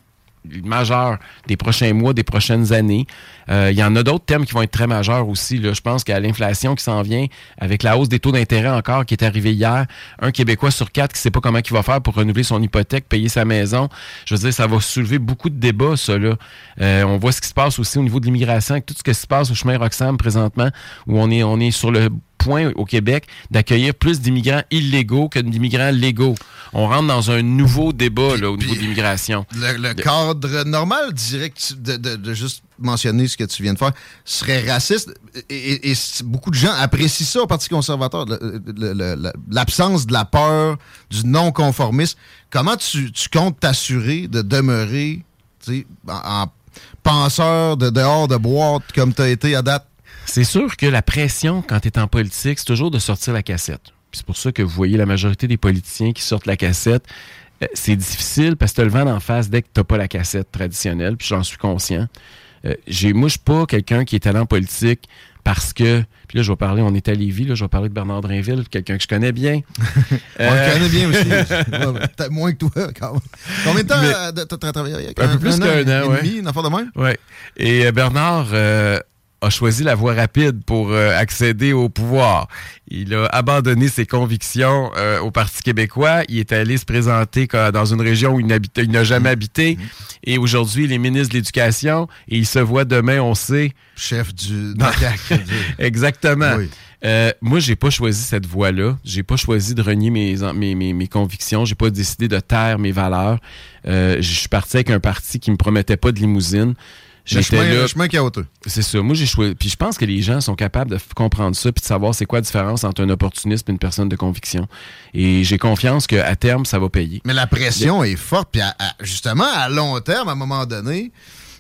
S16: majeurs des prochains mois, des prochaines années. Euh, Il y en a d'autres thèmes qui vont être très majeurs aussi. Je pense qu'à l'inflation qui s'en vient, avec la hausse des taux d'intérêt encore qui est arrivée hier, un Québécois sur quatre qui ne sait pas comment il va faire pour renouveler son hypothèque, payer sa maison. Je veux dire, ça va soulever beaucoup de débats, ça. Euh, on voit ce qui se passe aussi au niveau de l'immigration, avec tout ce qui se passe au chemin Roxham présentement, où on est, on est sur le point au Québec d'accueillir plus d'immigrants illégaux que d'immigrants légaux. On rentre dans un nouveau débat là, au niveau de l'immigration.
S1: Le, le cadre normal direct de, de- de juste mentionner ce que tu viens de faire serait raciste et, et- et c- beaucoup de gens apprécient ça au Parti conservateur, l'absence de la peur, du non-conformisme. Comment tu, tu comptes t'assurer de demeurer en, en penseur de dehors de boîte comme tu as été à date?
S16: C'est sûr que la pression, quand tu es en politique, c'est toujours de sortir la cassette. C'est pour ça que vous voyez la majorité des politiciens qui sortent la cassette. Euh, C'est difficile parce que tu as le vent d'en face dès que tu pas la cassette traditionnelle, puis j'en suis conscient. Euh, j'ai, moi, je suis pas quelqu'un qui est allé en politique parce que. Puis là, je vais parler, on est à Lévis, là, je vais parler de Bernard Drinville, quelqu'un que je connais bien.
S1: On
S16: Euh,
S1: le connaît bien aussi. Peut-être moins que toi, quand même. Combien de temps
S16: Mais-
S1: euh, t'as travaillé avec
S16: Un peu plus qu'un an,
S1: et
S16: ouais.
S1: demi, une affaire de même?
S16: Ouais. Et euh, Bernard euh, a choisi la voie rapide pour euh, accéder au pouvoir. Il a abandonné ses convictions euh, au Parti québécois. Il est allé se présenter dans une région où il n'a jamais habité. Et aujourd'hui, il est ministre de l'Éducation et il se voit demain, on sait.
S1: Chef du.
S16: Exactement.
S1: Oui.
S16: Euh, moi, j'ai pas choisi cette voie-là. J'ai pas choisi de renier mes, mes, mes, mes convictions. J'ai pas décidé de taire mes valeurs. Euh, je suis parti avec un parti qui me promettait pas de limousine.
S1: Le chemin, le chemin chaotique.
S16: C'est ça. Moi, j'ai choisi. Puis je pense que les gens sont capables de comprendre ça puis de savoir c'est quoi la différence entre un opportuniste et une personne de conviction. Et j'ai confiance qu'à terme, ça va payer.
S1: Mais la pression est forte. Puis à- à- justement, à long terme, à un moment donné,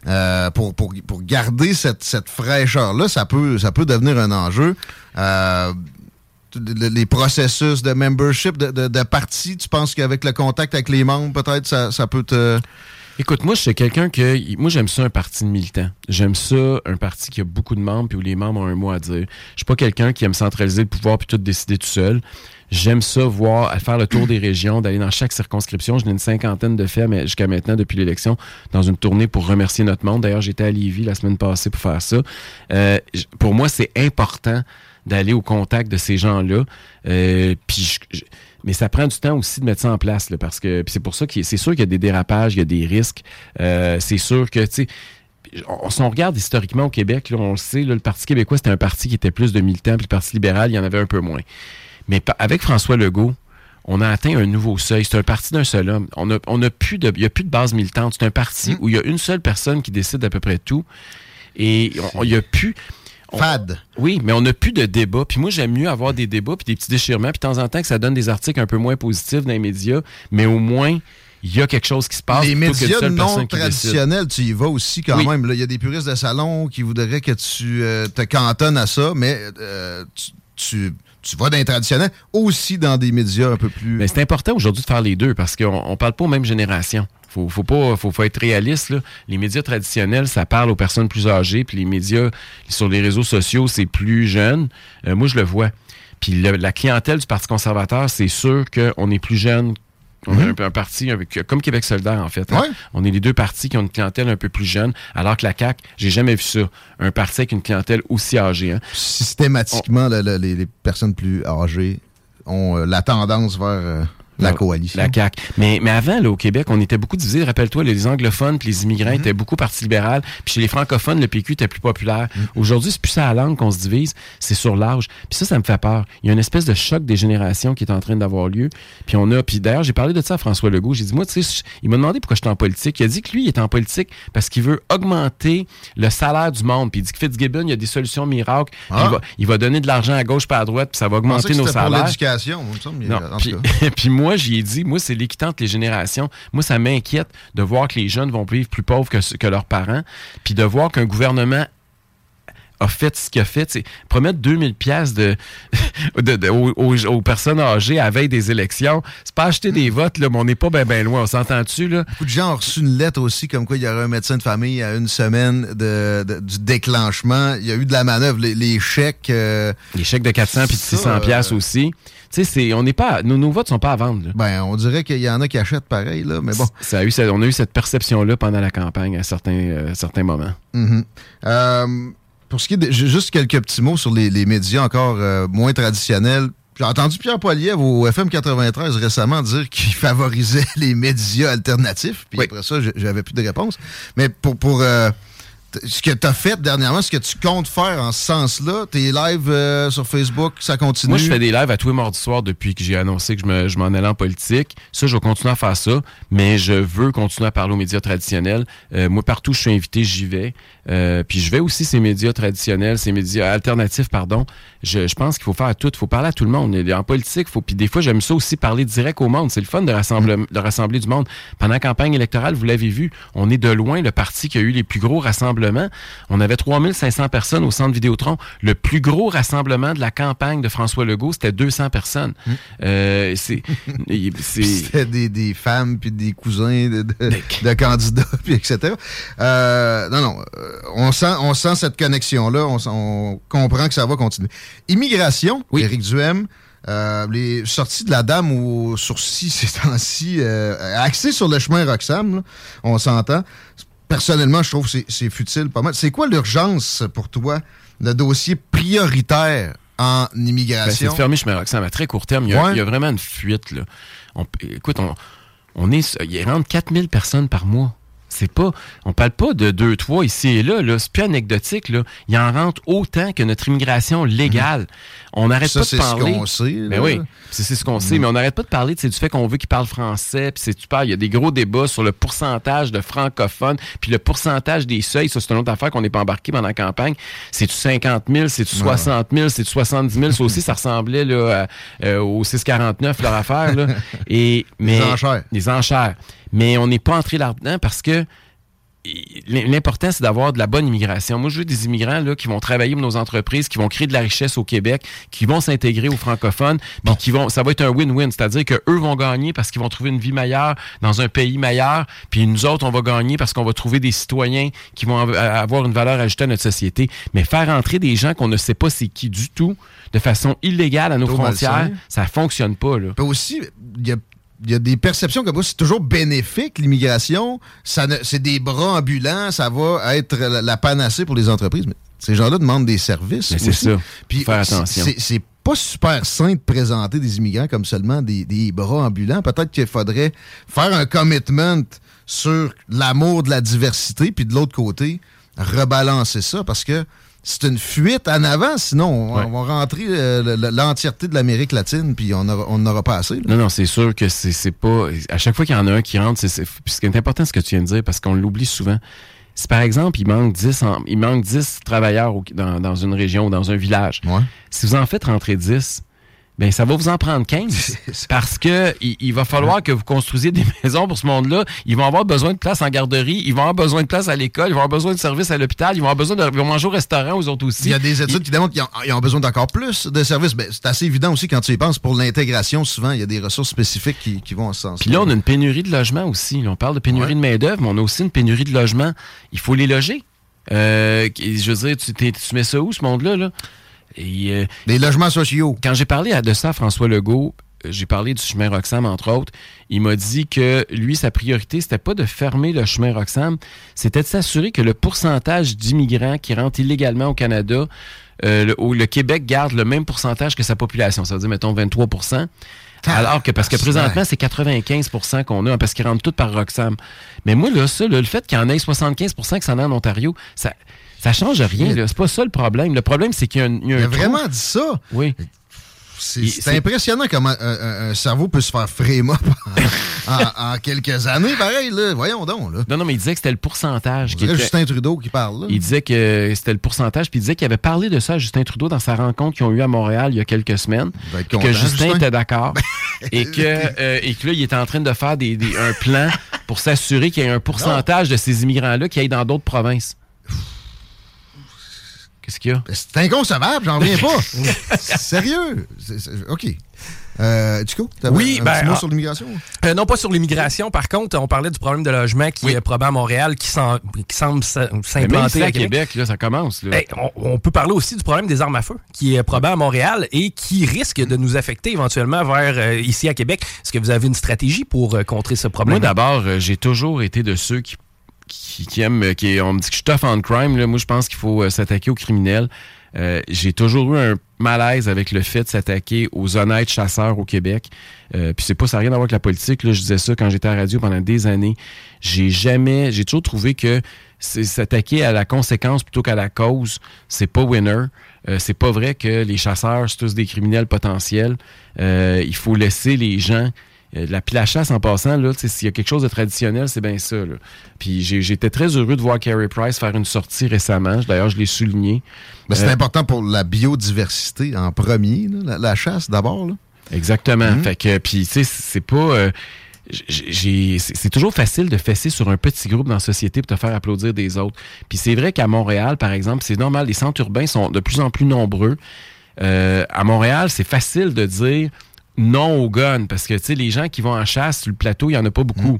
S1: euh, pour, pour, pour garder cette, cette fraîcheur-là, ça peut, ça peut devenir un enjeu. Euh, le- les processus de membership de, de, de parti, tu penses qu'avec le contact avec les membres, peut-être, ça, ça peut te
S16: Écoute, moi, je suis quelqu'un que. Moi, j'aime ça, un parti de militants. J'aime ça, un parti qui a beaucoup de membres, puis où les membres ont un mot à dire. Je suis pas quelqu'un qui aime centraliser le pouvoir puis tout décider tout seul. J'aime ça, voir, faire le tour des régions, d'aller dans chaque circonscription. J'en ai une cinquantaine de faits jusqu'à maintenant, depuis l'élection, dans une tournée pour remercier notre monde. D'ailleurs, j'étais à Lévis la semaine passée pour faire ça. Euh, pour moi, c'est important d'aller au contact de ces gens-là. Euh, puis je- mais ça prend du temps aussi de mettre ça en place, là, parce que c'est pour ça que c'est sûr qu'il y a des dérapages, il y a des risques. Euh, c'est sûr que, tu sais, on, si on regarde historiquement au Québec, là, on le sait, là, le Parti québécois, c'était un parti qui était plus de militants, puis le Parti libéral, il y en avait un peu moins. Mais avec François Legault, on a atteint un nouveau seuil. C'est un parti d'un seul homme. On a, on a plus de, il n'y a plus de base militante. C'est un parti où il y a une seule personne qui décide d'à peu près tout. Et on- il n'y a plus. Fad. Oui, mais on n'a plus de débat. Puis moi, j'aime mieux avoir des débats puis des petits déchirements. Puis de temps en temps, que ça donne des articles un peu moins positifs dans les médias. Mais au moins, il y a quelque chose qui se passe.
S1: Les médias non traditionnels, tu y vas aussi quand
S16: Oui.
S1: même. Il y a des puristes de salon qui voudraient que tu euh, te cantonnes à ça, mais euh, tu, tu, tu vas dans les traditionnels, aussi dans des médias un peu plus...
S16: Mais c'est important aujourd'hui de faire les deux parce qu'on ne parle pas aux mêmes générations. Faut, faut pas, faut, faut être réaliste. Là. Les médias traditionnels, ça parle aux personnes plus âgées, puis les médias sur les réseaux sociaux, c'est plus jeune. Euh, moi, je le vois. Puis le- la clientèle du Parti conservateur, c'est sûr qu'on est plus jeune. On a un, peu un parti avec- comme Québec solidaire, en fait. hein. On est les deux partis qui ont une clientèle un peu plus jeune, alors que la CAQ, j'ai jamais vu ça. Un parti avec une clientèle aussi âgée. hein.
S1: Systématiquement, le- le- les, les personnes plus âgées ont euh, la tendance vers euh, la coalition.
S16: La CAQ. Mais, mais avant, là, au Québec, on était beaucoup divisés. Rappelle-toi, les anglophones puis les immigrants
S1: Mhm.
S16: étaient beaucoup Parti libéral. Puis chez les francophones, le PQ était plus populaire.
S1: Mhm.
S16: Aujourd'hui, c'est plus ça à la langue qu'on se divise, c'est sur l'âge. Puis ça, ça me fait peur. Il y a une espèce de choc des générations qui est en train d'avoir lieu. Puis on a... Puis d'ailleurs, j'ai parlé de ça à François Legault. J'ai dit, moi, tu sais, il m'a demandé pourquoi j'étais en politique. Il a dit que lui, il est en politique parce qu'il veut augmenter le salaire du monde. Puis il dit que Fitzgibbon, il y a des solutions miracles. Puis
S1: Ah.
S16: il, va, il va donner de l'argent à gauche pas à droite, puis ça va augmenter nos
S1: c'était pour
S16: salaires.
S1: l'éducation, il
S16: puis moi, j'y ai dit, moi, c'est l'équité entre les générations. Moi, ça m'inquiète de voir que les jeunes vont vivre plus pauvres que, que leurs parents, puis de voir qu'un gouvernement a fait ce qu'il a fait. Promettre 2000 pièces de, de- de- aux, personnes âgées à la veille des élections, c'est pas acheter des votes, là, mais on n'est pas bien ben loin. On s'entend-tu, là?
S1: Beaucoup de gens ont reçu une lettre aussi comme quoi il y aurait un médecin de famille à une semaine de, de- du déclenchement. Il y a eu de la manœuvre. Les, les chèques... euh,
S16: Les chèques de 400 puis de
S1: ça,
S16: 600 pièces
S1: euh,
S16: aussi. Tu sais, c'est- on n'est pas, nos, nos votes sont pas à vendre. là.
S1: Ben, on dirait qu'il y en a qui achètent pareil, là, mais bon.
S16: Ça a eu, on a eu cette perception-là pendant la campagne à certains, euh, certains moments.
S1: Mhm. Euh, pour ce qui est de, juste quelques petits mots sur les, les médias encore euh, moins traditionnels. J'ai entendu Pierre Poilievre au FM 93 récemment dire qu'il favorisait les médias alternatifs. Puis après ça, j'avais plus de réponse. Mais pour, pour euh, ce que tu as fait dernièrement, ce que tu comptes faire en ce sens-là, tes lives euh, sur Facebook, ça continue?
S16: Moi, je fais des lives à tous les mardis soirs depuis que j'ai annoncé que je me- je m'en allais en politique. Ça, je vais continuer à faire ça, mais je veux continuer à parler aux médias traditionnels. Euh, moi, partout où je suis invité, j'y vais. Euh, puis je vais aussi ces médias traditionnels, ces médias alternatifs, pardon. Je, je pense qu'il faut faire à tout. Il faut parler à tout le monde. En politique, faut. Puis des fois, j'aime ça aussi parler direct au monde. C'est le fun de rassembler, de rassembler du monde. Pendant la campagne électorale, vous l'avez vu, on est de loin le parti qui a eu les plus gros rassemblements. On avait 3500 personnes au centre Vidéotron. Le plus gros rassemblement de la campagne de François Legault, c'était 200 personnes. Euh, c'est, c'est,
S1: C'était des, des femmes puis des cousins de, de, de candidats, puis etc. Euh, non, non. Euh, On sent, on sent cette connexion-là. On, comprend que ça va continuer. Immigration, Éric Duhem. euh, les sorties de la dame au sourcil ces temps-ci, euh, axé sur le chemin Roxham, là, on s'entend. Personnellement, je trouve que c'est- c'est futile pas mal. C'est quoi l'urgence pour toi, le dossier prioritaire en
S16: Ben, c'est
S1: immigration?
S16: de fermer chemin Roxham à très court terme. Il y a,
S1: Ouais.
S16: il y a vraiment une fuite. Là. On- écoute, on, on est, il rentre 4000 personnes par mois. C'est pas, on parle pas de deux, trois ici et là. là. C'est plus anecdotique. Là. Il en rentre autant que notre immigration légale. On n'arrête pas de
S1: c'est ce
S16: parler.
S1: qu'on sait,
S16: Mais oui, c'est ce qu'on sait. Mais on n'arrête pas de parler tu du fait qu'on veut qu'ils parlent français. Puis c'est super. Il y a des gros débats sur le pourcentage de francophones. Puis le pourcentage des seuils. Ça, c'est une autre affaire qu'on n'est pas embarqué pendant la campagne. C'est-tu 50 000? C'est-tu 60 000? C'est-tu 70 000? Ça aussi, ça ressemblait là, euh, au 649, leur affaire. Là. Et, mais,
S1: Les enchères.
S16: Les enchères. Mais on n'est pas entré là-dedans parce que l'important, c'est d'avoir de la bonne immigration. Moi, je veux des immigrants là, qui vont travailler pour nos entreprises, qui vont créer de la richesse au Québec, qui vont s'intégrer aux francophones, puis qui vont, ça va être un win-win. C'est-à-dire qu'eux vont gagner parce qu'ils vont trouver une vie meilleure dans un pays meilleur, puis nous autres, on va gagner parce qu'on va trouver des citoyens qui vont avoir une valeur ajoutée à notre société. Mais faire entrer des gens qu'on ne sait pas c'est qui du tout, de façon illégale à nos frontières, ça fonctionne pas. Là.
S1: aussi, il y a y a des perceptions comme ça. C'est toujours bénéfique, l'immigration. C'est des bras ambulants. Ça va être la, panacée pour les entreprises. Mais ces gens-là demandent des services.
S16: C'est ça. Puis, faire attention.
S1: C'est pas super simple de présenter des immigrants comme seulement des, des bras ambulants. Peut-être qu'il faudrait faire un commitment sur l'amour de la diversité, puis de l'autre côté, rebalancer ça. Parce que c'est une fuite en avant, sinon on, va rentrer euh, l'entièreté de l'Amérique latine, puis on n'aura pas assez.
S16: Non, non, c'est sûr que c'est pas. À chaque fois qu'il y en a un qui rentre, c'est ce qui est important, ce que tu viens de dire, parce qu'on l'oublie souvent. Si par exemple, il manque 10, il manque 10 travailleurs dans, une région ou dans un village, si vous en faites rentrer 10, ben ça va vous en prendre 15 parce que il, va falloir que vous construisiez des maisons pour ce monde-là. Ils vont avoir besoin de place en garderie, ils vont avoir besoin de place à l'école, ils vont avoir besoin de services à l'hôpital, ils vont avoir besoin de manger au restaurant aux autres aussi.
S1: Il y a des études qui démontrent qu'ils ont, besoin d'encore plus de services. Ben, c'est assez évident aussi quand tu y penses. Pour l'intégration, souvent, il y a des ressources spécifiques qui, vont en ce sens.
S16: Puis là, on a une pénurie de logements aussi. on parle de pénurie de main-d'œuvre, mais on a aussi une pénurie de logements. Il faut les loger. Euh, je veux dire, tu, tu mets ça où, ce monde-là? Là?
S1: Et, euh, Des logements sociaux.
S16: Quand j'ai parlé à de ça à François Legault, euh, j'ai parlé du chemin Roxham, entre autres. Il m'a dit que lui, sa priorité, c'était pas de fermer le chemin Roxham, c'était de s'assurer que le pourcentage d'immigrants qui rentrent illégalement au Canada, euh, le, le, Québec garde le même pourcentage que sa population, ça veut dire, mettons, 23% alors que, parce que présentement, c'est 95% qu'on a, parce qu'ils rentrent tous par Roxham. Mais moi, là, ça, le fait qu'il y en ait 75% qui s'en aient en Ontario, ça, ça change rien. C'est pas ça le problème. Le problème, c'est qu'il y a un.
S1: Il, a, vraiment dit ça.
S16: Oui.
S1: C'est impressionnant comment un, cerveau peut se faire fréma en, en, quelques années, pareil. Là. Voyons donc. Là.
S16: Non, non, mais il disait que c'était le pourcentage.
S1: Qui Justin Trudeau qui parle. Là.
S16: Il disait que c'était le pourcentage, puis il disait qu'il avait parlé de ça à Justin Trudeau dans sa rencontre qu'ils ont eue à Montréal il y a quelques semaines. que Justin, était d'accord. et, que, euh, et que là, il était en train de faire des, un plan pour s'assurer qu'il y ait un pourcentage de ces immigrants-là qui aillent dans d'autres provinces. Qu'est-ce qu'il y a?
S1: C'est inconcevable, j'en reviens pas. Sérieux? OK. Euh, Chico,
S2: oui,
S1: un
S2: ben,
S1: petit mot sur l'immigration?
S2: Euh, non, pas sur l'immigration. Par contre, on parlait du problème de logement qui est probable à Montréal, qui, semble s'implanter
S16: à Québec. là, ça commence.
S2: Ben, on, peut parler aussi du problème des armes à feu, qui est probable à Montréal et qui risque de nous affecter éventuellement vers euh, ici à Québec. Est-ce que vous avez une stratégie pour euh, contrer ce problème?
S16: Moi, d'abord, j'ai toujours été de ceux qui qui, aime, qui on me dit que je suis tough on crime. Là. Moi, je pense qu'il faut euh, s'attaquer aux criminels. Euh, j'ai toujours eu un malaise avec le fait de s'attaquer aux honnêtes chasseurs au Québec. Euh, puis c'est pas ça n'a rien à voir avec la politique. Là, je disais ça quand j'étais à la radio pendant des années. J'ai jamais, j'ai toujours trouvé que s'attaquer à la conséquence plutôt qu'à la cause, c'est pas winner. c'est pas vrai que les chasseurs sont tous des criminels potentiels. il faut laisser les gens euh, la, la chasse en passant, là, s'il y a quelque chose de traditionnel, c'est bien ça. Puis j'étais très heureux de voir Carey Price faire une sortie récemment. D'ailleurs, je l'ai souligné.
S1: Mais c'est euh, important pour la biodiversité en premier, la, chasse d'abord.
S16: Exactement. Mhm. Fait que, puis, tu sais, c'est pas. Euh, c'est toujours facile de fesser sur un petit groupe dans la société pour te faire applaudir des autres. Puis c'est vrai qu'à Montréal, par exemple, c'est normal, les centres urbains sont de plus en plus nombreux. à Montréal, c'est facile de dire non au gun parce que tu sais les gens qui vont en chasse sur le plateau, il y en a pas beaucoup. Mm.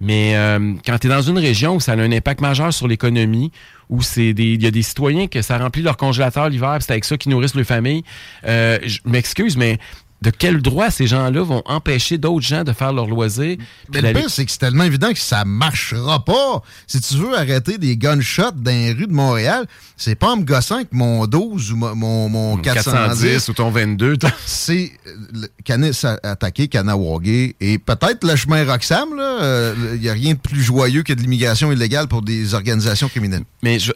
S16: Mais euh, quand tu es dans une région où ça a un impact majeur sur l'économie, où c'est il y a des citoyens que ça remplit leur congélateur l'hiver, c'est avec ça qu'ils nourrissent leur famille. Euh, je m'excuse, mais de quel droit ces gens-là vont empêcher d'autres gens de faire leur loisir?
S1: Mais le pire, c'est que c'est tellement évident que ça marchera pas. Si tu veux arrêter des gunshots dans les rues de Montréal, c'est pas en me gossant que mon 12 ou mon, mon, 410,
S16: ou ton 22.
S1: C'est Canis attaqué Kanawagé et peut-être le chemin Roxham. Il euh, n'y a rien de plus joyeux que de l'immigration illégale pour des organisations criminelles.
S16: Mais je,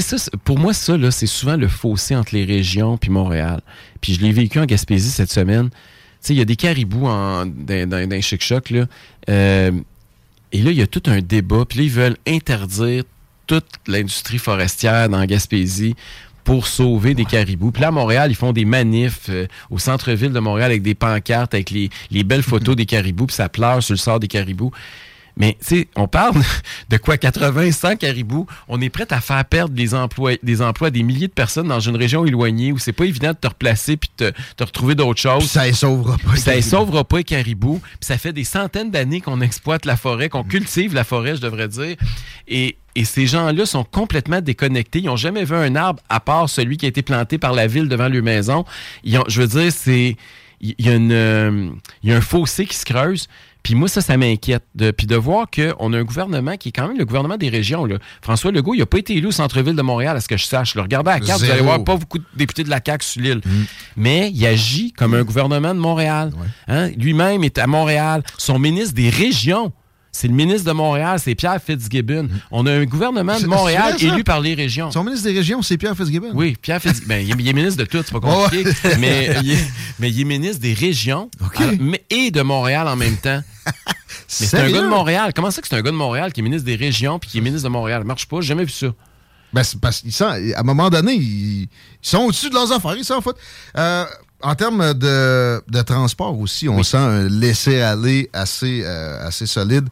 S16: ça, pour moi, ça, c'est souvent le fossé entre les régions puis Montréal. Puis je l'ai vécu en Gaspésie cette semaine. Il y a des caribous en, dans, dans, Chic-Choc. Là. Euh, et là, il y a tout un débat. Puis là, ils veulent interdire toute l'industrie forestière dans Gaspésie pour sauver des caribous. Puis là, à Montréal, ils font des manifs euh, au centre-ville de Montréal avec des pancartes, avec les, les belles photos des caribous, puis ça pleure sur le sort des caribous. Mais, tu sais, on parle de quoi? 80, 100 caribous. On est prêt à faire perdre des emplois, des emplois à des milliers de personnes dans une région éloignée où c'est pas évident de te replacer puis de te, te retrouver d'autres choses.
S1: Puis ça ne sauvera pas.
S16: Ça ne sauvera pas les caribous. Puis ça fait des centaines d'années qu'on exploite la forêt, qu'on cultive la forêt, je devrais dire. Et, et ces gens-là sont complètement déconnectés. Ils n'ont jamais vu un arbre à part celui qui a été planté par la ville devant leur maison. Ils ont- je veux dire, c'est il y, a une, euh, il y a un fossé qui se creuse. Puis moi, ça, ça m'inquiète. De, puis de voir qu'on a un gouvernement qui est quand même le gouvernement des régions. Là. François Legault, il n'a pas été élu au centre-ville de Montréal, à ce que je sache. Le regardez à la carte, vous allez voir pas beaucoup de députés de la CAQ sur l'île. Mais il agit comme un gouvernement de Montréal. Hein? Lui-même est à Montréal. Son ministre des régions, c'est le ministre de Montréal, c'est Pierre Fitzgibbon. On a un gouvernement de Montréal élu par les régions.
S1: Son ministre des Régions, c'est Pierre Fitzgibbon.
S16: Oui, Pierre Fitzgibbon. Ben, il, est, il est ministre de tout, c'est pas compliqué. Mais, il est, mais il est ministre des régions alors, mais- et de Montréal en même temps. Mais c'est un gars de Montréal. Comment ça que c'est un gars de Montréal qui est ministre des régions puis qui est ministre de Montréal? Ça marche pas, j'ai jamais vu ça.
S1: Ben, c'est parce qu'à un moment donné, ils, ils sont au-dessus de leurs affaires, ils s'en foutent. Euh, en termes de, de transport aussi, on sent un laisser-aller assez, euh, assez solide.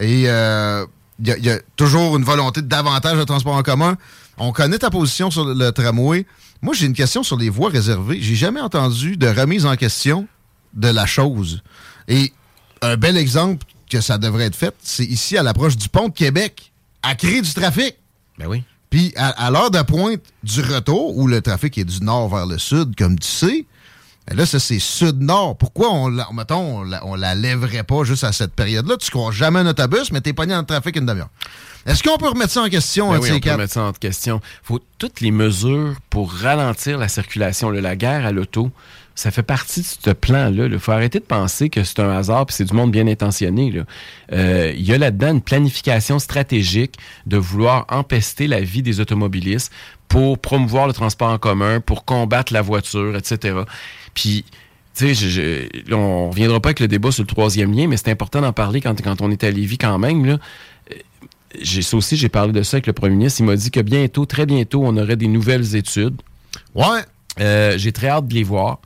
S1: Et euh, il y, a- il y a toujours une volonté de davantage de transport en commun. On connaît ta position sur le, le tramway. Moi, j'ai une question sur les voies réservées. J'ai jamais entendu de remise en question de la chose. Et un bel exemple que ça devrait être fait, c'est ici à l'approche du pont de Québec, à créer du trafic.
S16: Ben oui.
S1: Puis à, à l'heure de pointe du retour, où le trafic est du nord vers le sud, comme tu sais, ben là, ça, c'est sud-nord. Pourquoi on la, mettons, on la, on la lèverait pas juste à cette période-là? Tu crois jamais un autobus, mais t'es pogné dans le trafic une demi-heure. Est-ce qu'on peut remettre ça en question,
S16: Ben
S1: de
S16: oui, on peut
S1: quatre?
S16: mettre ça en question. faut toutes les mesures pour ralentir la circulation. là, la guerre à l'auto, ça fait partie de ce plan-là. Il faut arrêter de penser que c'est un hasard puis c'est du monde bien intentionné. Euh, Il y a là-dedans une planification stratégique de vouloir empester la vie des automobilistes pour promouvoir le transport en commun, pour combattre la voiture, etc. Puis, tu sais, je- je- on reviendra pas avec le débat sur le troisième lien, mais c'est important d'en parler quand, quand on est à Lévis quand même. Là j'ai ça aussi, j'ai parlé de ça avec le premier ministre. Il m'a dit que bientôt, très bientôt, on aurait des nouvelles études.
S1: Ouais.
S16: j'ai très hâte de les voir.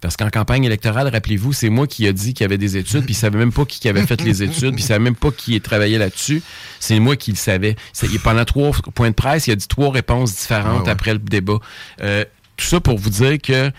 S16: Parce qu'en campagne électorale, rappelez-vous, c'est moi qui a dit qu'il y avait des études, puis il savait même pas qui, qui avait fait les études, puis il savait même pas qui travaillait là-dessus. C'est moi qui le savais. C'est- pendant trois points de presse, il a dit trois réponses différentes
S1: Ah ouais.
S16: après le débat. Euh, tout ça pour vous dire que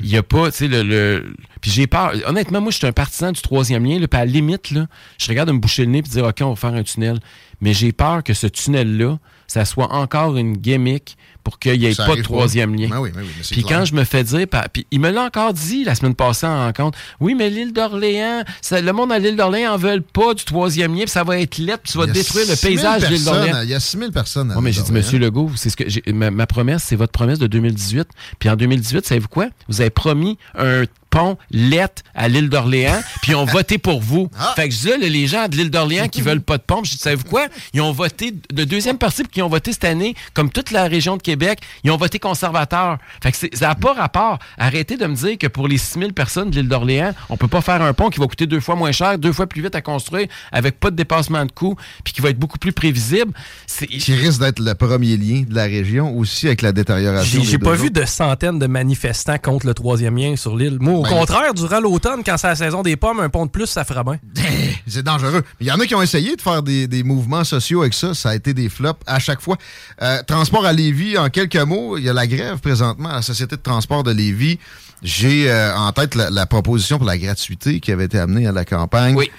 S16: il y a pas, tu sais, le, le- Puis j'ai peur. Honnêtement, moi, je suis un partisan du troisième lien. Là, puis à la limite, là, je regarde de me boucher le nez et dire, OK, on va faire un tunnel. Mais j'ai peur que ce tunnel-là, ça soit encore une gimmick pour qu'il n'y ait
S1: Ça
S16: pas de
S1: pas.
S16: troisième lien.
S1: Ben oui, ben oui, mais
S16: puis
S1: clair.
S16: quand je me fais dire, puis il me l'a encore dit la semaine passée en rencontre, oui, mais l'île d'Orléans, ça- le monde à l'île d'Orléans en veulent pas du troisième lien, puis ça va être lettre, puis tu vas
S1: Il y a
S16: détruire le
S1: 6 000
S16: paysage de l'île d'Orléans.
S1: Il y a 6 000 personnes. à
S16: Oui, mais j'ai dit. Monsieur Legault, c'est ce que ma promesse, c'est votre promesse de 2018. Puis en 2018, savez-vous quoi? Vous avez promis un pont lettre à l'île d'Orléans, puis ils ont voté pour vous.
S1: Ah.
S16: Fait que je disais, là, les gens de l'île d'Orléans qui veulent pas de pont, je dis, savez-vous quoi? Ils ont voté, de deuxième partie, puis qui ont voté cette année, comme toute la région de Québec, ils ont voté conservateur. Fait que ça n'a pas rapport. Arrêtez de me dire que pour les 6000 personnes de l'île d'Orléans, on peut pas faire un pont qui va coûter deux fois moins cher, deux fois plus vite à construire, avec pas de dépassement de coûts, puis qui va être beaucoup plus prévisible.
S1: Qui risque d'être le premier lien de la région aussi avec la détérioration.
S2: J'ai pas vu de centaines de manifestants contre le troisième lien sur l'île. Moi, au
S1: Ben,
S2: contraire, durant l'automne, quand c'est la saison des pommes, un pont de plus, ça fera bien.
S1: C'est dangereux. Il y en a qui ont essayé de faire des, des mouvements sociaux avec ça. Ça a été des flops à chaque fois. Euh, transport à Lévis, en quelques mots, il y a la grève présentement à la Société de transport de Lévis. J'ai euh, en tête la, la proposition pour la gratuité qui avait été amenée à la campagne. Oui.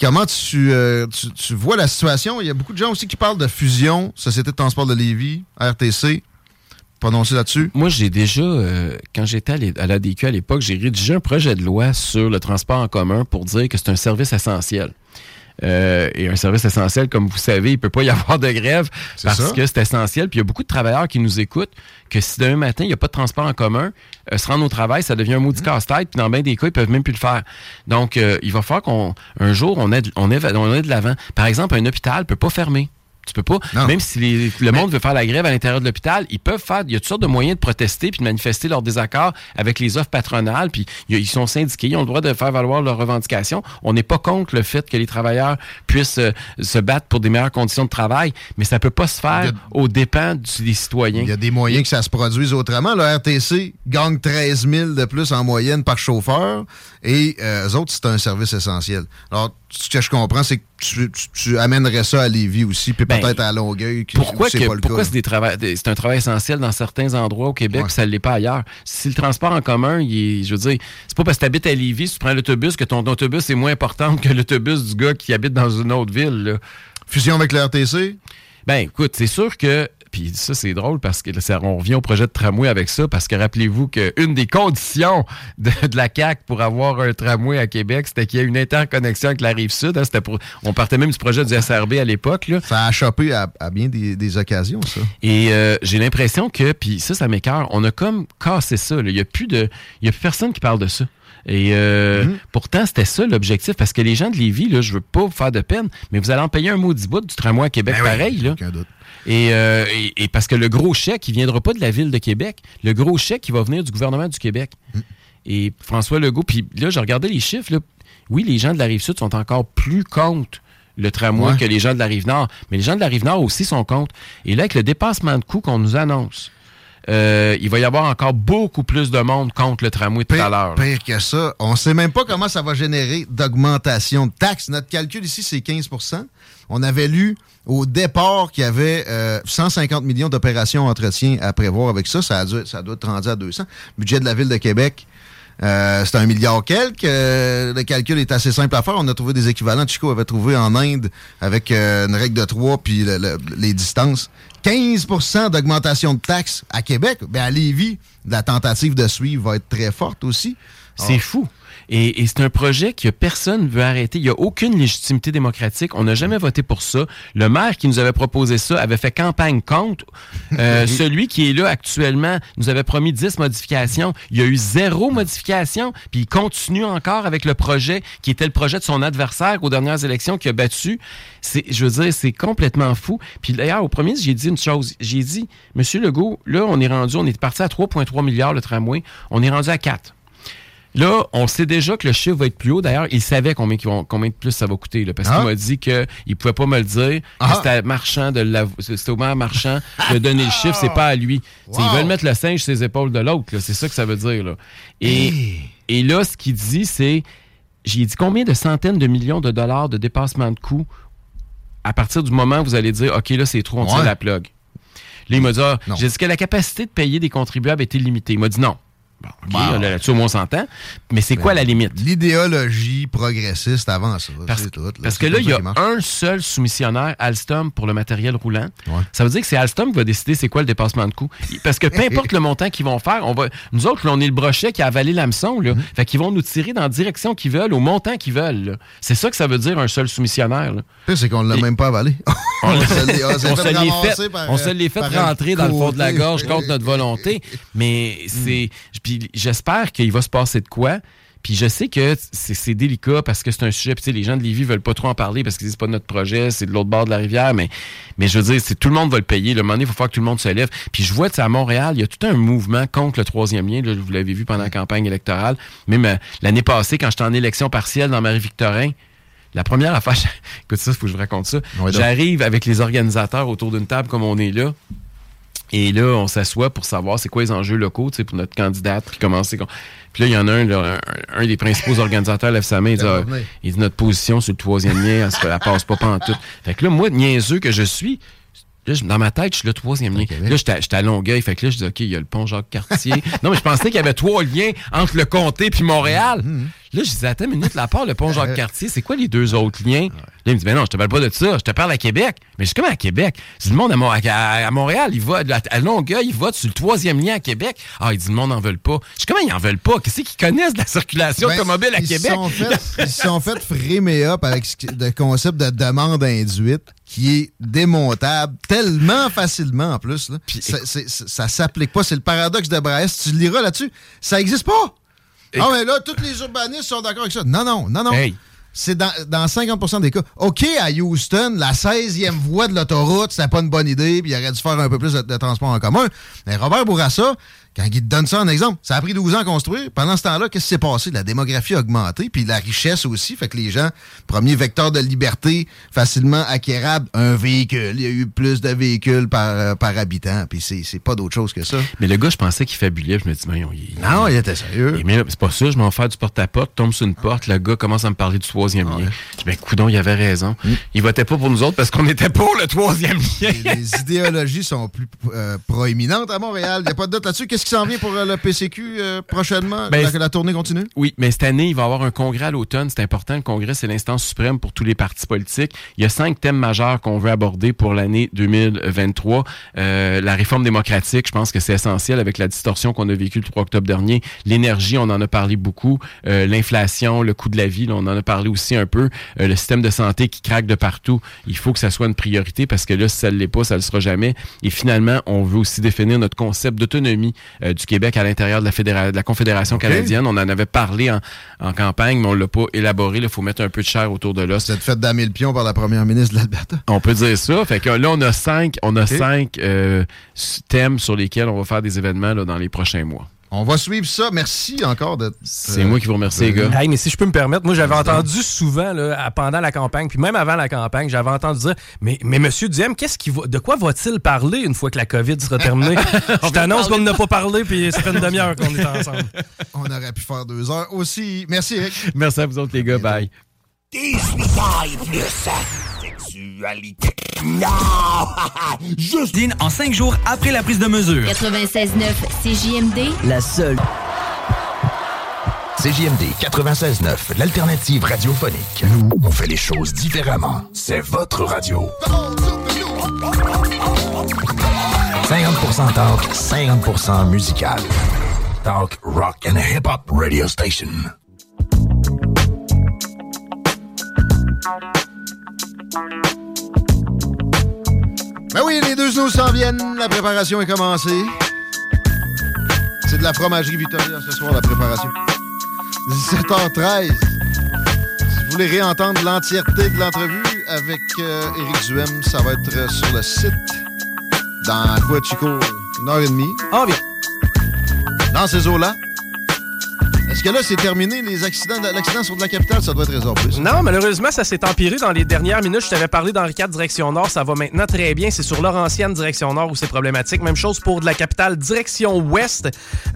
S1: Comment tu, euh, tu, tu vois la situation? Il y a beaucoup de gens aussi qui parlent de fusion, Société de transport de Lévis, RTC. Prononcer là-dessus?
S16: Moi, j'ai déjà, euh, quand j'étais à l'ADQ à l'époque, j'ai rédigé un projet de loi sur le transport en commun pour dire que c'est un service essentiel. Euh, et un service essentiel, comme vous savez, il ne peut pas y avoir de grève parce
S1: ça.
S16: que c'est essentiel. Puis il y a beaucoup de travailleurs qui nous écoutent que si demain matin, il n'y a pas de transport en commun, euh, se rendre au travail, ça devient un maudit casse-tête. Puis dans bien des cas, ils peuvent même plus le faire. Donc, euh, il va falloir qu'on un jour, on ait, de- on ait, on ait de l'avant. Par exemple, un hôpital ne peut pas fermer. Tu peux pas. Même si les- le monde veut faire la grève à l'intérieur de l'hôpital, ils peuvent faire. Il y a toutes sortes de moyens de protester puis de manifester leur désaccord avec les offres patronales. Puis il y a- ils sont syndiqués, ils ont le droit de faire valoir leurs revendications. On n'est pas contre le fait que les travailleurs puissent euh, se battre pour des meilleures conditions de travail, mais ça peut pas se faire aux dépens du- des citoyens.
S1: Il y a des moyens que ça se produise autrement. Le RTC gagne 13 000 de plus en moyenne par chauffeur et euh, eux autres, c'est un service essentiel. Alors, ce que je comprends, c'est que tu, tu- tu amènerais ça à Lévis aussi, puis
S16: Ben,
S1: peut-être à Longueuil. qui-
S16: Pourquoi,
S1: c'est
S16: pourquoi c'est des c'est un travail essentiel dans certains endroits au Québec, ça ne l'est pas ailleurs? Si le transport en commun, il est- je veux dire, c'est pas parce que tu habites à Lévis, tu prends l'autobus, que ton autobus est moins important que l'autobus du gars qui habite dans une autre ville. là.
S1: Fusion avec le RTC?
S16: Ben, écoute, c'est sûr que. Puis ça, c'est drôle parce que ça- on revient au projet de tramway avec ça, parce que rappelez-vous qu'une des conditions de, de la CAQ pour avoir un tramway à Québec, c'était qu'il y ait une interconnexion avec la rive sud. hein. Pour- on partait même du projet du SRB à l'époque.
S1: Ça a chopé à, à bien des, des occasions, ça.
S16: Et euh, j'ai l'impression que, puis ça, ça m'écœure, on a comme cassé ça. Il n'y a, plus de- il y a plus personne qui parle de ça. Et euh,
S1: Mm-hmm.
S16: pourtant, c'était ça l'objectif, parce que les gens de Lévis, là, je veux pas vous faire de peine, mais vous allez en payer un maudit bout du tramway à Québec
S1: Ben oui,
S16: pareil. Là.
S1: aucun doute.
S16: Et, euh, et, et parce que le gros chèque, il viendra pas de la ville de Québec. Le gros chèque, il va venir du gouvernement du Québec.
S1: Mm.
S16: Et François Legault, puis là, j'ai regardé les chiffres. là. Oui, les gens de la Rive-Sud sont encore plus contre le tramway
S1: Ouais.
S16: que les gens de la Rive-Nord. Mais les gens de la Rive-Nord aussi sont contre. Et là, avec le dépassement de coûts qu'on nous annonce, euh, il va y avoir encore beaucoup plus de monde contre le tramway tout à l'heure.
S1: Pire que ça, on sait même pas comment ça va générer d'augmentation de taxes. Notre calcul ici, c'est 15% On avait lu au départ qu'il y avait euh, 150 millions d'opérations entretien à prévoir avec ça. Ça, a dû- ça doit être rendu à 200. Budget de la Ville de Québec, euh, c'est un milliard quelques. Euh, le calcul est assez simple à faire. On a trouvé des équivalents. Chico avait trouvé en Inde avec euh, une règle de 3 puis le- le- les distances. 15% d'augmentation de taxes à Québec. Ben à Lévis, la tentative de suivre va être très forte aussi.
S16: C'est
S1: Ah.
S16: fou. Et, et c'est un projet que personne ne veut arrêter. Il n'y a aucune légitimité démocratique. On n'a jamais voté pour ça. Le maire qui nous avait proposé ça avait fait campagne contre. Euh, celui qui est là actuellement nous avait promis 10 modifications. Il y a eu zéro modification. Puis il continue encore avec le projet qui était le projet de son adversaire aux dernières élections qui a battu. C'est, je veux dire, c'est complètement fou. Puis d'ailleurs, au premier, j'ai dit une chose. J'ai dit, Monsieur Legault, là, on est rendu, on est parti à 3,3 milliards le tramway. On est rendu à 4. Là, on sait déjà que le chiffre va être plus haut. D'ailleurs, il savait combien, qu'ils vont- combien de plus ça va coûter. là, parce
S1: Ah.
S16: qu'il m'a dit qu'il ne pouvait pas me le dire.
S1: Ah.
S16: C'était Marchand de C'était au maire Marchand de donner le chiffre, c'est pas à lui. Ils veulent mettre le singe sur les épaules de l'autre. C'est ça que ça veut dire. Là. Et, et là, ce qu'il dit, c'est j'ai dit combien de centaines de millions de dollars de dépassement de coûts à partir du moment où vous allez dire OK, là, c'est trop, on tire
S1: Ouais.
S16: la plug? Là, il m'a dit ah, j'ai dit que la capacité de payer des contribuables était limitée. Il m'a dit non. Bon, OK,
S1: Wow.
S16: là, là-dessus, on s'entend. Mais c'est quoi la limite?
S1: L'idéologie progressiste avant ça.
S16: Parce,
S1: c'est tout, là.
S16: parce que là, il y a un seul soumissionnaire, Alstom, pour le matériel roulant. Ça veut dire que c'est Alstom qui va décider c'est quoi le dépassement de coût. Parce que peu importe le montant qu'ils vont faire, on va, nous autres, là, on est le brochet qui a avalé l'hameçon.
S1: Mm-hmm.
S16: Là. Fait qu'ils vont nous tirer dans la direction qu'ils veulent, au montant qu'ils veulent. C'est ça que ça veut dire un seul soumissionnaire.
S1: c'est qu'on ne l'a
S16: Et-
S1: même pas avalé.
S16: On,
S1: On se l'est- fait
S16: rentrer dans le fond de la gorge contre notre volonté. Mais c'est. Puis j'espère qu'il va se passer de quoi. Puis je sais que c'est délicat parce que c'est un sujet. Puis tu sais, les gens de Lévis veulent pas trop en parler parce qu'ils disent c'est pas notre projet, c'est de l'autre bord de la rivière. Mais, mais je veux dire, c'est tout le monde va le payer. Le moment donné, il faut faire que tout le monde se lève. Puis je vois, tu sais, à Montréal, il y a tout un mouvement contre le troisième lien. Là, vous l'avez vu pendant la campagne électorale. Même euh, l'année passée, quand j'étais en élection partielle dans Marie-Victorin, la première affaire, écoute ça, il faut que je vous raconte ça. J'arrive avec les organisateurs autour d'une table comme on est là. Et là, on s'assoit pour savoir c'est quoi les enjeux locaux, tu sais, pour notre candidate qui commence. c'est Puis là, il y en a un, là, un, un des principaux organisateurs lève sa main, il dit, ah, il dit notre position sur le troisième lien, elle, elle passe pas tout. Fait que là, moi, niaiseux que je suis, là, dans ma tête, je suis le troisième lien. Là, j'étais à- Longueuil, fait que là, je dis, OK, il y a le pont Jacques-Cartier. non, mais je pensais qu'il y avait trois liens entre le comté puis Montréal. Là, je disais, attends une minute, la part, le pont Jacques-Cartier, c'est quoi les deux autres liens? Là, il me dit, ben non, je te parle pas de ça, je te parle à Québec. Mais je suis comme à Québec. C'est le monde à, à- à Montréal, il va, à, Longueuil, il vote sur le troisième lien à Québec. Ah, il dit, le monde n'en veut pas. Je suis comment ils en veulent pas? Qu'est-ce qu'ils connaissent de la circulation
S1: Ben,
S16: automobile à
S1: ils
S16: Québec?
S1: Sont fait, ils se sont fait framer up avec le concept de demande induite qui est démontable tellement facilement en plus. Là. Ça- s'applique pas. C'est le paradoxe de Brest. Tu le liras là-dessus? Ça existe pas. Ah, mais là, tous les urbanistes sont d'accord avec ça. Non, non, non, non. C'est dans, dans 50% des cas. OK, à Houston, la 16e voie de l'autoroute, c'était pas une bonne idée, puis il aurait dû faire un peu plus de, de transport en commun. Mais Robert Bourassa, Quand il te donne ça en exemple, ça a pris 12 ans à construire. Pendant ce temps-là, qu'est-ce qui s'est passé? La démographie a augmenté, puis la richesse aussi. Fait que les gens, premier vecteur de liberté, facilement acquérable, un véhicule. Il y a eu plus de véhicules par, euh, par habitant, puis c'est pas d'autre chose que ça.
S16: Mais le gars, je pensais qu'il fabulait. Je me dis, mais il,
S1: Non, il était sérieux.
S16: Mais c'est pas ça, je m'en fais du porte-à-porte, tombe sur une porte, le gars commence à me parler du troisième lien. Je dis, ben, coudon, il avait raison. Il votait pas pour nous autres parce qu'on était pour le troisième lien.
S1: les idéologies sont plus euh, proéminentes à Montréal. Il n'y a pas de date là-dessus. Qu'est-ce qui s'en vient pour euh, le PCQ euh, prochainement?
S16: Ben,
S1: la, la tournée continue?
S16: Oui, mais cette année, il va y avoir un congrès à l'automne. C'est important. Le congrès, c'est l'instance suprême pour tous les partis politiques. Il y a cinq thèmes majeurs qu'on veut aborder pour l'année 2023. Euh, la réforme démocratique, je pense que c'est essentiel avec la distorsion qu'on a vécue le 3 octobre dernier. L'énergie, on en a parlé beaucoup. Euh, L'inflation, le coût de la vie, là, on en a parlé aussi un peu. Euh, le système de santé qui craque de partout. Il faut que ça soit une priorité parce que là, si ça ne l'est pas, ça ne le sera jamais. Et finalement, on veut aussi définir notre concept d'autonomie euh, du Québec à l'intérieur de la, fédéra- de la Confédération canadienne. On en avait parlé en, en campagne, mais on l'a pas élaboré. Il faut mettre un peu de chair autour de l'os.
S1: Vous êtes fait damer le pion par la première ministre de l'Alberta.
S16: On peut dire ça. Fait que là, on a cinq, on a cinq euh, thèmes sur lesquels on va faire des événements là, dans les prochains mois.
S1: On va suivre ça. Merci encore d'être. euh,
S16: C'est moi qui vous remercie, les gars.
S2: Hey, mais si je peux me permettre, moi j'avais entendu souvent là, pendant la campagne, puis même avant la campagne, j'avais entendu dire Mais, mais Monsieur Duhem, qu'est-ce qui va, de quoi va-t-il parler une fois que la COVID sera terminée? Je t'annonce qu'on n'a pas parlé, puis ça fait une demi-heure qu'on est ensemble.
S1: On aurait pu faire deux heures aussi. Merci, Eric.
S16: Merci à vous autres, les gars. Bye.
S12: 18 ans et plus. Non! Juste en 5 jours après la prise de mesure.
S11: 96.9 CJMD.
S12: La seule.
S5: CJMD 96.9, l'alternative radiophonique. Nous, on fait les choses différemment. C'est votre radio. 50% talk, 50% musical. Talk, rock and hip-hop radio station.
S1: Ben oui, les deux snooze s'en viennent. La préparation est commencée. C'est de la fromagerie Victoria ce soir, la préparation. 17h13. Si vous voulez réentendre l'entièreté de l'entrevue avec euh, Éric Duhem, ça va être euh, sur le site dans quoi, Chico? Une heure et demie.
S2: Ah, bien.
S1: Dans ces eaux-là. Est-ce que là, c'est terminé, les accidents, de- l'accident sur de la capitale, ça doit être résorbé? ça?
S2: Non, malheureusement, ça s'est empiré dans les dernières minutes. Je t'avais parlé d'Henri IV direction nord. Ça va maintenant très bien. C'est sur Laurentienne direction nord où c'est problématique. Même chose pour de la capitale direction ouest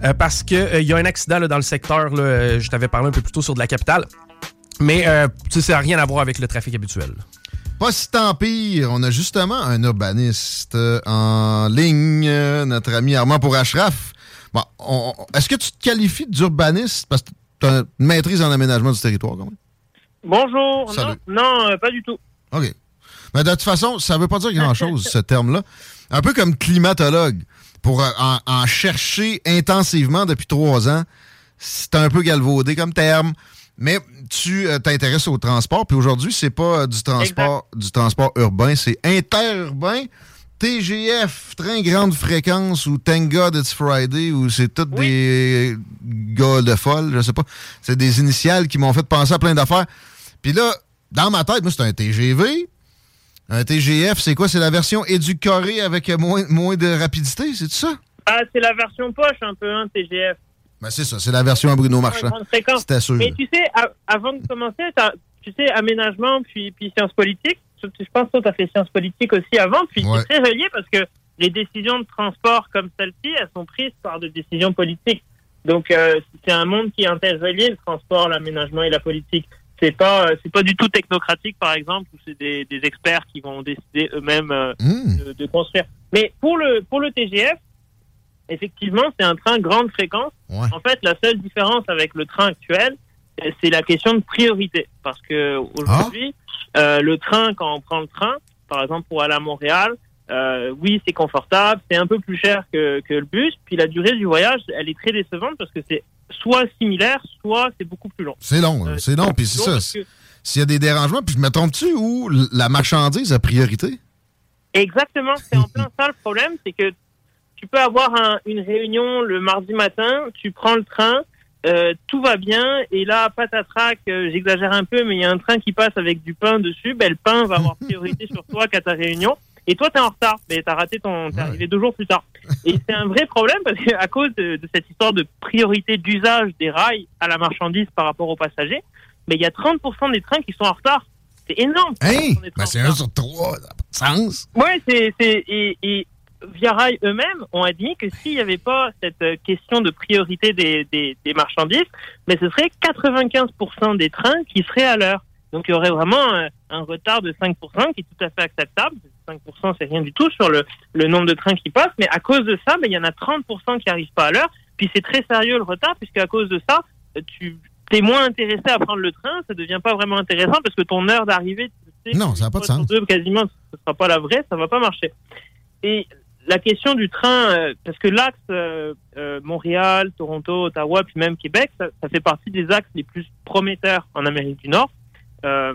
S2: euh, parce qu'il y a un accident là, dans le secteur. là, euh, je t'avais parlé un peu plus tôt sur de la capitale. Mais euh, ça n'a rien à voir avec le trafic habituel.
S1: Pas si tant pire. On a justement un urbaniste euh, en ligne, euh, notre ami Armand pour Ashraf. Bon, on- on- est-ce que tu te qualifies d'urbaniste parce que tu as une maîtrise en aménagement du territoire quand même?
S17: Bonjour.
S1: Salut.
S17: Non, non euh, pas du tout.
S1: OK. Mais de toute façon, ça veut pas dire grand-chose, ce terme-là. Un peu comme climatologue. Pour euh, en, en chercher intensivement depuis trois ans, c'est un peu galvaudé comme terme. Mais tu euh, t'intéresses au transport, puis aujourd'hui, c'est pas euh, du transport du transport urbain, c'est interurbain. TGF, train grande fréquence, ou Thank God It's Friday, ou c'est tous des gars de folle, je sais pas. C'est des initiales qui m'ont fait penser à plein d'affaires. Puis là, dans ma tête, moi, c'est un TGV. Un TGF, c'est quoi? C'est la version éducorée avec moins, moins de rapidité, c'est ça?
S17: Ah, c'est la version poche un peu, hein, TGF.
S1: Ben c'est ça, c'est la version à Bruno Marchand. C'était sûr.
S17: Mais tu sais, avant de commencer, tu sais, aménagement puis, puis sciences politiques. Je pense que tu as fait sciences politiques aussi avant. Puis
S1: Ouais.
S17: c'est très relié parce que les décisions de transport comme celle-ci, elles sont prises par des décisions politiques. Donc euh, c'est un monde qui est interrelié, le transport, l'aménagement et la politique. C'est pas, euh, c'est pas du tout technocratique, par exemple, où c'est des, des experts qui vont décider eux-mêmes euh, de, de construire. Mais pour le, pour le TGF, effectivement, c'est un train grande fréquence. En fait, la seule différence avec le train actuel, c'est la question de priorité. Parce que aujourd'hui, euh, le train, quand on prend le train, par exemple pour aller à Montréal, euh, oui, c'est confortable, c'est un peu plus cher que, que le bus. Puis la durée du voyage, elle est très décevante parce que c'est soit similaire, soit c'est beaucoup plus long.
S1: C'est long,
S17: Euh,
S1: c'est long, puis c'est ça.
S17: que-
S1: S'il y a des dérangements, puis je me trompe-tu ou l- la marchandise a priorité?
S17: Exactement, c'est en plein ça le problème, c'est que tu peux avoir un- une réunion le mardi matin, tu prends le train, euh, tout va bien, et là, patatrac, euh, j'exagère un peu, mais il y a un train qui passe avec du pain dessus, ben, le pain va avoir priorité sur toi qu'à ta réunion, Et toi, t'es en retard, mais t'as raté ton, t'es arrivé deux jours plus tard. Et c'est un vrai problème parce qu'à cause de, de cette histoire de priorité d'usage des rails à la marchandise par rapport aux passagers, mais il y a 30% des trains qui sont en retard. C'est énorme.
S1: Hey, ben c'est un sur trois, ça n'a pas de sens.
S17: Ouais, c'est, c'est, et, et Via Rail eux-mêmes ont admis que s'il n'y avait pas cette euh, question de priorité des, des, des marchandises, mais ce serait 95% des trains qui seraient à l'heure. Donc il y aurait vraiment euh, un retard de 5% qui est tout à fait acceptable. 5% c'est rien du tout sur le, le nombre de trains qui passent, mais à cause de ça, ben, il y en a 30% qui arrivent pas à l'heure. Puis c'est très sérieux le retard, puisque à cause de ça, euh, tu es moins intéressé à prendre le train, ça devient pas vraiment intéressant parce que ton heure d'arrivée, tu sais,
S1: Non, ça n'a pas de sens.
S17: deux, quasiment, ce sera pas la vraie, ça va pas marcher. Et la question du train, euh, parce que l'axe euh, euh, Montréal, Toronto, Ottawa, puis même Québec, ça, ça fait partie des axes les plus prometteurs en Amérique du Nord. Euh,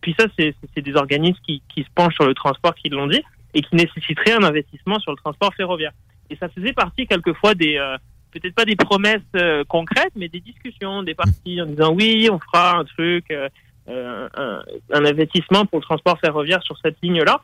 S17: puis ça, c'est des organismes qui, qui se penchent sur le transport qui l'ont dit et qui nécessiteraient un investissement sur le transport ferroviaire. Et ça faisait partie quelquefois des, euh, peut-être pas des promesses euh, concrètes, mais des discussions, des partis en disant oui, on fera un truc, un, un investissement pour le transport ferroviaire sur cette ligne-là.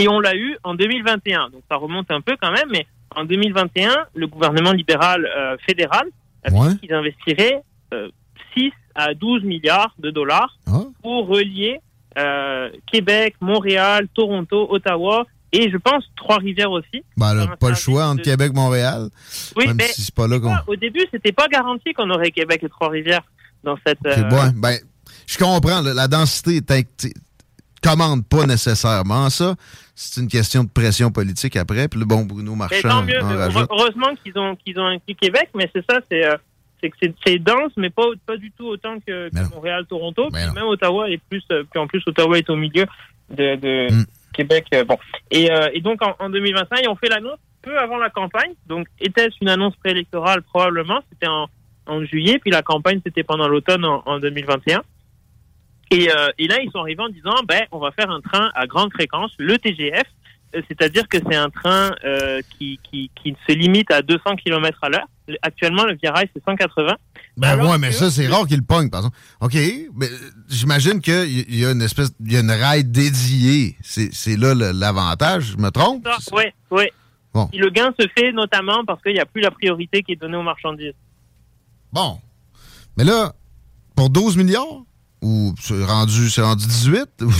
S17: Et on l'a eu en 2021. Donc ça remonte un peu quand même, mais en 2021, le gouvernement libéral euh, fédéral a dit qu'il investirait euh, 6 à 12 milliards de dollars pour relier euh, Québec, Montréal, Toronto, Ottawa et je pense Trois-Rivières aussi.
S1: Ben, là, pas le choix entre Québec et Montréal.
S17: Oui,
S1: même
S17: mais
S1: si c'est pas là.
S17: Au début, c'était pas garanti qu'on aurait Québec et Trois-Rivières dans cette. Euh,
S1: ouais, ben, je comprends. là, la densité est commande pas nécessairement ça. C'est une question de pression politique après. Puis le bon Bruno Marchand
S17: tant mieux.
S1: en rajoute.
S17: Heureusement qu'ils ont qu'ils ont inclus Québec, mais c'est ça, c'est euh, que c'est- dense, mais pas pas du tout autant que, que Montréal, Toronto. Puis même Ottawa est plus. euh, puis en plus, Ottawa est au milieu de, de
S1: Mm.
S17: Québec. euh, bon. Et, euh, et donc en, en 2021, ils ont fait l'annonce peu avant la campagne. Donc était-ce une annonce préélectorale? Probablement C'était en, en juillet, puis la campagne c'était pendant l'automne en, en 2021. Et, euh, et là, ils sont arrivés en disant, ben, on va faire un train à grande fréquence, le TGF, euh, c'est-à-dire que c'est un train euh, qui, qui, qui se limite à 200 km à l'heure. Le- Actuellement, le Via Rail, c'est 180.
S1: Ben ouais, mais ça, c'est rare qu'il pogne, par exemple. OK, mais euh, j'imagine qu'il y a une espèce, il y a une rail dédiée. C'est là l'avantage, je me trompe?
S17: Oui, oui.
S1: Bon.
S17: Et le gain se fait notamment parce qu'il n'y a plus la priorité qui est donnée aux marchandises.
S1: Bon. Mais là, pour 12 milliards? Ou c'est rendu, c'est rendu 18? Ou-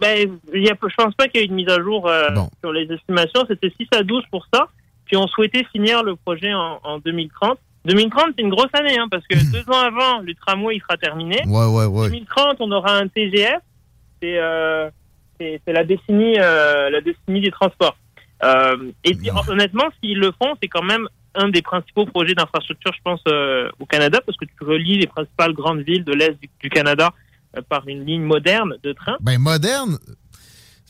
S17: Ben, y a, je pense pas qu'il y ait une mise à jour euh, sur les estimations. C'était 6 à 12 pour ça. Puis on souhaitait finir le projet en, en 2030. 2030, c'est une grosse année, hein, parce que deux ans avant, le tramway il sera terminé.
S1: Ouais, ouais, ouais.
S17: 2030, on aura un TGF. C'est euh, la décennie, euh, la décennie des transports. Euh, et puis, honnêtement, s'ils le font, c'est quand même un des principaux projets d'infrastructure, je pense, euh, au Canada, parce que tu relis les principales grandes villes de l'Est du, du Canada euh, par une ligne moderne de train.
S1: Ben, moderne.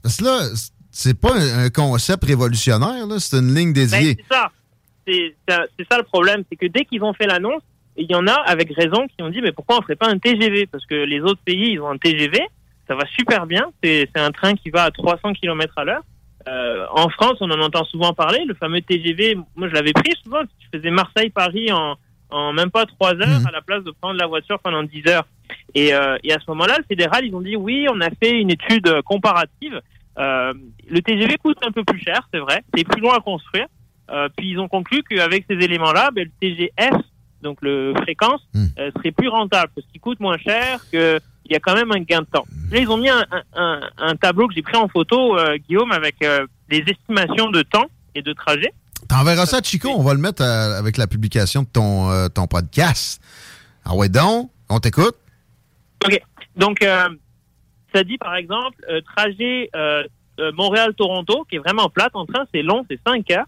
S1: Parce que là, c'est pas un un concept révolutionnaire. C'est une ligne
S17: Ben,
S1: dédiée.
S17: c'est ça. C'est ça, c'est ça le problème, c'est que dès qu'ils ont fait l'annonce, il y en a avec raison qui ont dit mais pourquoi on ferait pas un TGV Parce que les autres pays ils ont un TGV, ça va super bien. C'est c'est un train qui va à 300 km à l'heure. Euh, en France, on en entend souvent parler. Le fameux TGV, moi je l'avais pris souvent. Je faisais Marseille-Paris en, en même pas trois heures à la place de prendre la voiture pendant 10 heures. Et, euh, et à ce moment-là, le fédéral, ils ont dit oui, on a fait une étude euh, comparative. Euh, le TGV coûte un peu plus cher, c'est vrai. C'est plus long à construire. Euh, puis ils ont conclu qu'avec ces éléments-là, ben, le TGF, donc le fréquence, euh, serait plus rentable parce qu'il coûte moins cher, qu'il y a quand même un gain de temps. Là, ils ont mis un, un- un- un tableau que j'ai pris en photo, euh, Guillaume, avec euh, des estimations de temps et de trajet.
S1: T'enverras ça Chico, on va le mettre euh, avec la publication de ton, euh, ton podcast. Ah ouais, donc, on t'écoute?
S17: OK. Donc, ça dit, par exemple, trajet Montréal-Toronto, qui est vraiment plate en train, c'est long, c'est 5 heures.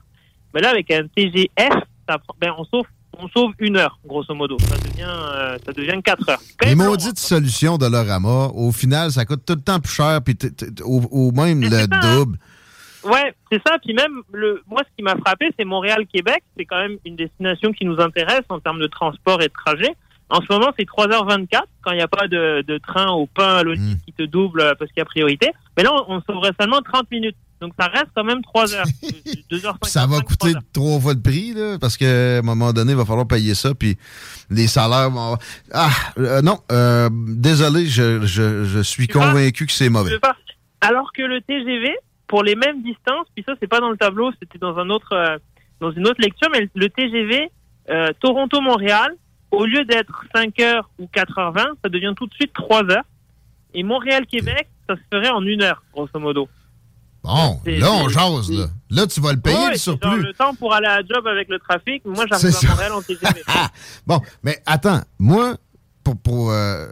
S17: Mais là, avec un TGF, ça ben, on, sauve, on sauve une heure, grosso modo. Ça devient, euh, ça devient 4 heures.
S1: Les maudites solutions de l'Orama, au final, ça coûte tout le temps plus cher, puis au, au même le double.
S17: Ouais, c'est ça. Puis même, le, moi, ce qui m'a frappé, c'est Montréal-Québec. C'est quand même une destination qui nous intéresse en termes de transport et de trajet. En ce moment, c'est 3h24 quand il n'y a pas de, de train au pain à l'autre qui te double euh, parce qu'il y a priorité. Mais là, on, on sauverait seulement 30 minutes. Donc, ça reste quand même 3 heures. 2h50.
S1: Ça va coûter trois fois le prix, là, parce qu'à un moment donné, il va falloir payer ça, puis les salaires vont... Ah, euh, non, euh, désolé, je, je, je suis convaincu que c'est mauvais.
S17: pas. Alors que le TGV, pour les mêmes distances, puis ça c'est pas dans le tableau, c'était dans un autre, euh, dans une autre lecture, mais le TGV euh, Toronto-Montréal, au lieu d'être 5 heures ou 4h20, ça devient tout de suite 3 heures. Et Montréal-Québec, ça se ferait en une heure, grosso modo.
S1: Bon, là, on jase, là. Là, tu vas le payer,
S17: Ouais,
S1: le
S17: genre
S1: surplus.
S17: le temps pour aller à la job avec le trafic, moi j'arrive à. Montréal en TGV.
S1: Bon, mais attends, moi, pour, pour euh,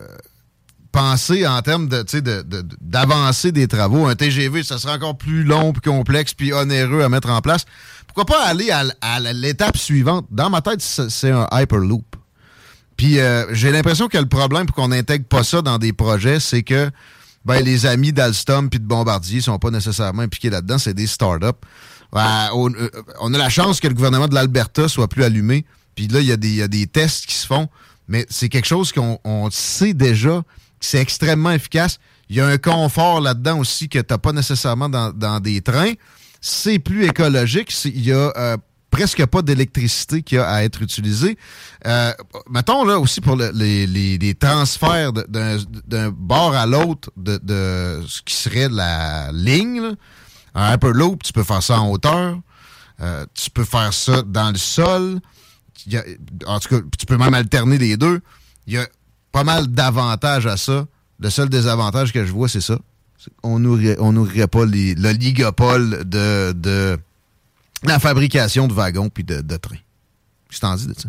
S1: penser en termes de, de- des travaux, un TGV, ça sera encore plus long, puis complexe, puis onéreux à mettre en place. Pourquoi pas aller à, à l'étape suivante? Dans ma tête, c'est c'est un Hyperloop. Puis euh, j'ai l'impression que le problème pour qu'on n'intègre pas ça dans des projets, c'est que ben, les amis d'Alstom puis de Bombardier sont pas nécessairement impliqués là-dedans, c'est des startups. On, euh, on a la chance que le gouvernement de l'Alberta soit plus allumé. Puis là, il y, a des- il y a des tests qui se font, mais c'est quelque chose qu'on on sait déjà c'est extrêmement efficace. Il y a un confort là-dedans aussi que tu n'as pas nécessairement dans, dans des trains. C'est plus écologique. Il y a euh, presque pas d'électricité qui a à être utilisée. Euh, mettons là aussi pour le- les, les- les transferts d'un bord à l'autre de, de ce qui serait la ligne. là. Un Hyperloop, tu peux faire ça en hauteur. Euh, tu peux faire ça dans le sol. Y en tout cas, tu peux même alterner les deux. Il y a pas mal d'avantages à ça. Le seul désavantage que je vois, c'est ça. C'est qu'on nourrirait, on pas les- l'oligopole de, de la fabrication de wagons puis de, de trains. Que t'en dis de ça?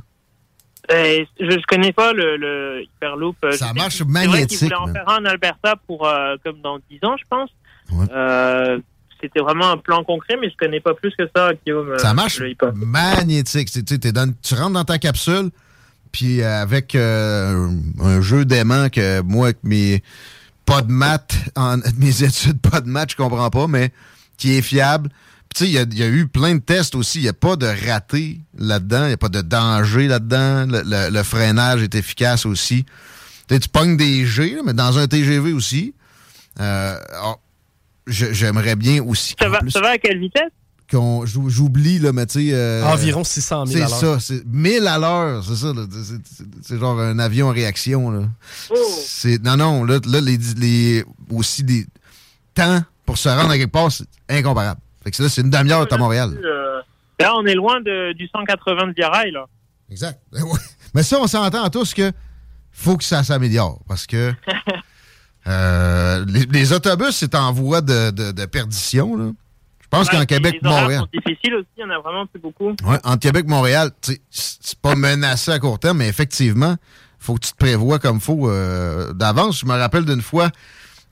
S17: Euh, je, je connais pas le, le Hyperloop. euh,
S1: Ça
S17: je
S1: marche magnétique,
S17: qu'ils voulaient en faire un en Alberta pour euh, comme dans 10 ans, je pense. Euh, C'était vraiment un plan concret, mais je connais pas plus que ça, Guillaume.
S1: Ça marche
S17: le Hyperloop.
S1: magnétique. Tu dans- rentres dans ta capsule, puis avec un, un jeu d'aimant que moi, avec mes pas de maths, en, mes études pas de maths, je comprends pas, mais qui est fiable. Puis tu sais, il y a- il y, a eu plein de tests aussi. Il n'y a pas de raté là-dedans. Il n'y a pas de danger là-dedans. Le, le- le freinage est efficace aussi. Tu pognes des G, mais dans un TGV aussi. Euh, alors, je- J'aimerais bien aussi.
S17: Ça
S1: en
S17: va,
S1: plus,
S17: ça va à quelle vitesse?
S1: j'oublie là mais tu sais euh,
S2: Environ 600 000
S1: c'est
S2: à l'heure.
S1: ça c'est 1000 à l'heure c'est ça là. C'est- c'est c'est genre un avion en réaction là
S17: Oh.
S1: c'est non non là, là les, les aussi des temps pour se rendre à quelque part c'est incomparable fait que là c'est une demi-heure à Montréal
S17: Euh, Là, on est loin de, du 180 de Via Rail, là.
S1: exact mais ça on s'entend tous que faut que ça s'améliore parce que euh, les, les autobus c'est en voie de, de- de perdition là je pense
S17: Ouais,
S1: qu'en
S17: puis
S1: Québec
S17: les horaires
S1: Montréal
S17: sont difficiles aussi, il y en a vraiment plus beaucoup.
S1: Ouais, entre Québec et Montréal, tu sais, c'est pas menacé à court terme, mais effectivement, faut que tu te prévois comme faut euh, d'avance. Je me rappelle d'une fois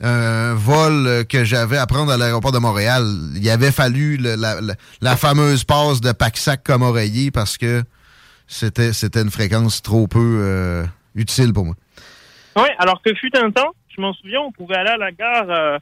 S1: un vol euh, que j'avais à prendre à l'aéroport de Montréal. Il avait fallu le- la, la- la fameuse passe de Paxac comme oreiller parce que c'était c'était une fréquence trop peu euh, utile pour moi.
S17: Oui, alors que fut un temps, je m'en souviens, on pouvait aller à la gare euh,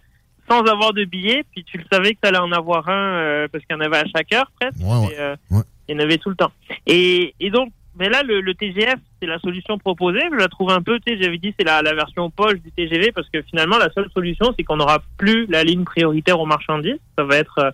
S17: sans avoir de billet, puis tu le savais que tu allais en avoir un euh, parce qu'il y en avait à chaque heure presque.
S1: Ouais, ouais.
S17: Et,
S1: Ouais.
S17: Il y en avait tout le temps. Et, et donc, mais là, le, le TGF, c'est la solution proposée. Je la trouve un peu, tu sais, j'avais dit, c'est la, la version poche du TGV parce que finalement, la seule solution, c'est qu'on n'aura plus la ligne prioritaire aux marchandises. Ça va être, euh,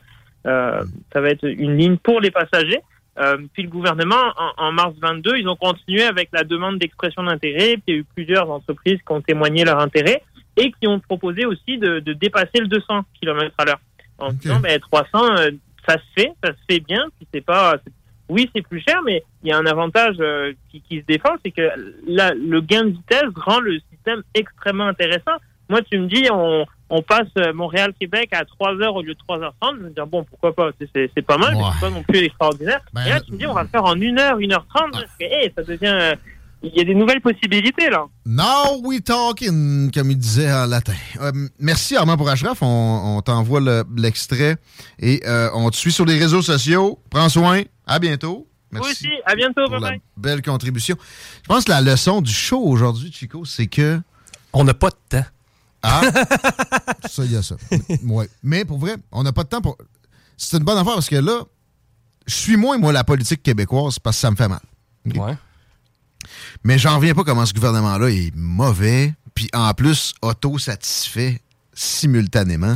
S17: euh, ça va être une ligne pour les passagers. Euh, puis le gouvernement, en, en mars 22, ils ont continué avec la demande d'expression d'intérêt. Puis il y a eu plusieurs entreprises qui ont témoigné leur intérêt et qui ont proposé aussi de, de dépasser le 200 km à l'heure. En disant, ben, 300, euh, ça se fait, ça se fait bien. Puis c'est pas, c'est- oui, c'est plus cher, mais il y a un avantage euh, qui, qui se défend, c'est que là, le gain de vitesse rend le système extrêmement intéressant. Moi, tu me dis, on, on passe euh, Montréal-Québec à 3 heures au lieu de 3h30. Je me dis, bon, pourquoi pas? C'est- pas mal, mais c'est pas non plus extraordinaire. Et là, tu me dis, on va le faire en 1 heure, 1h30. Et ça devient. Il y a des nouvelles possibilités, là.
S1: Now we talking, comme il disait en latin. Euh, merci Armand pour Ashraf. On, on t'envoie le- l'extrait et euh, on te suit sur les réseaux sociaux. Prends soin. À bientôt.
S17: Vous
S1: Merci
S17: aussi, à bientôt,
S1: pour
S17: bye
S1: la
S17: bye.
S1: belle contribution. Je pense que la leçon du show aujourd'hui, Chico, c'est que.
S2: On n'a pas de temps.
S1: Ah! ça, il y a ça. Ouais. Mais pour vrai, on n'a pas de temps pour. C'est une bonne affaire parce que là, je suis moins, moi, la politique québécoise parce que ça me fait mal. OK? Mais j'en reviens pas comment ce gouvernement-là est mauvais, puis en plus, auto-satisfait simultanément.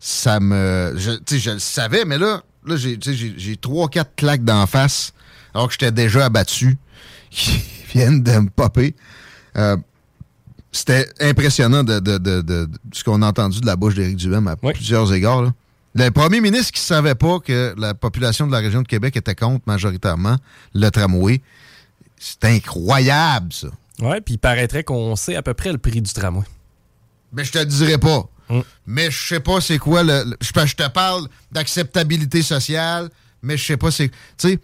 S1: Ça me. Je, tu sais, je le savais, mais là, là j'ai trois, quatre claques d'en face, alors que j'étais déjà abattu, qui viennent de me popper. Euh, c'était impressionnant de, de- de- de- de ce qu'on a entendu de la bouche d'Éric Duhem à plusieurs égards. là. Le premier ministre qui ne savait pas que la population de la région de Québec était contre majoritairement le tramway, c'est incroyable, ça.
S2: Ouais, puis il paraîtrait qu'on sait à peu près le prix du tramway.
S1: Mais je te le dirai pas. Mais je sais pas c'est quoi le. le- je, je te parle d'acceptabilité sociale, mais je sais pas c'est. Tu sais,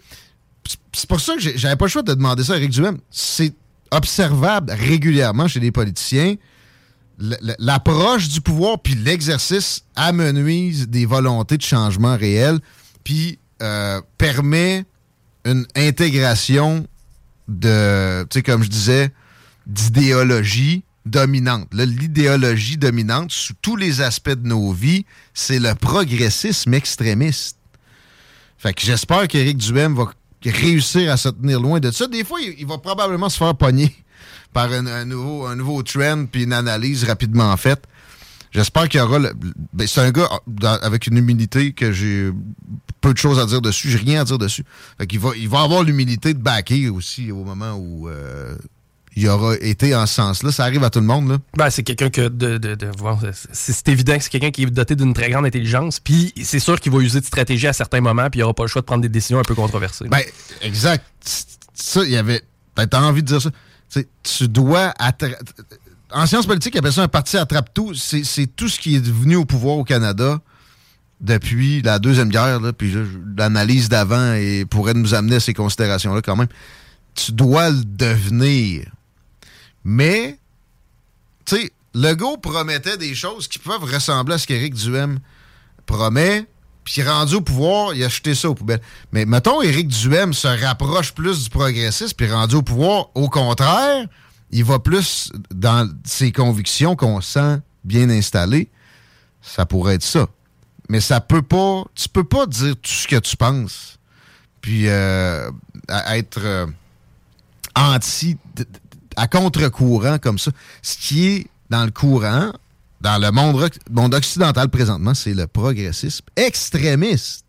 S1: c'est- pour ça que j'avais pas le choix de demander ça à Eric Duhem. C'est observable régulièrement chez les politiciens. L'approche du pouvoir puis l'exercice amenuise des volontés de changement réel puis euh, permet une intégration de, tu sais, comme je disais, d'idéologie dominante. L'idéologie dominante, sous tous les aspects de nos vies, c'est le progressisme extrémiste. Fait que j'espère qu'Éric Duhem va réussir à se tenir loin de ça. Des fois, il, va probablement se faire pogner par un, un nouveau, un nouveau trend puis une analyse rapidement faite. J'espère qu'il y aura. le- ben, c'est un gars dans- avec une humilité que j'ai peu de choses à dire dessus. J'ai rien à dire dessus. Fait qu'il va, il va avoir l'humilité de backer aussi au moment où euh, il aura été en ce sens-là. Ça arrive à tout le monde. Là.
S2: Ben, c'est quelqu'un que de, de, de- bon, c'est évident que c'est quelqu'un qui est doté d'une très grande intelligence, puis c'est sûr qu'il va user de stratégie à certains moments, puis il aura pas le choix de prendre des décisions un peu controversées.
S1: Ben, exact. Ça, il y avait. T'as envie de dire ça. Tu sais, tu dois. attra- En sciences politiques, ils appellent ça un parti attrape-tout. C'est c'est tout ce qui est venu au pouvoir au Canada depuis la Deuxième Guerre. Là, puis l'analyse d'avant et pourrait nous amener à ces considérations-là quand même. Tu dois le devenir. Mais, tu sais, Legault promettait des choses qui peuvent ressembler à ce qu'Éric Duhem promet, puis rendu au pouvoir, il a jeté ça aux poubelles. Mais mettons, Éric Duhem se rapproche plus du progressisme, puis rendu au pouvoir, au contraire, il va plus dans ses convictions qu'on sent bien installées. Ça pourrait être ça. Mais ça peut pas. Tu peux pas dire tout ce que tu penses, puis euh, être euh, anti, à contre-courant comme ça. Ce qui est dans le courant, dans le monde, monde occidental présentement, c'est le progressisme extrémiste,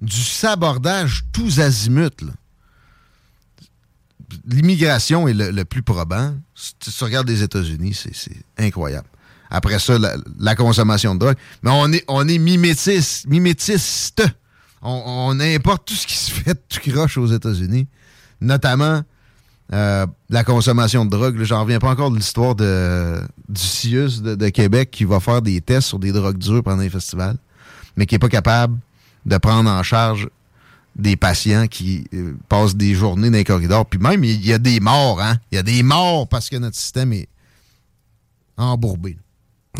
S1: du sabordage tous azimuts. L'immigration est le, plus probant. Si tu regardes les États-Unis, c'est incroyable. Après ça, la, consommation de drogue. Mais on est, on est mimétis, mimétiste. On, importe tout ce qui se fait tout croche aux États-Unis, notamment euh, la consommation de drogue. J'en reviens pas encore de l'histoire du CIUS de, de Québec qui va faire des tests sur des drogues dures pendant les festivals, mais qui est pas capable de prendre en charge des patients qui euh, passent des journées dans les corridors. Puis même, il y a des morts, hein? Il y a des morts parce que notre système est embourbé.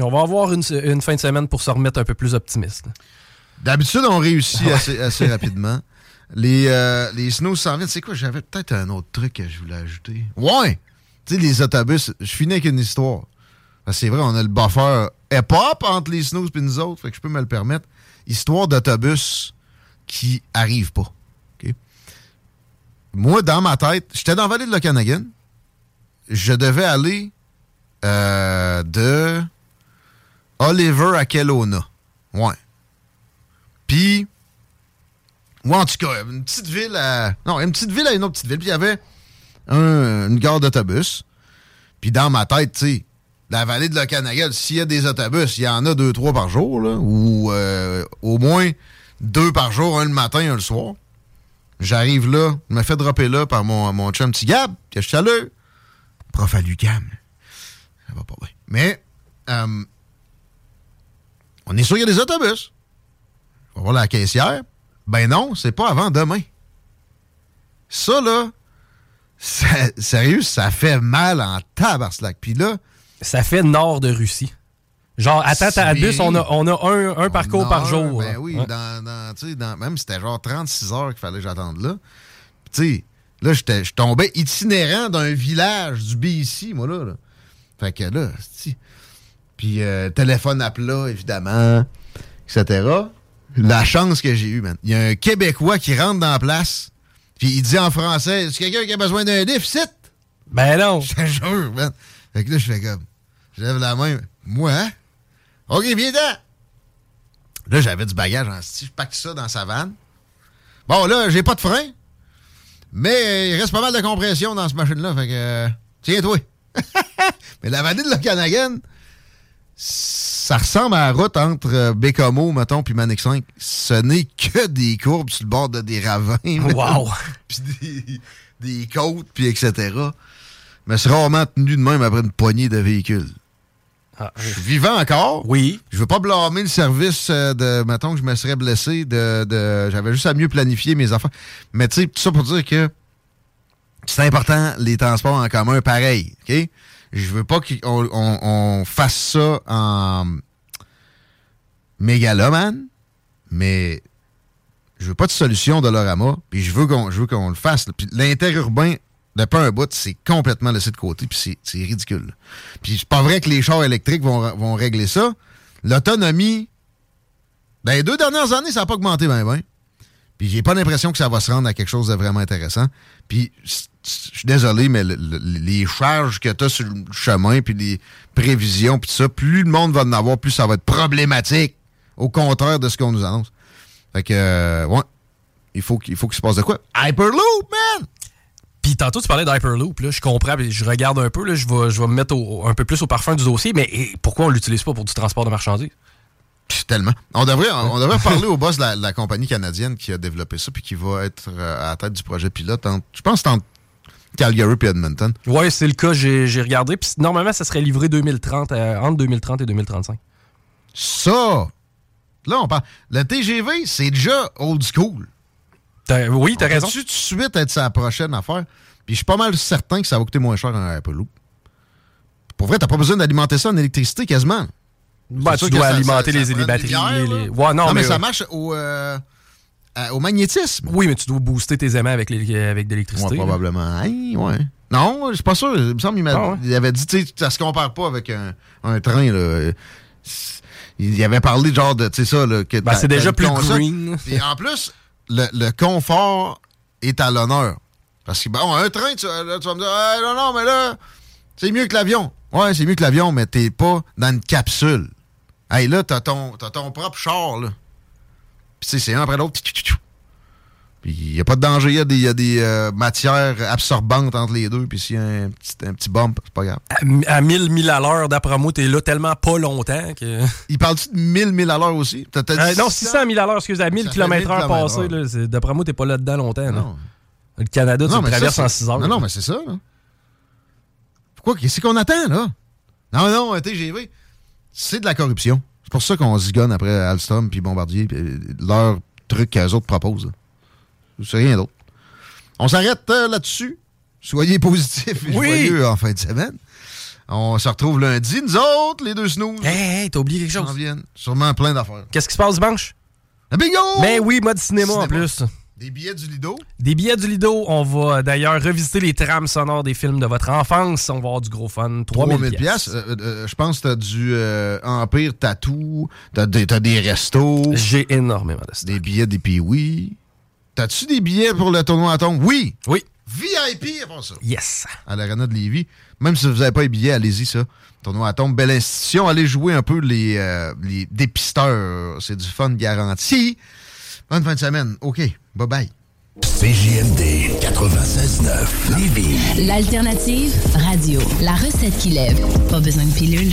S2: On va avoir une, une fin de semaine pour se remettre un peu plus optimiste.
S1: D'habitude, on réussit assez, assez rapidement. Les, euh, les snows s'en viennent. C'est quoi? J'avais peut-être un autre truc que je voulais ajouter. Ouais! Tu sais, les autobus, je finis avec une histoire. C'est vrai, on a le buffer hip-hop entre les snows et nous autres, fait que je peux me le permettre. Histoire d'autobus qui arrive pas. Moi, dans ma tête, j'étais dans la vallée de l'Okanagan. Je devais aller euh, de Oliver à Kelowna. Ouais. Puis, ou en tout cas, une petite ville à. Non, une petite ville à une autre petite ville. Puis il y avait un- une gare d'autobus. Puis dans ma tête, tu sais, la vallée de l'Okanagan, s'il y a des autobus, il y en a deux, trois par jour, là, ou euh, au moins deux par jour, un le matin, un le soir. J'arrive là, je me fais dropper là par mon, mon chum petit Gab, que je salue. Prof à l'UQAM. Ça va pas bien. Mais, euh, on est sûr qu'il y a des autobus. On va voir la caissière. Ben non, c'est pas avant demain. Ça, là, sérieux, ça fait mal en tabarnak. Puis là...
S2: Ça fait nord de Russie. Genre, attends, à bus, on a, on a un, un parcours par jour.
S1: Ben oui,
S2: Ouais.
S1: dans, dans, dans- même c'était genre 36 heures qu'il fallait que j'attende là. Tu sais, là, je tombais itinérant d'un village du BC, moi, là. là. Fait que là, c'ti. Puis euh, téléphone à plat, évidemment, etc. La chance que j'ai eue, man. Il y a un Québécois qui rentre dans la place, puis il dit en français, est-ce quelqu'un qui a besoin d'un sit?
S2: Ben non.
S1: Je te jure, man. Fait que là, je fais comme, je lève la main. Moi, hein? OK, viens dedans. Là, j'avais du bagage en style. Je pacte ça dans sa vanne. Bon, là, j'ai pas de frein. Mais il reste pas mal de compression dans cette machine-là. Fait que, euh, tiens-toi. Mais la vallée de l'Okanagan, ça ressemble à la route entre euh, Bécomo, mettons, puis Manic 5. Ce n'est que des courbes sur le bord de des ravins.
S2: Wow!
S1: puis des, des côtes, puis etc. Mais c'est rarement tenu de même après une poignée de véhicules. Je suis vivant encore.
S2: Oui.
S1: Je veux pas blâmer le service euh, de, mettons que je me serais blessé, de, de J'avais juste à mieux planifier mes affaires. Mais tu sais, tout ça pour dire que c'est important, les transports en commun, pareil. OK? Je veux pas qu'on on, on fasse ça en mégalomane, mais je veux pas de solution de l'orama, puis je veux qu'on je veux qu'on le fasse. Puis l'interurbain, de pas un bout, c'est complètement laissé de côté, puis c'est- ridicule. Puis c'est pas vrai que les chars électriques vont, vont régler ça. L'autonomie, dans les deux dernières années, ça n'a pas augmenté ben ben. Puis j'ai pas l'impression que ça va se rendre à quelque chose de vraiment intéressant. Puis je suis désolé, mais le- le- les charges que tu as sur le chemin, puis les prévisions, puis tout ça, plus le monde va en avoir, plus ça va être problématique. Au contraire de ce qu'on nous annonce. Fait que, euh, ouais, il faut qu'il faut qu'il se passe de quoi? Hyperloop, man!
S2: Puis tantôt, tu parlais d'Hyperloop. Là, je comprends, puis je regarde un peu. Là, je, vais, je vais me mettre au- un peu plus au parfum du dossier. Mais pourquoi on l'utilise pas pour du transport de marchandises?
S1: Tellement. On devrait, on devrait parler au boss de la, de la compagnie canadienne qui a développé ça puis qui va être euh, à la tête du projet pilote. entre- je pense entre Calgary et Edmonton.
S2: Ouais, c'est le cas. J'ai j'ai regardé. Puis normalement, ça serait livré 2030, euh, entre 2030 et 2035.
S1: Ça! Là, on parle. Le TGV, c'est déjà old school.
S2: Oui, t'as
S1: On
S2: raison.
S1: tout de suite être sa prochaine affaire? Puis je suis pas mal certain que ça va coûter moins cher un Hyperloop. Pour vrai, t'as pas besoin d'alimenter ça en électricité quasiment.
S2: Bah, tu dois alimenter
S1: ça-
S2: les,
S1: ça
S2: les
S1: prend
S2: batteries.
S1: des bières,
S2: les-
S1: là.
S2: Ouais, non,
S1: non, mais,
S2: mais,
S1: ça
S2: euh,
S1: marche au, euh, au magnétisme.
S2: Oui, mais tu dois booster tes aimants avec, les- avec de l'électricité.
S1: Ouais, probablement. Hein, ouais. Non, je suis pas sûr. Il me semble qu'il m'a-
S2: Ah ouais?
S1: avait dit, tu sais, ça se compare pas avec un, un train, là. Il avait parlé, genre, de, tu sais, ça, là. que
S2: Ben, c'est déjà plus green.
S1: Et en plus, le, confort est à l'honneur. Parce que, bon, un train, tu, vas me dire, non, non, mais là, c'est mieux que l'avion. Ouais, c'est mieux que l'avion, mais t'es pas dans une capsule. Hey, là, t'as ton, ton propre char, là. Puis, c'est un après l'autre. Il n'y a pas de danger. Il y a des, il y a des euh, matières absorbantes entre les deux. Puis, s'il y a un petit, un petit bump, c'est pas grave.
S2: À, à 1000 milles à l'heure, d'après moi, t'es là tellement pas longtemps que.
S1: Il parle-tu de 1000 milles à l'heure aussi? T'as- t'as dit
S2: Euh, non,
S1: 600?
S2: 600 000 à l'heure, excusez, à 1000
S1: Ça fait
S2: km
S1: 1000
S2: heure passé. D'après moi, t'es pas là-dedans longtemps. là. Le Canada, tu
S1: Non,
S2: le
S1: mais ça,
S2: traverses en
S1: c'est-
S2: 6 heures.
S1: Non, non, mais c'est ça, là. Pourquoi? Qu'est-ce qu'on attend, là? Non, non, TGV, c'est de la corruption. C'est pour ça qu'on zigonne après Alstom puis Bombardier puis euh, leur truc qu'eux autres proposent. C'est rien d'autre. On s'arrête euh, là-dessus. Soyez positifs et
S2: Oui.
S1: joyeux en fin de semaine. On se retrouve lundi, nous autres, les deux snooze.
S2: Hey, hey, t'as oublié quelque chose?
S1: Viennent. Sûrement plein d'affaires.
S2: Qu'est-ce qui se passe dimanche?
S1: Un bingo!
S2: Ben oui, mode cinéma, en plus.
S1: Des billets du Lido.
S2: Des billets du Lido. On va d'ailleurs revisiter les trames sonores des films de votre enfance. On va avoir du gros fun. 3000
S1: 3000 pièces. Euh, euh, je pense que t'as du euh, Empire Tattoo, t'as des, des restos.
S2: J'ai énormément de
S1: Des billets des Pee-Wee. T'as-tu des billets pour le tournoi Atom? Oui!
S2: Oui.
S1: VIP avant ça.
S2: Yes.
S1: À l'Arena de Lévis. Même si vous n'avez pas les billets, allez-y, ça. Tournoi Atom, belle institution. Allez jouer un peu les, euh, les dépisteurs. C'est du fun garanti. Bonne fin de semaine. OK. Bye-bye.
S5: CJMD 96.9 Lévis.
S11: L'alternative radio. La recette qui lève. Pas besoin de pilule.